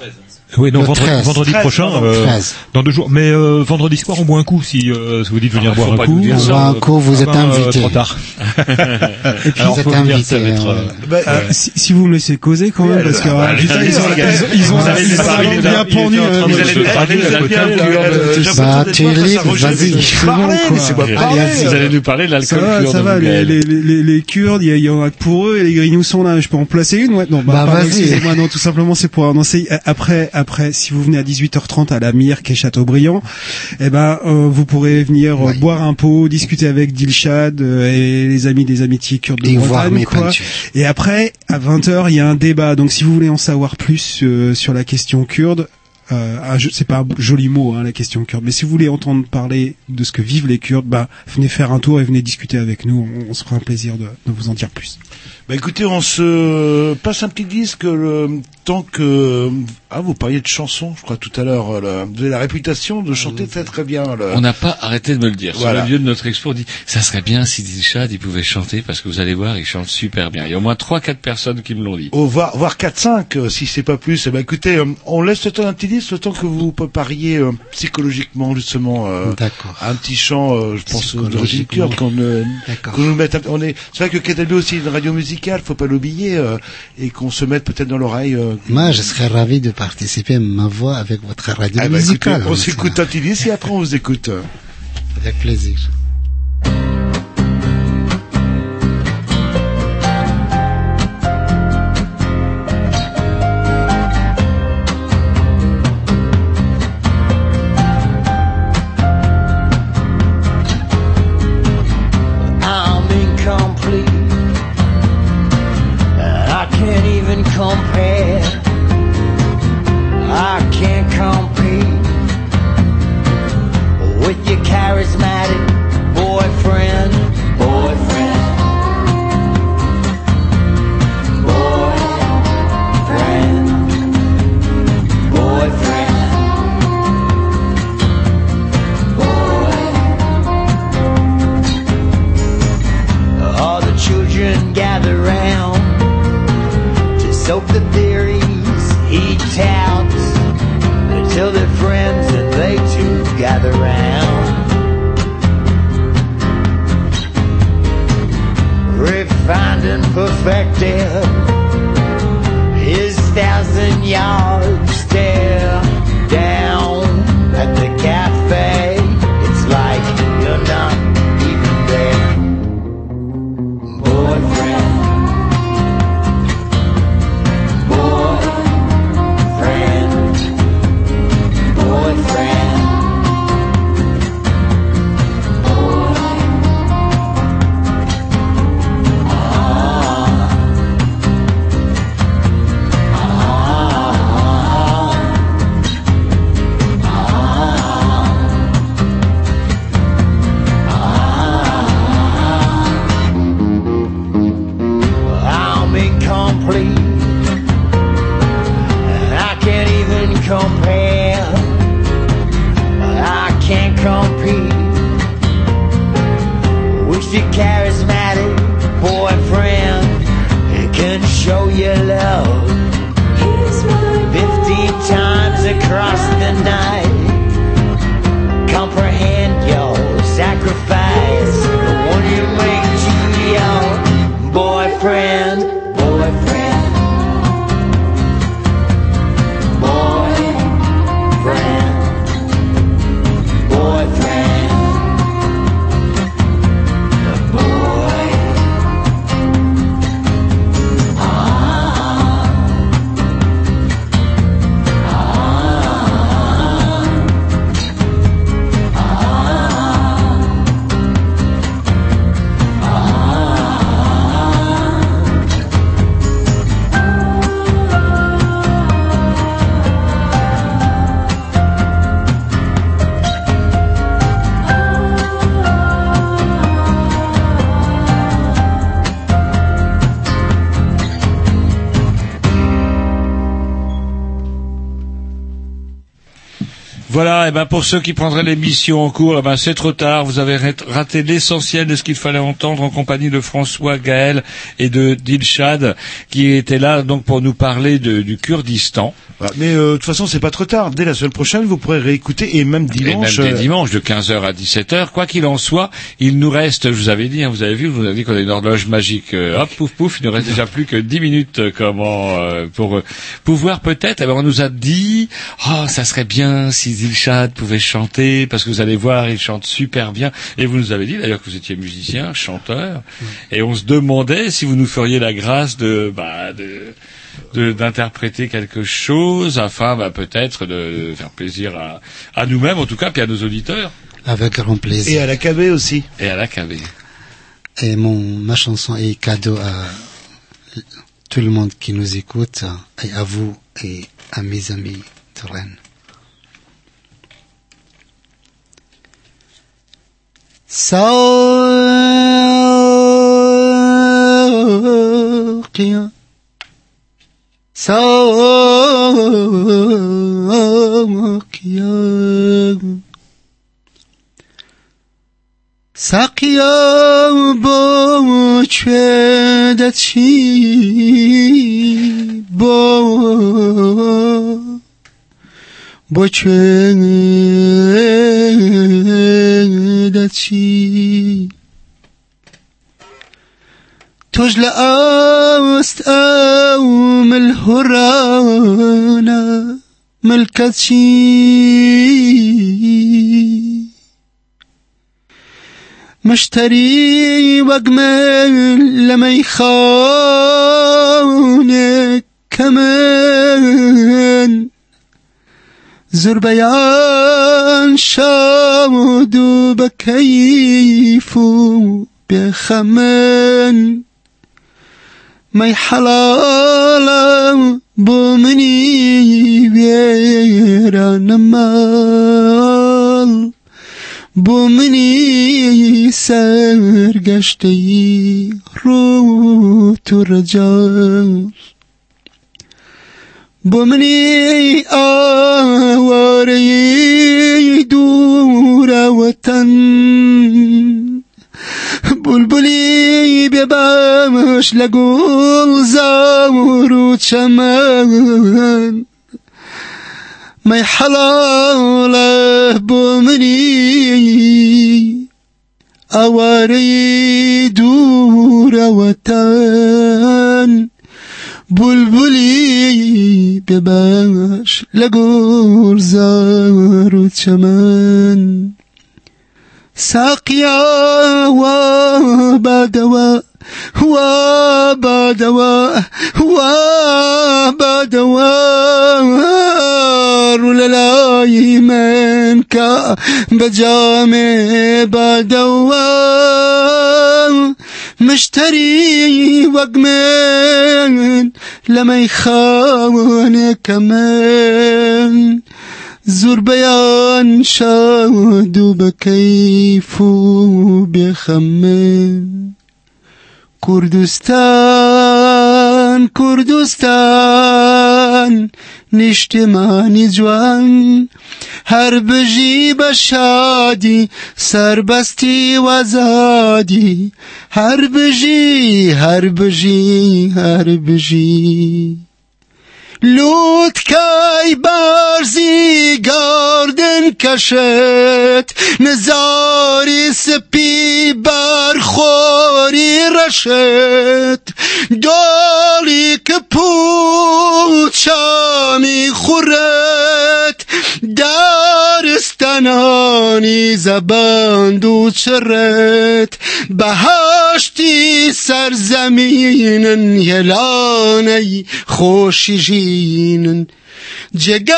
Oui, non, Le vendredi, 13. vendredi 13, prochain, pardon, euh, 13. dans deux jours. Mais euh, vendredi soir, on boit un coup si, euh, si vous dites venir Ah, boire faut un coup. On boit un coup, vous Ah êtes ben, euh, invité. trop tard. Et puis, Alors, vous êtes invité, ouais. euh, Bah, Euh, si, si vous me laissez causer quand même, parce que bah, euh, allez, ils ont, allez, ils ont, ils ont, vous allez ils ont parler bien pendu. euh, euh, Bah, tu es libre, vas-y. Vous allez nous parler de l'alcool pur ça va, les, Kurdes, il y, en a pour eux, et les Grignoux sont là. Je peux en placer une, ouais? Non, bah, Bah, vas-y. non, tout simplement, c'est pour annoncer, euh, après, après, si vous venez à 18h30 à la Mire, qui est Châteaubriand, eh ben, euh, vous pourrez venir euh, boire un pot, discuter avec Dilshad euh, et les amis des amitiés kurdes de Et Bretagne, quoi. Et après, à 20h, il y a un débat. Donc, si vous voulez en savoir plus euh, sur la question kurde, euh, c'est pas un joli mot, hein, la question kurde, mais si vous voulez entendre parler de ce que vivent les Kurdes, bah, venez faire un tour et venez discuter avec nous. On, on se fera un plaisir de, de vous en dire plus. Bah écoutez, on se passe un petit disque le temps que ah vous parliez de chansons, je crois tout à l'heure. euh. Vous avez la réputation de chanter très très bien. là. On n'a pas arrêté de me le dire. Voilà. Sur le lieu de notre expo, on dit ça serait bien si Dilshad il pouvait chanter parce que vous allez voir, il chante super bien. Il y a au moins trois quatre personnes qui me l'ont dit. Oh, voire, voire 4-5, euh, si c'est pas plus. Eh ben, écoutez, euh, on laisse le temps d'un petit disque, le temps que vous prépariez euh, psychologiquement, justement, euh, D'accord. un petit chant, euh, je pense, kurde, qu'on euh, qu'on nous mette... un- On est, c'est vrai que KTB aussi est une radio musicale, faut pas l'oublier, euh, et qu'on se mette peut-être dans l'oreille... euh, Moi, je serais ravi de participer à ma voix avec votre radio ben, écoutez, musicale. on s'écoute un petit et après on vous écoute. Avec plaisir. Et ben pour ceux qui prendraient l'émission en cours, eh ben c'est trop tard. Vous avez rat- raté l'essentiel de ce qu'il fallait entendre en compagnie de François Gaël et de Dilshad, qui étaient là donc pour nous parler de- du Kurdistan. Voilà. Mais euh, de toute façon, c'est pas trop tard. Dès la semaine prochaine, vous pourrez réécouter et même dimanche. et même des euh, dimanches de 15h à 17h. Quoi qu'il en soit, il nous reste, je vous avais dit, hein, vous avez vu, vous avez dit qu'on a une horloge magique. euh, hop, pouf, pouf, il nous reste déjà plus que 10 minutes euh, comment euh, pour euh, pouvoir peut-être. Alors on nous a dit, oh, ça serait bien si Zilchad pouvait chanter, parce que vous allez voir, il chante super bien. Et vous nous avez dit d'ailleurs que vous étiez musicien, chanteur, et on se demandait si vous nous feriez la grâce de, bah, de de- d'interpréter quelque chose afin bah, peut-être de, de faire plaisir à, à nous-mêmes en tout cas puis à nos auditeurs Avec grand plaisir. Et à la KB aussi. et à la KB. Et mon, ma chanson est cadeau à tout le monde qui nous écoute, et à vous et à mes amis de Rennes. ساقیان ساقیا سقیا با چه چی با؟ با چه دەچی تۆش لە ئاوەستا و ملهۆرانە ملکەچی مشتری وەگمەن لە مەیخانێک کەمەن زربیان شام دو بکیف بخمن می حلالم بو منی ویران مال بو منی سرگشتی رو تو رجال. بمني آواري دور وطن. بلبلی بباش لگل زور و چمن می حلال بمنی اواری دور وطن. بلبلی به بش لگرزار و چمن. ساقیا و بادوا و بادوا و بدوا رولای من که بجام بادوا مشتري وقمن لما يخان كمان. زور بيان شاد بكيف بخمن كردستان كردستان. جوان نشتمانی جوان. هر بجی بشادی سربستی و زادی هر بجی هر بجی هر بجی لوت کای برزی گاردن کشت نزاری سپی برخوری رشت. دالی که پوچامی خورت دارستانانی زبان دو چرت بهشتی سرزمینن یلانی خوشی جینن جگای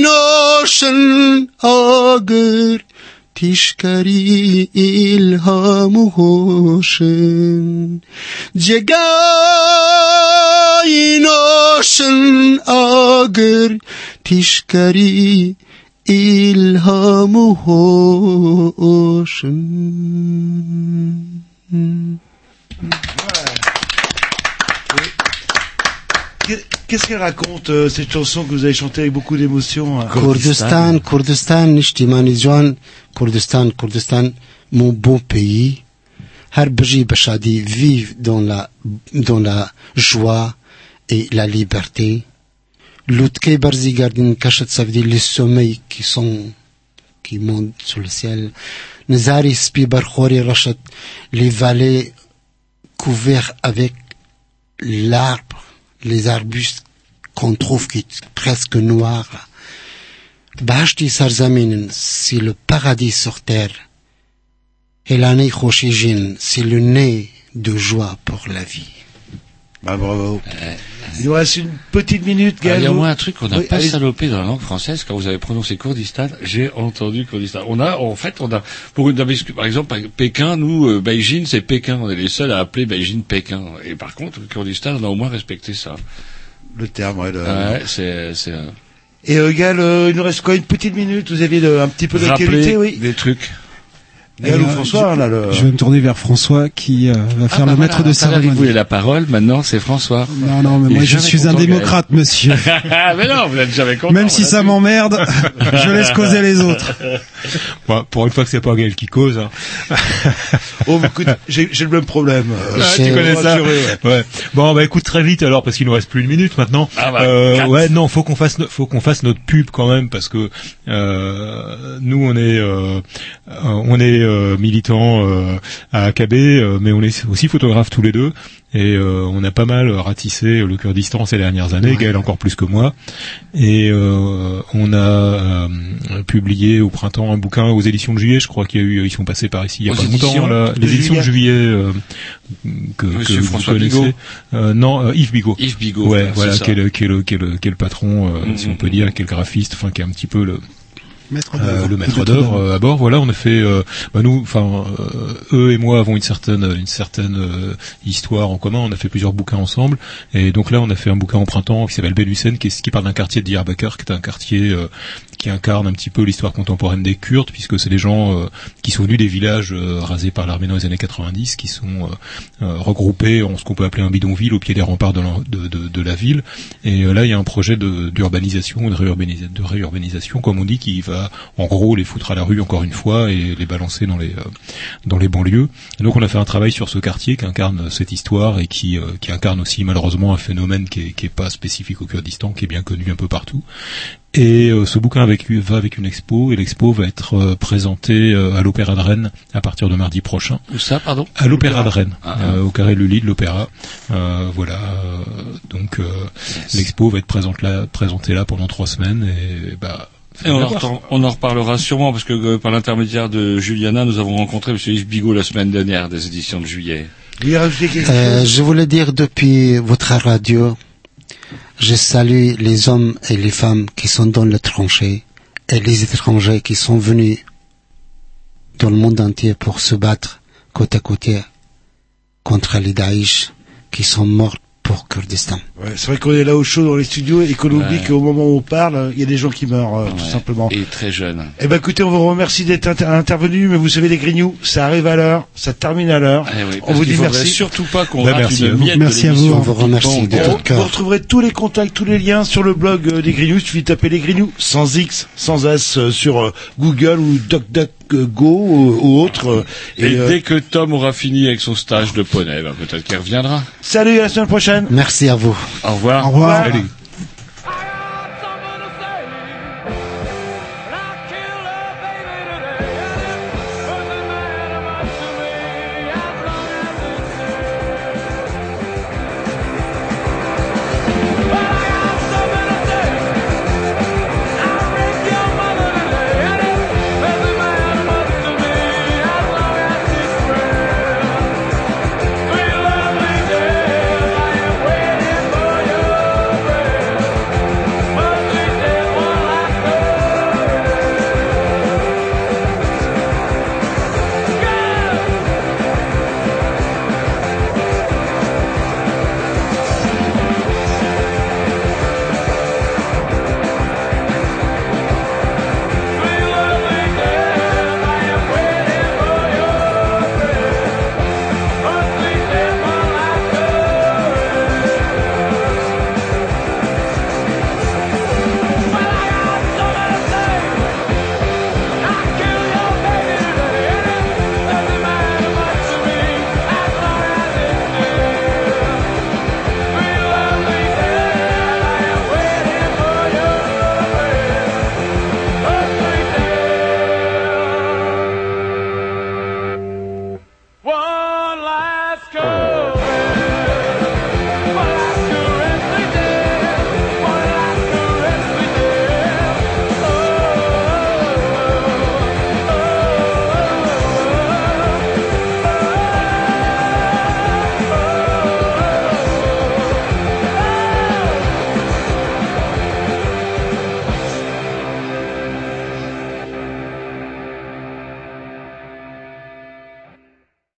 نوشن آگر تشکری الهام و جگای ein ocean ager tishkari ilhamu ocean. Qu'est-ce qu'elle raconte euh, cette chanson que vous avez chantée avec beaucoup d'émotion hein? Kurdistan, Kurdistan, Nishtimani Joan, Kurdistan, Kurdistan, mon bon pays. Harbji Bachadi, vive dans la, dans la joie, et la liberté. L'Utke Barzigardin Kachat, ça veut les sommeils qui sont, qui montent sur le ciel. Nizari Spi les vallées couvertes avec l'arbre, les arbustes qu'on trouve qui est presque noirs. Bahashti Sarzaminen, c'est le paradis sur terre. Et l'année c'est le nez de joie pour la vie. Bah, bravo. Il nous reste une petite minute, Ah, Gaël. Il y a vous- moins un truc qu'on n'a Oui, pas allez- salopé dans la langue française quand vous avez prononcé Kurdistan. J'ai entendu Kurdistan. On a, en fait, on a, pour une, par exemple, Pékin, nous, euh, Beijing, c'est Pékin. On est les seuls à appeler Beijing Pékin. Et par contre, Kurdistan, on a au moins respecté ça. Le terme, ouais. le- Ouais, c'est, c'est, euh, Et euh, Gaël, euh, il nous reste quoi? Une petite minute? Vous aviez de- un petit peu d'actualité, oui des trucs. Gaël ou Euh, François, je, on a le... je vais me tourner vers François qui euh, va faire Ah, le bah maître voilà, de cérémonie. voulait la parole, maintenant c'est François. Non, non, mais Il moi je suis un démocrate, monsieur. Gaël. mais non, vous n'êtes jamais content. Même si ça m'emmerde, je laisse causer les autres. Bon, pour une fois que c'est pas Gaël qui cause. Hein. Oh, écoute, j'ai j'ai le même problème. Euh, Ah, je tu connais vous ça ouais. ouais. Bon, bah écoute très vite alors parce qu'il nous reste plus une minute maintenant. Ah bah, Euh, ouais, non, faut qu'on fasse, no- faut qu'on fasse notre pub quand même parce que euh, nous on est, euh, euh, on est euh, militants euh, à AKB, euh, mais on est aussi photographes tous les deux. Et euh, on a pas mal ratissé le Kurdistan ces dernières années, Gaël encore plus que moi. Et euh, on a euh, publié au printemps un bouquin aux éditions de juillet, je crois qu'il y a eu, ils sont passés par ici il y a Aux pas longtemps, là, les éditions de juillet. euh, que, Monsieur que vous François connaissez. Bigot. Euh, non, Yves Bigot. Yves Bigot. Ouais, voilà, qui est, le, qui, est le, qui, est le, qui est le patron, si on peut dire, qui est le graphiste, enfin qui est un petit peu le, Maître euh, d'œuvre. le maître d'œuvre euh, à bord. Voilà, on a fait, euh, bah, nous, enfin, euh, eux et moi avons une certaine, une certaine euh, histoire en commun. On a fait plusieurs bouquins ensemble, et donc là, on a fait un bouquin au printemps qui s'appelle Hussein, qui, est- qui parle d'un quartier de Diyarbakir, qui est un quartier euh, qui incarne un petit peu l'histoire contemporaine des Kurdes, puisque c'est des gens euh, qui sont venus des villages euh, rasés par l'armée dans les années 90, qui sont regroupés en ce qu'on peut appeler un bidonville au pied des remparts de, l'en- de, de, de la ville. Et là, il y a un projet d'urbanisation, de, de réurbanisation, comme on dit, qui va en gros les foutre à la rue encore une fois et les balancer dans les euh, dans les banlieues. Et donc on a fait un travail sur ce quartier qui incarne cette histoire et qui euh, qui incarne aussi malheureusement un phénomène qui est, qui est pas spécifique au Kurdistan, qui est bien connu un peu partout. Et euh, ce bouquin avec, va avec une expo et l'expo va être euh, présentée euh, à l'Opéra de Rennes à partir de mardi prochain. Où ça, pardon? À l'Opéra de Rennes, Ah, euh, au carré Lully de l'Opéra. Euh, voilà. donc euh, l'expo va être présente là, présentée là pendant trois semaines et bah. Et on, en on reparlera sûrement parce que euh, par l'intermédiaire de Juliana, nous avons rencontré M. Yves Bigot la semaine dernière des éditions de juillet. Euh, je voulais dire depuis votre radio, je salue les hommes et les femmes qui sont dans le tranchée et les étrangers qui sont venus dans le monde entier pour se battre côte à côté contre les Daesh qui sont morts pour Kurdistan. Ouais, c'est vrai qu'on est là au chaud dans les studios et qu'on oublie Ouais. qu'au moment où on parle, il y a des gens qui meurent, euh, tout simplement. Et très jeune. Eh ben écoutez, on vous remercie d'être inter- intervenu, mais vous savez les grignoux, ça arrive à l'heure, ça termine à l'heure. Eh oui, on vous dit merci. surtout pas qu'on Bah, merci une miette Merci de à vous. On vous remercie de tout cœur. vous retrouverez tous les contacts, tous les liens sur le blog euh, des Grignoux. Il suffit de taper les Grignoux sans X, sans S euh, sur euh, Google ou DuckDuckGo ou, ou autre. euh, Et, et, euh, dès que Tom aura fini avec son stage de poney, ben, peut-être qu'il reviendra. Salut, à la semaine prochaine. Merci à vous. Au revoir. Au revoir. Salut.